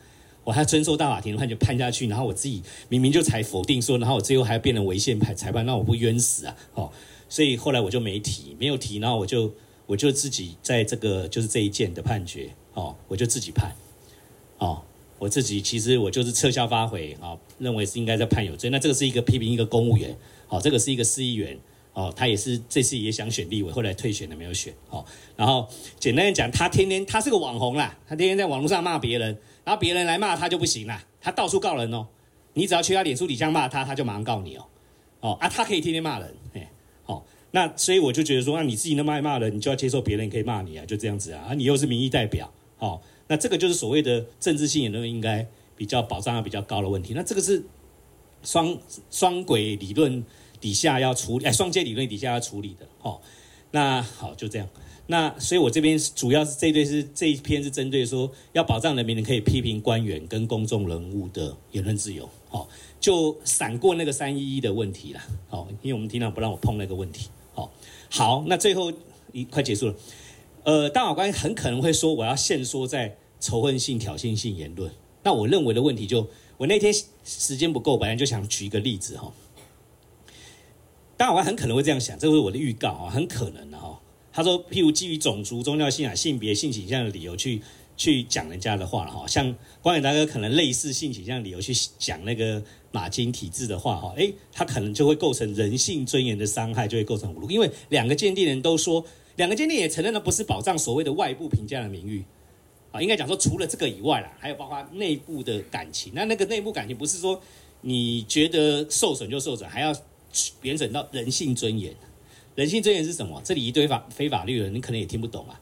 我还遵守大法庭的判决判下去，然后我自己明明就才否定说，然后我最后还要变成违宪判裁判，那我不冤死啊？哦，所以后来我就没提，没有提，然后我就我就自己在这个就是这一件的判决，哦，我就自己判，哦。我自己其实我就是撤销发回啊，认为是应该在判有罪。那这个是一个批评一个公务员，好，这个是一个市议员，哦，他也是这次也想选立委，后来退选了没有选，好。然后简单讲，他天天他是个网红啦，他天天在网络上骂别人，然后别人来骂他就不行啦，他到处告人哦。你只要去他脸书底下骂他，他就马上告你哦，哦啊，他可以天天骂人，哎，好，那所以我就觉得说，那你自己那么爱骂人，你就要接受别人可以骂你啊，就这样子啊，啊，你又是民意代表，好。那这个就是所谓的政治性言论应该比较保障要比较高的问题。那这个是双双轨理论底下要处理，哎，双阶理论底下要处理的。哦，那好，就这样。那所以我这边主要是这一对是这一篇是针对说要保障人民可以批评官员跟公众人物的言论自由。好，就闪过那个三一一的问题了。好，因为我们厅长不让我碰那个问题。好，好，那最后一快结束了。呃，大法官很可能会说，我要限缩在仇恨性、挑衅性言论。那我认为的问题就，我那天时间不够，本来就想举一个例子哈。大法官很可能会这样想，这是我的预告啊，很可能的哈。他说，譬如基于种族、宗教信仰、性别、性倾向的理由去去讲人家的话哈，像光远大哥可能类似性倾向理由去讲那个马金体制的话哈，诶，他可能就会构成人性尊严的伤害，就会构成侮辱，因为两个鉴定人都说。两个鉴定也承认了，不是保障所谓的外部评价的名誉，啊，应该讲说除了这个以外啦，还有包括内部的感情。那那个内部感情不是说你觉得受损就受损，还要延伸到人性尊严。人性尊严是什么？这里一堆法非法律人，你可能也听不懂啊。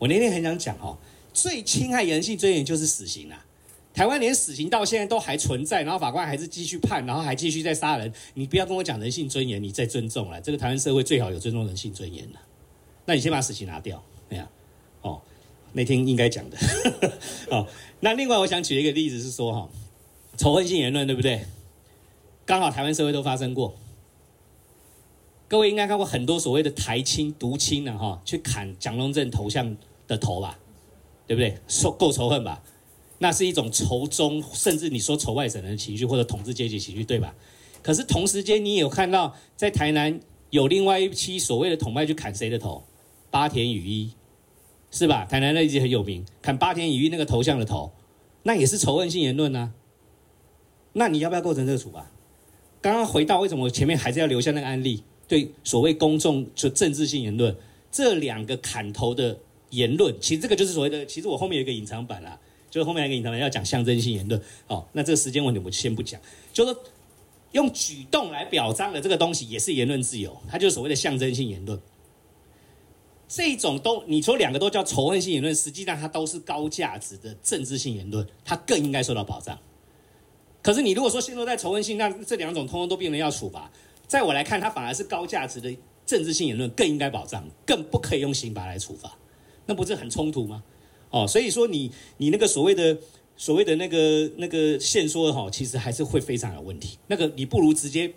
我那天很想讲哦，最侵害人性尊严就是死刑啊。台湾连死刑到现在都还存在，然后法官还是继续判，然后还继续在杀人。你不要跟我讲人性尊严，你再尊重了。这个台湾社会最好有尊重人性尊严了。那你先把死刑拿掉，哎呀，哦，那天应该讲的，(laughs) 哦，那另外我想举一个例子是说，哈，仇恨性言论对不对？刚好台湾社会都发生过，各位应该看过很多所谓的台青、独青的哈，去砍蒋中正头像的头吧，对不对？受够仇恨吧？那是一种仇中，甚至你说仇外省人的情绪或者统治阶级情绪，对吧？可是同时间你有看到在台南有另外一期所谓的统派去砍谁的头？八田雨衣，是吧？台南那一集很有名，砍八田雨衣那个头像的头，那也是仇恨性言论呐、那你要不要构成这个处罚？刚刚回到为什么我前面还是要留下那个案例？对，所谓公众就政治性言论，这两个砍头的言论，其实这个就是所谓的，其实我后面有一个隐藏版啦，就是后面有一个隐藏版要讲象征性言论。哦，那这个时间问题我先不讲，就是用举动来表彰的这个东西也是言论自由，它就是所谓的象征性言论。这种都，你说两个都叫仇恨性言论，实际上它都是高价值的政治性言论，它更应该受到保障。可是你如果说陷入在仇恨性，那这两种通通都变成要处罚。在我来看，它反而是高价值的政治性言论更应该保障，更不可以用刑罚来处罚，那不是很冲突吗？哦，所以说你你那个所谓的所谓的那个那个限缩哈，其实还是会非常有问题。那个你不如直接。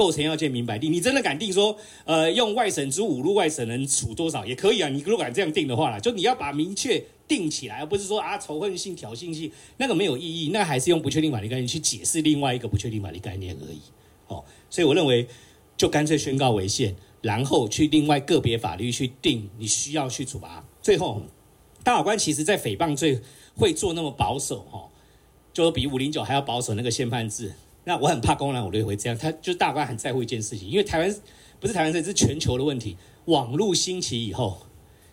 构成要件明白定，你真的敢定说，呃，用外省之侮辱外省人处多少也可以啊？你如果敢这样定的话啦，就你要把明确定起来，而不是说啊仇恨性、挑衅性，那个没有意义，那还是用不确定法律概念去解释另外一个不确定法律概念而已。哦，所以我认为就干脆宣告违宪，然后去另外个别法律去定你需要去处罚。最后，大法官其实在诽谤罪会做那么保守，哈，就比五零九还要保守那个宪判制。那我很怕公然，我就会这样。他就是大官很在乎一件事情，因为台湾不是台湾，这是全球的问题。网络兴起以后，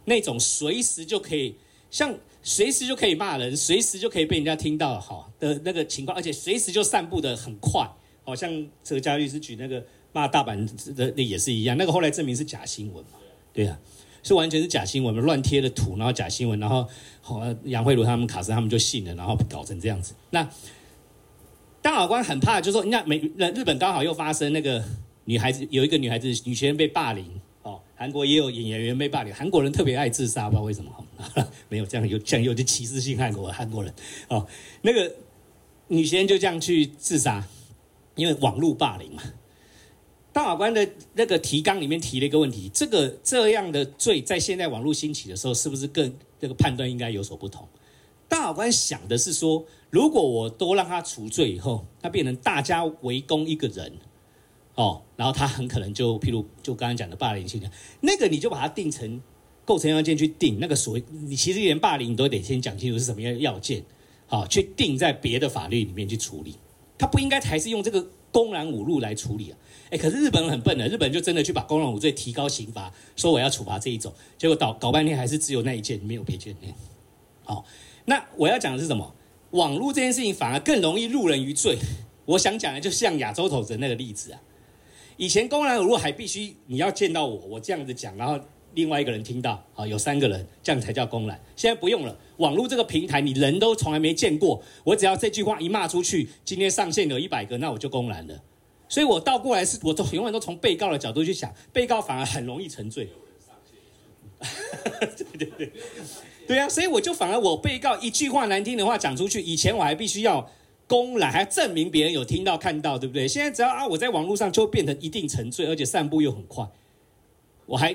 那种随时就可以，像随时就可以骂人，随时就可以被人家听到好的那个情况，而且随时就散布的很快。好像这个嘉律师举那个骂大阪的那也是一样，那个后来证明是假新闻嘛，对啊，是完全是假新闻嘛，乱贴的图，然后假新闻，然后好杨慧如他们、卡斯他们就信了，然后搞成这样子。那大法官很怕，就说，你看美日本刚好又发生那个女孩子有一个女孩子女学生被霸凌哦，韩国也有演演员被霸凌，韩国人特别爱自杀，不知道为什么哈，没有这样有这样有点歧视性韩国韩国人哦，那个女学生就这样去自杀因为网络霸凌嘛。大法官的那个提纲里面提了一个问题：这个这样的罪在现在网络兴起的时候，是不是更这个判断应该有所不同？大法官想的是说，如果我都让他除罪以后，他变成大家围攻一个人，哦，然后他很可能就譬如就刚刚讲的霸凌现象，那个你就把它定成构成要件去定那个所谓，你其实连霸凌你都得先讲清楚是什么样要件，好，去定在别的法律里面去处理，他不应该还是用这个公然侮辱来处理啊？哎，可是日本人很笨的，日本就真的去把公然侮辱罪提高刑罚，说我要处罚这一种，结果搞搞半天还是只有那一件，没有别件，好。那我要讲的是什么？网络这件事情反而更容易入人于罪。(laughs) 我想讲的就像亚洲头子那个例子啊。以前公然侮辱还必须你要见到我，我这样子讲，然后另外一个人听到，啊，有三个人，这样才叫公然。现在不用了，网络这个平台，你人都从来没见过，我只要这句话一骂出去，今天上线有一百个，那我就公然了。所以我倒过来是，我都永远都从被告的角度去想，被告反而很容易沉罪。对对对。对啊，所以我就反而我被告一句话难听的话讲出去，以前我还必须要公然，还要证明别人有听到看到，对不对？现在只要啊，我在网络上就变成一定成罪，而且散布又很快，我还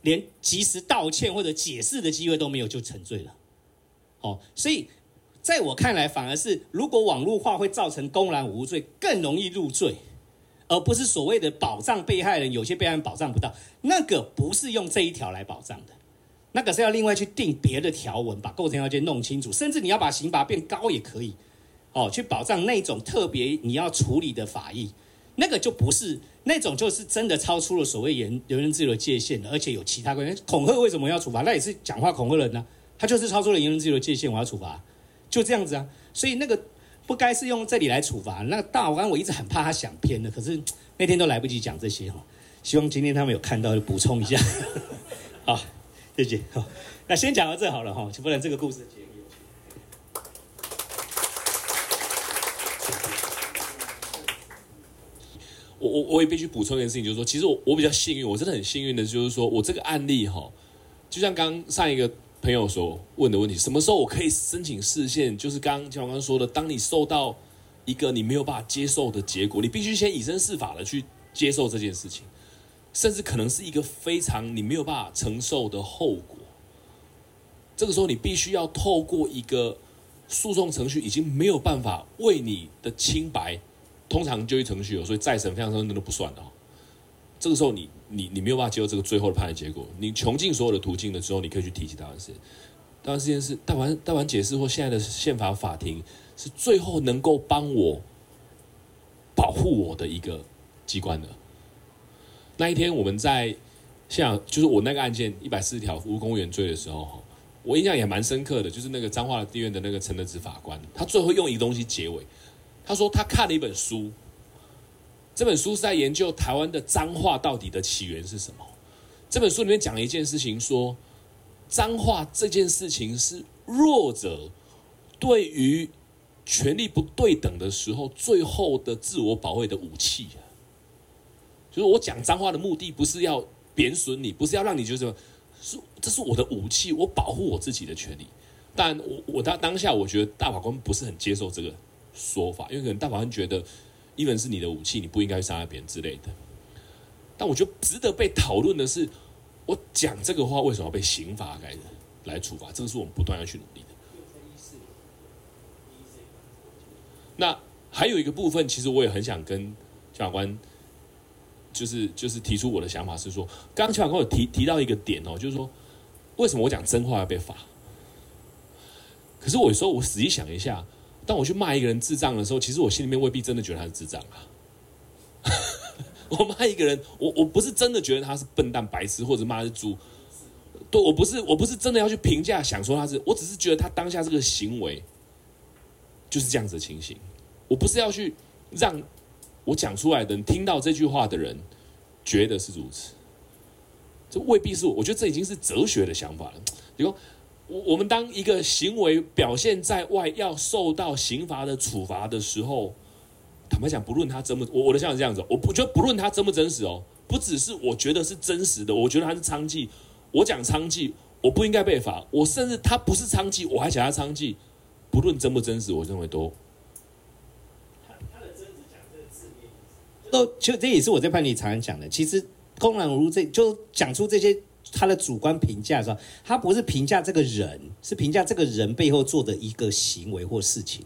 连及时道歉或者解释的机会都没有就成罪了。哦，所以在我看来，反而是如果网络化会造成公然无罪更容易入罪，而不是所谓的保障被害人，有些被害人保障不到，那个不是用这一条来保障的。那个是要另外去定别的条文，把构成要件弄清楚，甚至你要把刑罚变高也可以，哦，去保障那种特别你要处理的法益，那个就不是那种就是真的超出了所谓言言论自由的界限的，而且有其他关系。恐吓为什么要处罚？那也是讲话恐吓人呢、他就是超出了言论自由的界限，我要处罚，就这样子啊。所以那个不该是用这里来处罚。那大法官我一直很怕他想偏的，可是那天都来不及讲这些哈。希望今天他们有看到就补充一下，好。(laughs) 谢谢，好，那先讲到这好了哈，不然这个故事。我我我也必须补充一件事情，就是说，其实我我比较幸运，我真的很幸运的，就是说我这个案例哈，就像刚上一个朋友所问的问题，什么时候我可以申请视线？就是刚刚像我刚刚说的，当你受到一个你没有办法接受的结果，你必须先以身试法的去接受这件事情。甚至可能是一个非常你没有办法承受的后果。这个时候，你必须要透过一个诉讼程序，已经没有办法为你的清白，通常就一程序有，所以再审、非常审那都不算的。这个时候你，你你没有办法接受这个最后的判决结果，你穷尽所有的途径了之后，你可以去提起大法官。大法官是大凡大凡解释或现在的宪法法庭是最后能够帮我保护我的一个机关的。那一天我们在像就是我那个案件一百四十条无公务员罪的时候，我印象也蛮深刻的，就是那个彰化地院的那个陈德志法官，他最后用一个东西结尾，他说他看了一本书，这本书是在研究台湾的彰化到底的起源是什么。这本书里面讲了一件事情，说彰化这件事情是弱者对于权力不对等的时候最后的自我保卫的武器。就是我讲脏话的目的，不是要贬损你，不是要让你觉得什么，是这是我的武器，我保护我自己的权利。但我我当当下，我觉得大法官不是很接受这个说法，因为可能大法官觉得，even 是你的武器，你不应该去伤害别人之类的。但我觉得值得被讨论的是，我讲这个话为什么要被刑法来来处罚？这个是我们不断要去努力的。那还有一个部分，其实我也很想跟法官。就是就是提出我的想法是说，刚刚邱法官有提提到一个点哦，就是说，为什么我讲真话要被罚？可是我有时候我仔细想一下，当我去骂一个人智障的时候，其实我心里面未必真的觉得他是智障啊。(laughs) 我骂一个人，我我不是真的觉得他是笨蛋、白痴，或者骂是猪。对，我不是我不是真的要去评价，想说他是，我只是觉得他当下这个行为就是这样子的情形。我不是要去让。我讲出来的，听到这句话的人，觉得是如此。这未必是我，我觉得这已经是哲学的想法了。比如，我我们当一个行为表现在外，要受到刑罚的处罚的时候，坦白讲，不论他真不，我我的想法是这样子，我不觉得不论他真不真实哦，不只是我觉得是真实的，我觉得他是娼妓，我讲娼妓，我不应该被罚。我甚至他不是娼妓，我还讲他娼妓，不论真不真实，我认为都。都就这也是我在判例常常讲的。其实公然侮辱这就讲出这些他的主观评价的时候，他不是评价这个人，是评价这个人背后做的一个行为或事情。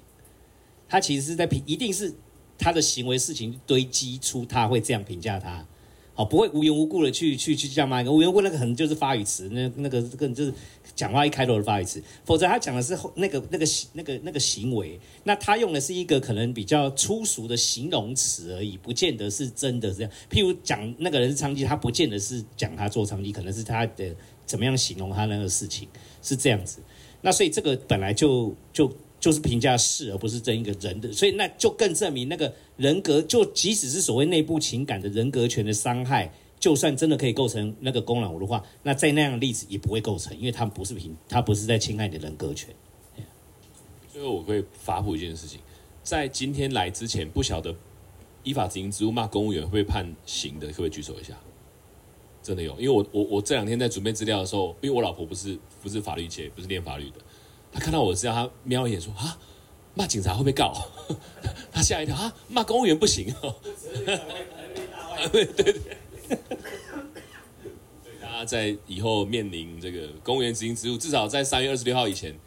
他其实是在评，一定是他的行为事情堆积出他会这样评价他。好，不会无缘无故的去去去这样骂一个，无缘无故那个可能就是发语词，那那个更就是讲话一开头的发语词，否则他讲的是那个那个那个那个行为，那他用的是一个可能比较粗俗的形容词而已，不见得是真的这样。譬如讲那个人是娼妓，他不见得是讲他做娼妓，可能是他的怎么样形容他那个事情是这样子。那所以这个本来就就。就是评价事，而不是争一个人的，所以那就更证明那个人格，就即使是所谓内部情感的人格权的伤害，就算真的可以构成那个公然侮辱的话，那在那样的例子也不会构成，因为他们不是平，他不是在侵害你的人格权。最后我会发布一件事情，在今天来之前，不晓得依法执行职务骂公务员会被判刑的，可不可以举手一下？真的有，因为我我我这两天在准备资料的时候，因为我老婆不是不是法律界，不是念法律的。她看到我这样，她瞄一眼说：“啊，骂警察会被告？” (laughs) 她吓一跳啊，骂公务员不行 (laughs) 哦。(laughs) 对对对，大家在以后面临这个公务员执行职务，至少在三月二十六号以前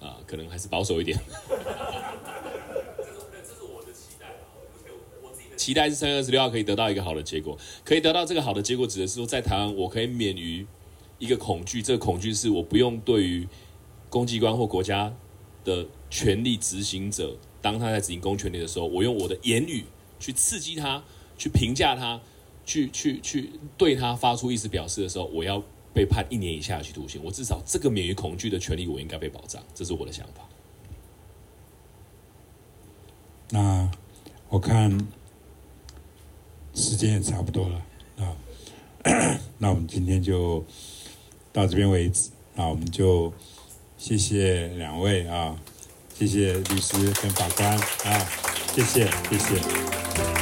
啊，可能还是保守一点。这是我的期待啊，期待是三月二十六号可以得到一个好的结果，可以得到这个好的结果，指的是说在台湾我可以免于一个恐惧，这个恐惧是我不用对于。公机关或国家的权力执行者，当他在执行公权力的时候，我用我的言语去刺激他，去评价他，去去去对他发出意思表示的时候，我要被判一年以下有期徒刑。我至少这个免于恐惧的权利，我应该被保障。这是我的想法。那我看时间也差不多了啊，那我们今天就到这边为止。那我们就。谢谢两位啊，谢谢律师跟法官啊，谢谢谢谢。